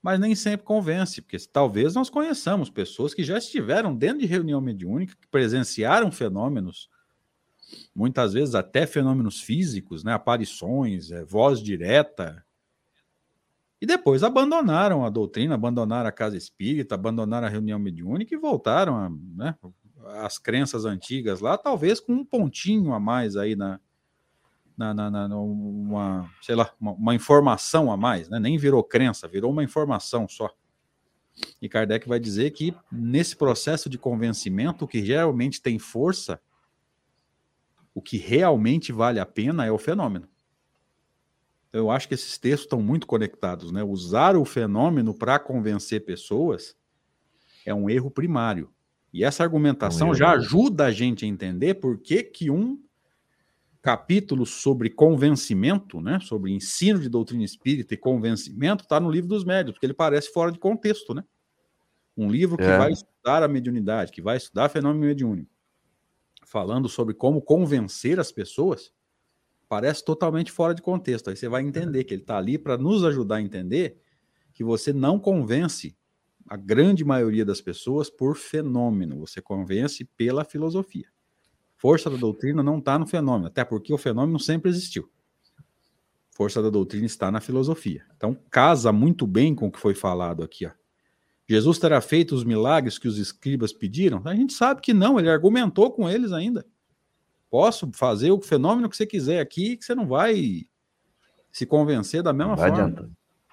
mas nem sempre convence, porque talvez nós conheçamos pessoas que já estiveram dentro de reunião mediúnica, que presenciaram fenômenos, muitas vezes até fenômenos físicos, né, aparições, é, voz direta, e depois abandonaram a doutrina, abandonaram a casa espírita, abandonaram a reunião mediúnica e voltaram a, né, às crenças antigas lá, talvez com um pontinho a mais aí na, na, na, na uma, sei lá, uma, uma, informação a mais, né? nem virou crença, virou uma informação só. E Kardec vai dizer que nesse processo de convencimento, o que geralmente tem força, o que realmente vale a pena é o fenômeno. Eu acho que esses textos estão muito conectados, né? Usar o fenômeno para convencer pessoas é um erro primário. E essa argumentação é um já ajuda a gente a entender por que, que um capítulo sobre convencimento, né, sobre ensino de doutrina espírita e convencimento, está no livro dos médios, porque ele parece fora de contexto, né? Um livro que é. vai estudar a mediunidade, que vai estudar fenômeno mediúnico, falando sobre como convencer as pessoas, parece totalmente fora de contexto. Aí você vai entender que ele está ali para nos ajudar a entender que você não convence a grande maioria das pessoas por fenômeno, você convence pela filosofia força da doutrina não está no fenômeno, até porque o fenômeno sempre existiu. Força da doutrina está na filosofia. Então, casa muito bem com o que foi falado aqui. Ó. Jesus terá feito os milagres que os escribas pediram? A gente sabe que não, ele argumentou com eles ainda. Posso fazer o fenômeno que você quiser aqui, que você não vai se convencer da mesma vai forma. Adiantar.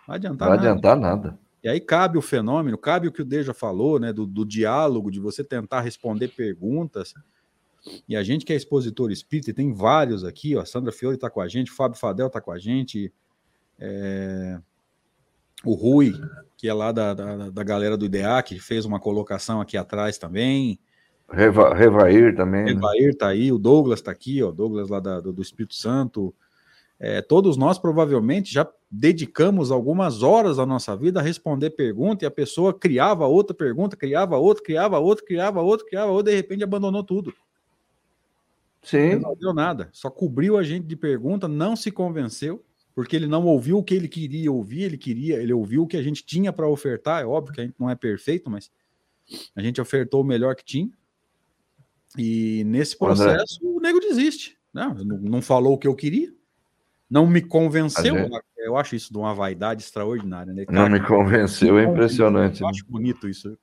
Vai adiantar vai nada. adiantar nada. E aí cabe o fenômeno, cabe o que o Deja falou, né, do, do diálogo, de você tentar responder perguntas. E a gente que é expositor espírita, e tem vários aqui, ó, a Sandra Fiore está com a gente, o Fábio Fadel está com a gente, é... o Rui, que é lá da, da, da, galera do IDEA, que fez uma colocação aqui atrás também. Reva, Revair também. Né? Revair está aí, o Douglas está aqui, ó, Douglas lá da, do, do Espírito Santo. É, todos nós provavelmente já dedicamos algumas horas da nossa vida a responder pergunta e a pessoa criava outra pergunta, criava outra, criava outra, criava outra, criava outra, de repente abandonou tudo. Sim. Não deu nada. Só cobriu a gente de pergunta, não se convenceu, porque ele não ouviu o que ele queria ouvir, ele queria, ele ouviu o que a gente tinha para ofertar. É óbvio que a gente não é perfeito, mas a gente ofertou o melhor que tinha. E nesse processo André. o nego desiste. Não, não falou o que eu queria, não me convenceu. Gente... Eu acho isso de uma vaidade extraordinária. Né? Cara, não me convenceu, é impressionante. Eu acho bonito isso.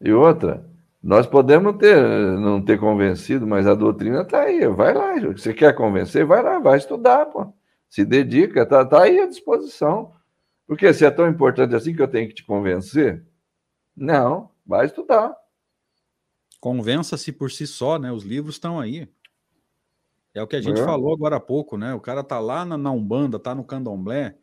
E outra, nós podemos ter, não ter convencido, mas a doutrina está aí. Vai lá. Você quer convencer? Vai lá, vai estudar, pô. Se dedica, está tá aí à disposição. Porque se é tão importante assim que eu tenho que te convencer, não, vai estudar. Convença-se por si só, né? Os livros estão aí. É o que a gente é. falou agora há pouco, né? O cara tá lá na, na Umbanda, tá no Candomblé.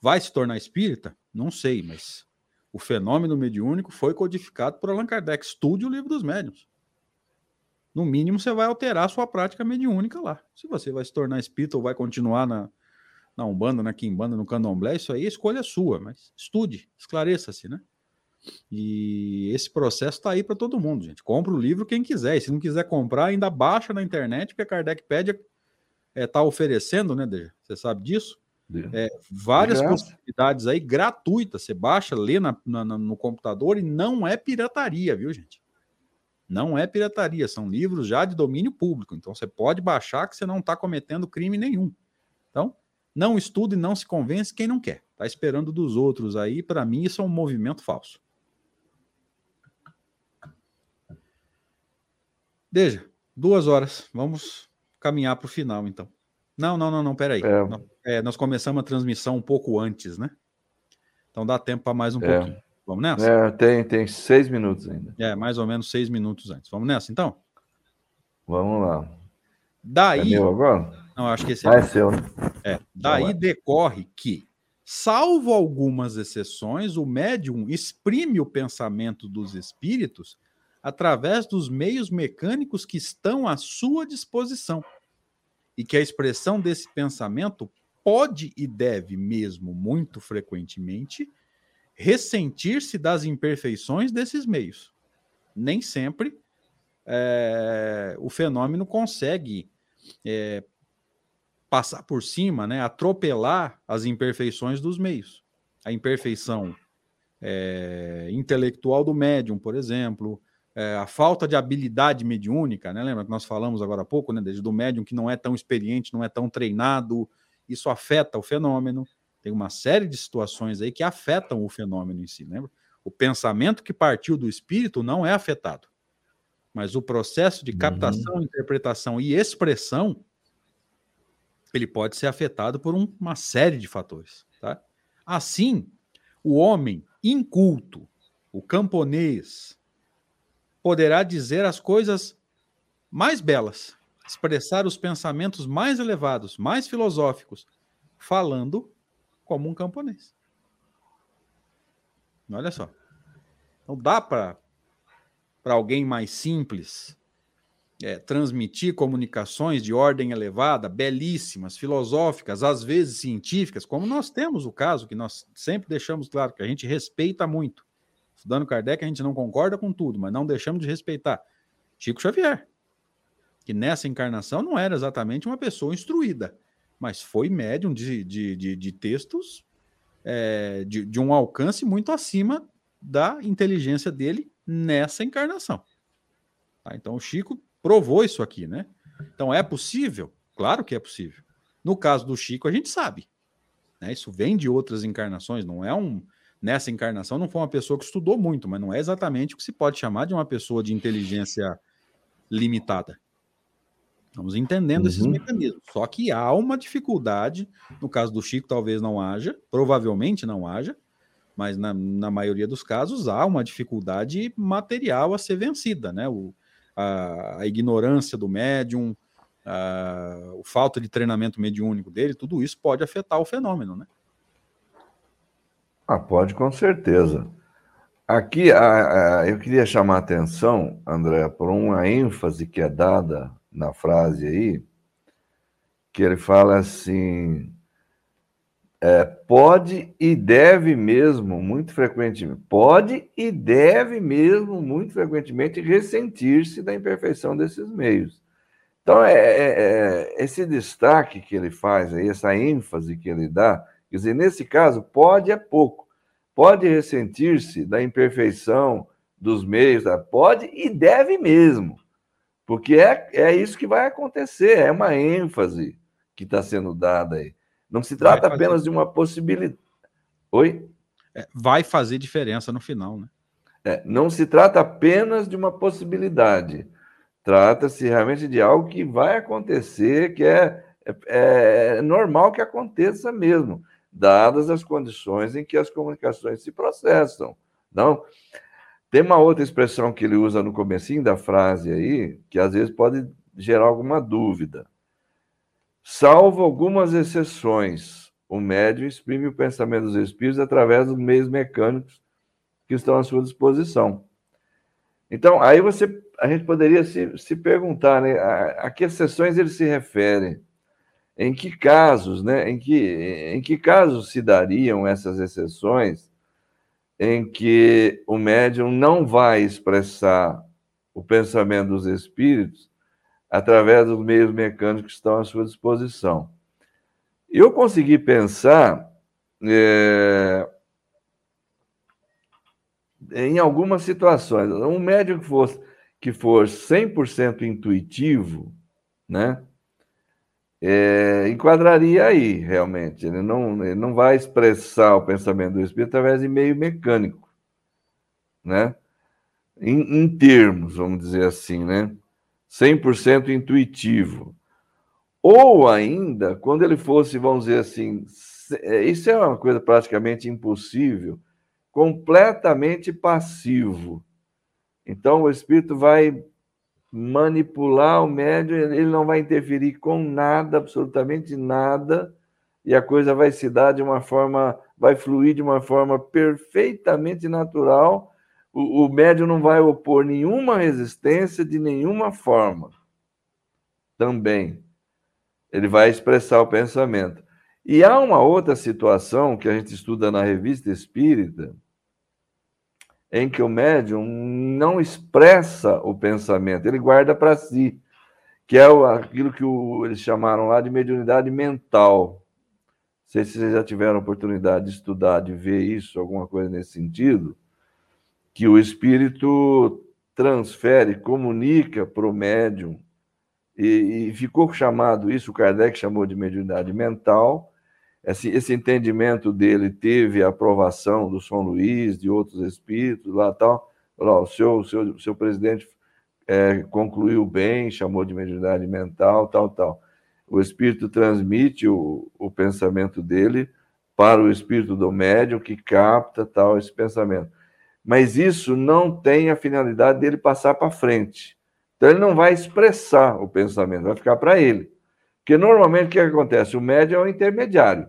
Vai se tornar espírita? Não sei, mas o fenômeno mediúnico foi codificado por Allan Kardec. Estude o livro dos médiuns. No mínimo, você vai alterar a sua prática mediúnica lá. Se você vai se tornar espírita ou vai continuar na, na Umbanda, na Quimbanda, no Candomblé, isso aí a escolha é sua, mas estude, esclareça-se, né? E esse processo está aí para todo mundo, gente. Compre o livro quem quiser. E se não quiser comprar, ainda baixa na internet, porque a Kardec pede está é, tá oferecendo, né, Deja? Você sabe disso? É, várias possibilidades aí gratuitas. Você baixa, lê na, na, no computador e não é pirataria, viu, gente? Não é pirataria, são livros já de domínio público. Então você pode baixar que você não está cometendo crime nenhum. Então, não estude e não se convence quem não quer. Está esperando dos outros aí. Para mim, isso é um movimento falso. Veja, duas horas. Vamos caminhar para o final, então. Não, não, não, não, peraí. É. É, nós começamos a transmissão um pouco antes, né? Então dá tempo para mais um é. pouquinho. Vamos nessa? É, tem, tem seis minutos ainda. É, mais ou menos seis minutos antes. Vamos nessa, então? Vamos lá. Daí. É meu agora? Não, acho que esse é. Ah, é seu, né? É. Daí decorre que, salvo algumas exceções, o médium exprime o pensamento dos espíritos através dos meios mecânicos que estão à sua disposição e que a expressão desse pensamento pode e deve mesmo muito frequentemente ressentir-se das imperfeições desses meios. Nem sempre é, o fenômeno consegue é, passar por cima, né, atropelar as imperfeições dos meios. A imperfeição é, intelectual do médium, por exemplo, é, a falta de habilidade mediúnica, né? Lembra que nós falamos agora há pouco, né? Desde do médium que não é tão experiente, não é tão treinado, isso afeta o fenômeno. Tem uma série de situações aí que afetam o fenômeno em si, lembra? O pensamento que partiu do espírito não é afetado, mas o processo de captação, uhum. interpretação e expressão ele pode ser afetado por um, uma série de fatores, tá? Assim, o homem inculto, o camponês, poderá dizer as coisas mais belas, expressar os pensamentos mais elevados, mais filosóficos, falando como um camponês. Olha só. Não dá para para alguém mais simples é, transmitir comunicações de ordem elevada, belíssimas, filosóficas, às vezes científicas, como nós temos o caso que nós sempre deixamos claro que a gente respeita muito. Estudando Kardec, a gente não concorda com tudo, mas não deixamos de respeitar. Chico Xavier, que nessa encarnação não era exatamente uma pessoa instruída, mas foi médium de, de, de, de textos é, de, de um alcance muito acima da inteligência dele nessa encarnação. Tá? Então o Chico provou isso aqui, né? Então é possível? Claro que é possível. No caso do Chico, a gente sabe. Né? Isso vem de outras encarnações, não é um. Nessa encarnação não foi uma pessoa que estudou muito, mas não é exatamente o que se pode chamar de uma pessoa de inteligência limitada. Estamos entendendo uhum. esses mecanismos. Só que há uma dificuldade, no caso do Chico, talvez não haja, provavelmente não haja, mas na, na maioria dos casos há uma dificuldade material a ser vencida, né? O, a, a ignorância do médium, a, o falta de treinamento mediúnico dele, tudo isso pode afetar o fenômeno, né? Ah, pode com certeza. Aqui a, a, eu queria chamar a atenção, André, por uma ênfase que é dada na frase aí, que ele fala assim: é, pode e deve mesmo, muito frequentemente, pode e deve mesmo, muito frequentemente, ressentir-se da imperfeição desses meios. Então, é, é, é, esse destaque que ele faz aí, essa ênfase que ele dá, quer dizer, nesse caso, pode é pouco, pode ressentir-se da imperfeição dos meios, pode e deve mesmo, porque é, é isso que vai acontecer, é uma ênfase que está sendo dada aí. Não se trata apenas de uma possibilidade. Oi? É, vai fazer diferença no final, né? É, não se trata apenas de uma possibilidade. Trata-se realmente de algo que vai acontecer, que é, é, é normal que aconteça mesmo, dadas as condições em que as comunicações se processam. Não? Tem uma outra expressão que ele usa no comecinho da frase aí, que às vezes pode gerar alguma dúvida. Salvo algumas exceções, o médium exprime o pensamento dos espíritos através dos meios mecânicos que estão à sua disposição. Então, aí você, a gente poderia se, se perguntar, né, a, a que exceções ele se refere? Em que casos, né, em que, em que casos se dariam essas exceções em que o médium não vai expressar o pensamento dos espíritos através dos meios mecânicos que estão à sua disposição. Eu consegui pensar é, em algumas situações. Um médico que, fosse, que for 100% intuitivo, né? É, enquadraria aí, realmente. Ele não, ele não vai expressar o pensamento do espírito através de meio mecânico, né? Em, em termos, vamos dizer assim, né? 100% intuitivo. Ou ainda, quando ele fosse, vamos dizer assim, é, isso é uma coisa praticamente impossível, completamente passivo. Então, o espírito vai manipular o médium, ele não vai interferir com nada, absolutamente nada, e a coisa vai se dar de uma forma, vai fluir de uma forma perfeitamente natural o, o médium não vai opor nenhuma resistência de nenhuma forma. Também. Ele vai expressar o pensamento. E há uma outra situação que a gente estuda na revista espírita, em que o médium não expressa o pensamento, ele guarda para si, que é aquilo que o, eles chamaram lá de mediunidade mental. Não sei se vocês já tiveram oportunidade de estudar, de ver isso, alguma coisa nesse sentido que o espírito transfere, comunica para o médium, e, e, ficou chamado isso, o Kardec chamou de mediunidade mental. Esse, esse entendimento dele teve a aprovação do São Luís, de outros espíritos lá tal. O seu, seu, seu presidente é, concluiu bem, chamou de mediunidade mental, tal, tal. O espírito transmite o, o pensamento dele para o espírito do médium que capta tal esse pensamento mas isso não tem a finalidade dele passar para frente. Então ele não vai expressar o pensamento, vai ficar para ele. Porque normalmente o que acontece? O médium é o intermediário.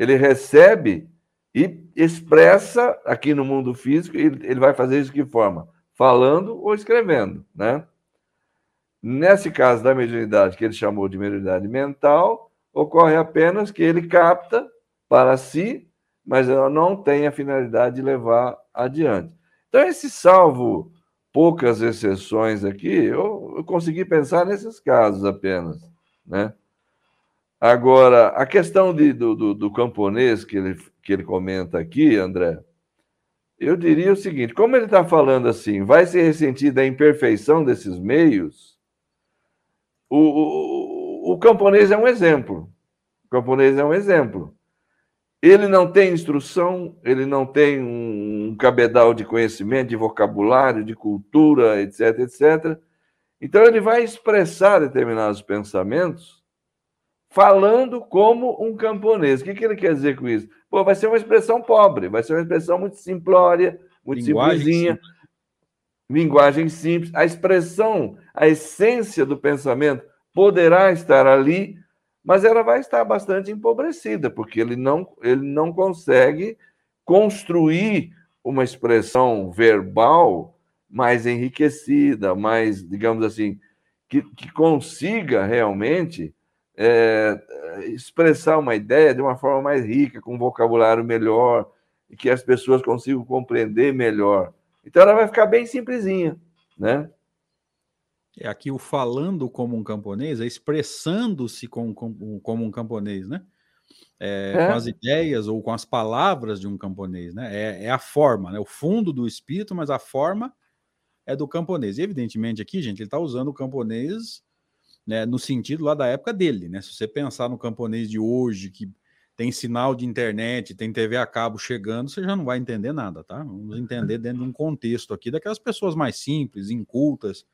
Ele recebe e expressa aqui no mundo físico, ele vai fazer isso de que forma? Falando ou escrevendo, né? Nesse caso da mediunidade, que ele chamou de mediunidade mental, ocorre apenas que ele capta para si, mas ela não tem a finalidade de levar adiante. Então, esse salvo poucas exceções aqui, eu, eu consegui pensar nesses casos apenas, né? Agora, a questão de, do, do, do, camponês que ele, que ele comenta aqui, André, eu diria o seguinte: como ele está falando assim, vai ser ressentida a imperfeição desses meios, o, o, o camponês é um exemplo. O camponês é um exemplo. Ele não tem instrução, ele não tem um cabedal de conhecimento, de vocabulário, de cultura, etc, etc. Então ele vai expressar determinados pensamentos falando como um camponês. O que, que ele quer dizer com isso? Pô, vai ser uma expressão pobre, vai ser uma expressão muito simplória, muito Linguagem simplesinha. Simples. Linguagem simples. A expressão, a essência do pensamento poderá estar ali, mas ela vai estar bastante empobrecida, porque ele não, ele não consegue construir uma expressão verbal mais enriquecida, mais, digamos assim, que, que consiga realmente é, expressar uma ideia de uma forma mais rica, com um vocabulário melhor, e que as pessoas consigam compreender melhor. Então ela vai ficar bem simplesinha, né? É aqui o falando como um camponês, é expressando-se como, como, como, um camponês, né? É, é. Com as ideias ou com as palavras de um camponês, né? É, é, a forma, né? O fundo do espírito, mas a forma é do camponês. E evidentemente aqui, gente, ele está usando o camponês né, no sentido lá da época dele, né? Se você pensar no camponês de hoje, que tem sinal de internet, tem TV a cabo chegando, você já não vai entender nada, tá? Vamos entender dentro de um contexto aqui daquelas pessoas mais simples, incultas,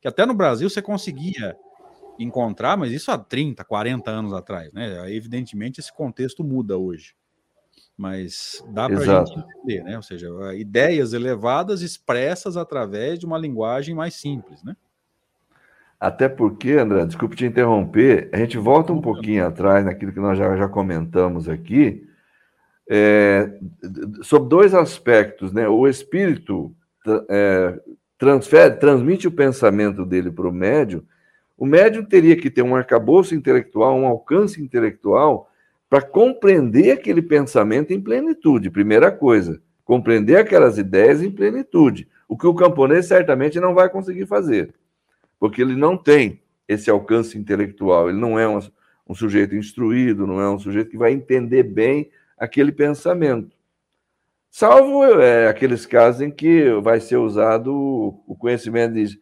que até no Brasil você conseguia encontrar, mas isso há 30, 40 anos atrás, né? Evidentemente esse contexto muda hoje. Mas dá para a gente entender, né? Ou seja, ideias elevadas expressas através de uma linguagem mais simples, né? Até porque, André, desculpe te interromper, a gente volta um pouquinho atrás naquilo que nós já, já comentamos aqui, é, sobre dois aspectos, né? O espírito é, transfere, transmite o pensamento dele para o médium, o médium teria que ter um arcabouço intelectual, um alcance intelectual, para compreender aquele pensamento em plenitude. Primeira coisa, compreender aquelas ideias em plenitude, o que o camponês certamente não vai conseguir fazer, porque ele não tem esse alcance intelectual, ele não é um, um sujeito instruído, não é um sujeito que vai entender bem aquele pensamento. Salvo é, aqueles casos em que vai ser usado o conhecimento de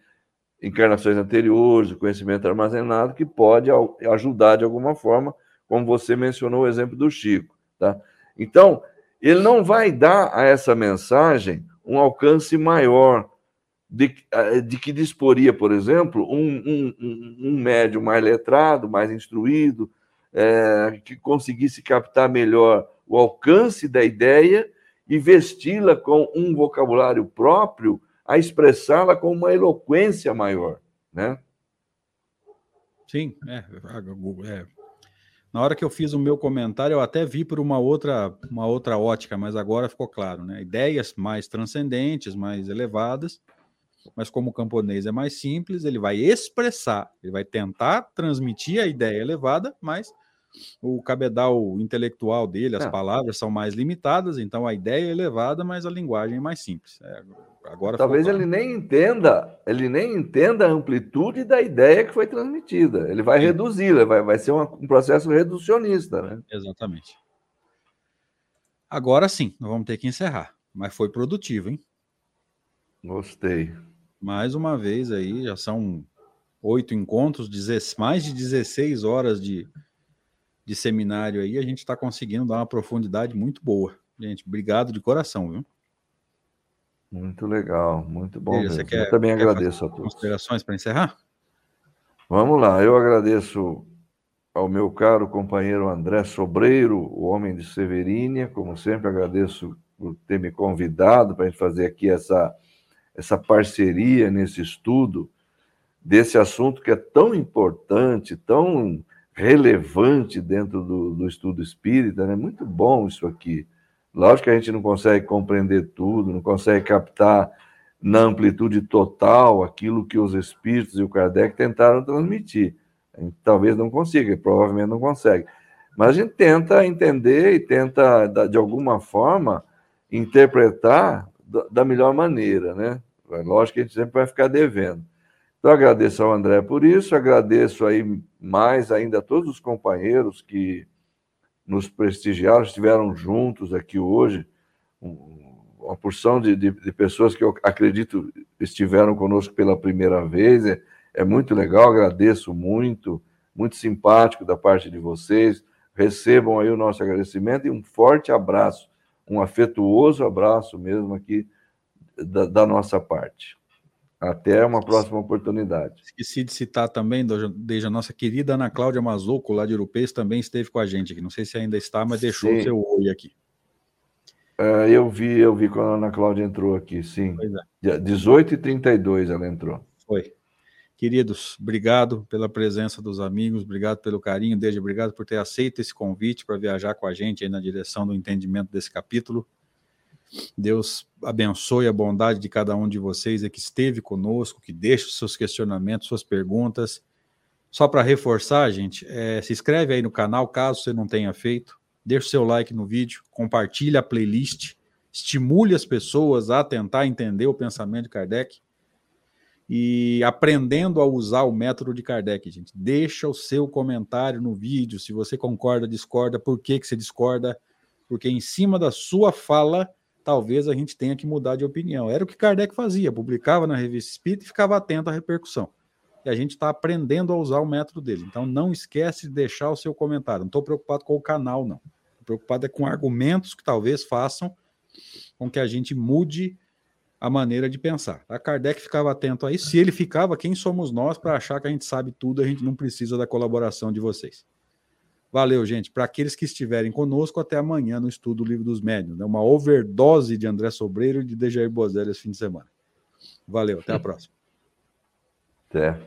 encarnações anteriores, o conhecimento armazenado, que pode ajudar de alguma forma, como você mencionou o exemplo do Chico. Tá? Então, ele não vai dar a essa mensagem um alcance maior de, de que disporia, por exemplo, um, um, um médium mais letrado, mais instruído, é, que conseguisse captar melhor o alcance da ideia e vesti-la com um vocabulário próprio, a expressá-la com uma eloquência maior, né? Sim, é, é, Na hora que eu fiz o meu comentário, eu até vi por uma outra, uma outra ótica, mas agora ficou claro, né? Ideias mais transcendentes, mais elevadas, mas como o camponês é mais simples, ele vai expressar, ele vai tentar transmitir a ideia elevada, mas o cabedal intelectual dele, as é. palavras são mais limitadas, então a ideia é elevada, mas a linguagem é mais simples. É, agora talvez ele nem entenda, ele nem entenda a amplitude da ideia que foi transmitida. Ele vai reduzi-la, vai, vai ser uma, um processo reducionista, né? Exatamente. Agora sim, nós vamos ter que encerrar, mas foi produtivo, hein? Gostei. Mais uma vez aí, já são oito encontros, mais de 16 horas de, de seminário aí, a gente está conseguindo dar uma profundidade muito boa. Gente, obrigado de coração, viu? Muito legal, muito bom. Quer, eu também agradeço a todos. Considerações para encerrar? Vamos lá, eu agradeço ao meu caro companheiro André Sobreiro, o homem de Severínia, como sempre agradeço por ter me convidado para a gente fazer aqui essa, essa parceria nesse estudo desse assunto que é tão importante, tão relevante dentro do, do estudo espírita, né? Muito bom isso aqui. Lógico que a gente não consegue compreender tudo, não consegue captar na amplitude total aquilo que os espíritos e o Kardec tentaram transmitir. A gente talvez não consiga, provavelmente não consegue. Mas a gente tenta entender e tenta, de alguma forma, interpretar da melhor maneira, né? É lógico que a gente sempre vai ficar devendo. Então, agradeço ao André por isso, agradeço aí mais ainda a todos os companheiros que nos prestigiaram, estiveram juntos aqui hoje, uma porção de, de, de pessoas que eu acredito estiveram conosco pela primeira vez, é, é muito legal, agradeço muito, muito simpático da parte de vocês, recebam aí o nosso agradecimento e um forte abraço, um afetuoso abraço mesmo aqui da, da nossa parte. Até uma próxima oportunidade. Esqueci de citar também, desde a nossa querida Ana Cláudia Mazoco, lá de Urupês, também esteve com a gente aqui. Não sei se ainda está, mas deixou sim. o seu oi aqui. É, eu vi, eu vi quando a Ana Cláudia entrou aqui, sim. É. 18 e 32 ela entrou. Foi. Queridos, obrigado pela presença dos amigos, obrigado pelo carinho, desde obrigado por ter aceito esse convite para viajar com a gente aí na direção do entendimento desse capítulo. Deus abençoe a bondade de cada um de vocês que esteve conosco, que deixe os seus questionamentos, suas perguntas. Só para reforçar, gente, é, se inscreve aí no canal, caso você não tenha feito. Deixe o seu like no vídeo, compartilhe a playlist, estimule as pessoas a tentar entender o pensamento de Kardec e aprendendo a usar o método de Kardec, gente. Deixa o seu comentário no vídeo, se você concorda, discorda, por que, que você discorda, porque em cima da sua fala talvez a gente tenha que mudar de opinião. Era o que Kardec fazia, publicava na revista Espírita e ficava atento à repercussão. E a gente está aprendendo a usar o método dele. Então não esquece de deixar o seu comentário. Não estou preocupado com o canal, não. Estou preocupado é com argumentos que talvez façam com que a gente mude a maneira de pensar. A Kardec ficava atento a isso. Se ele ficava, quem somos nós para achar que a gente sabe tudo, a gente não precisa da colaboração de vocês. Valeu, gente. Para aqueles que estiverem conosco, até amanhã no estudo do Livro dos Médiuns. Né? Uma overdose de André Sobreiro e de Dejair Bozelli esse fim de semana. Valeu, até a próxima. Até.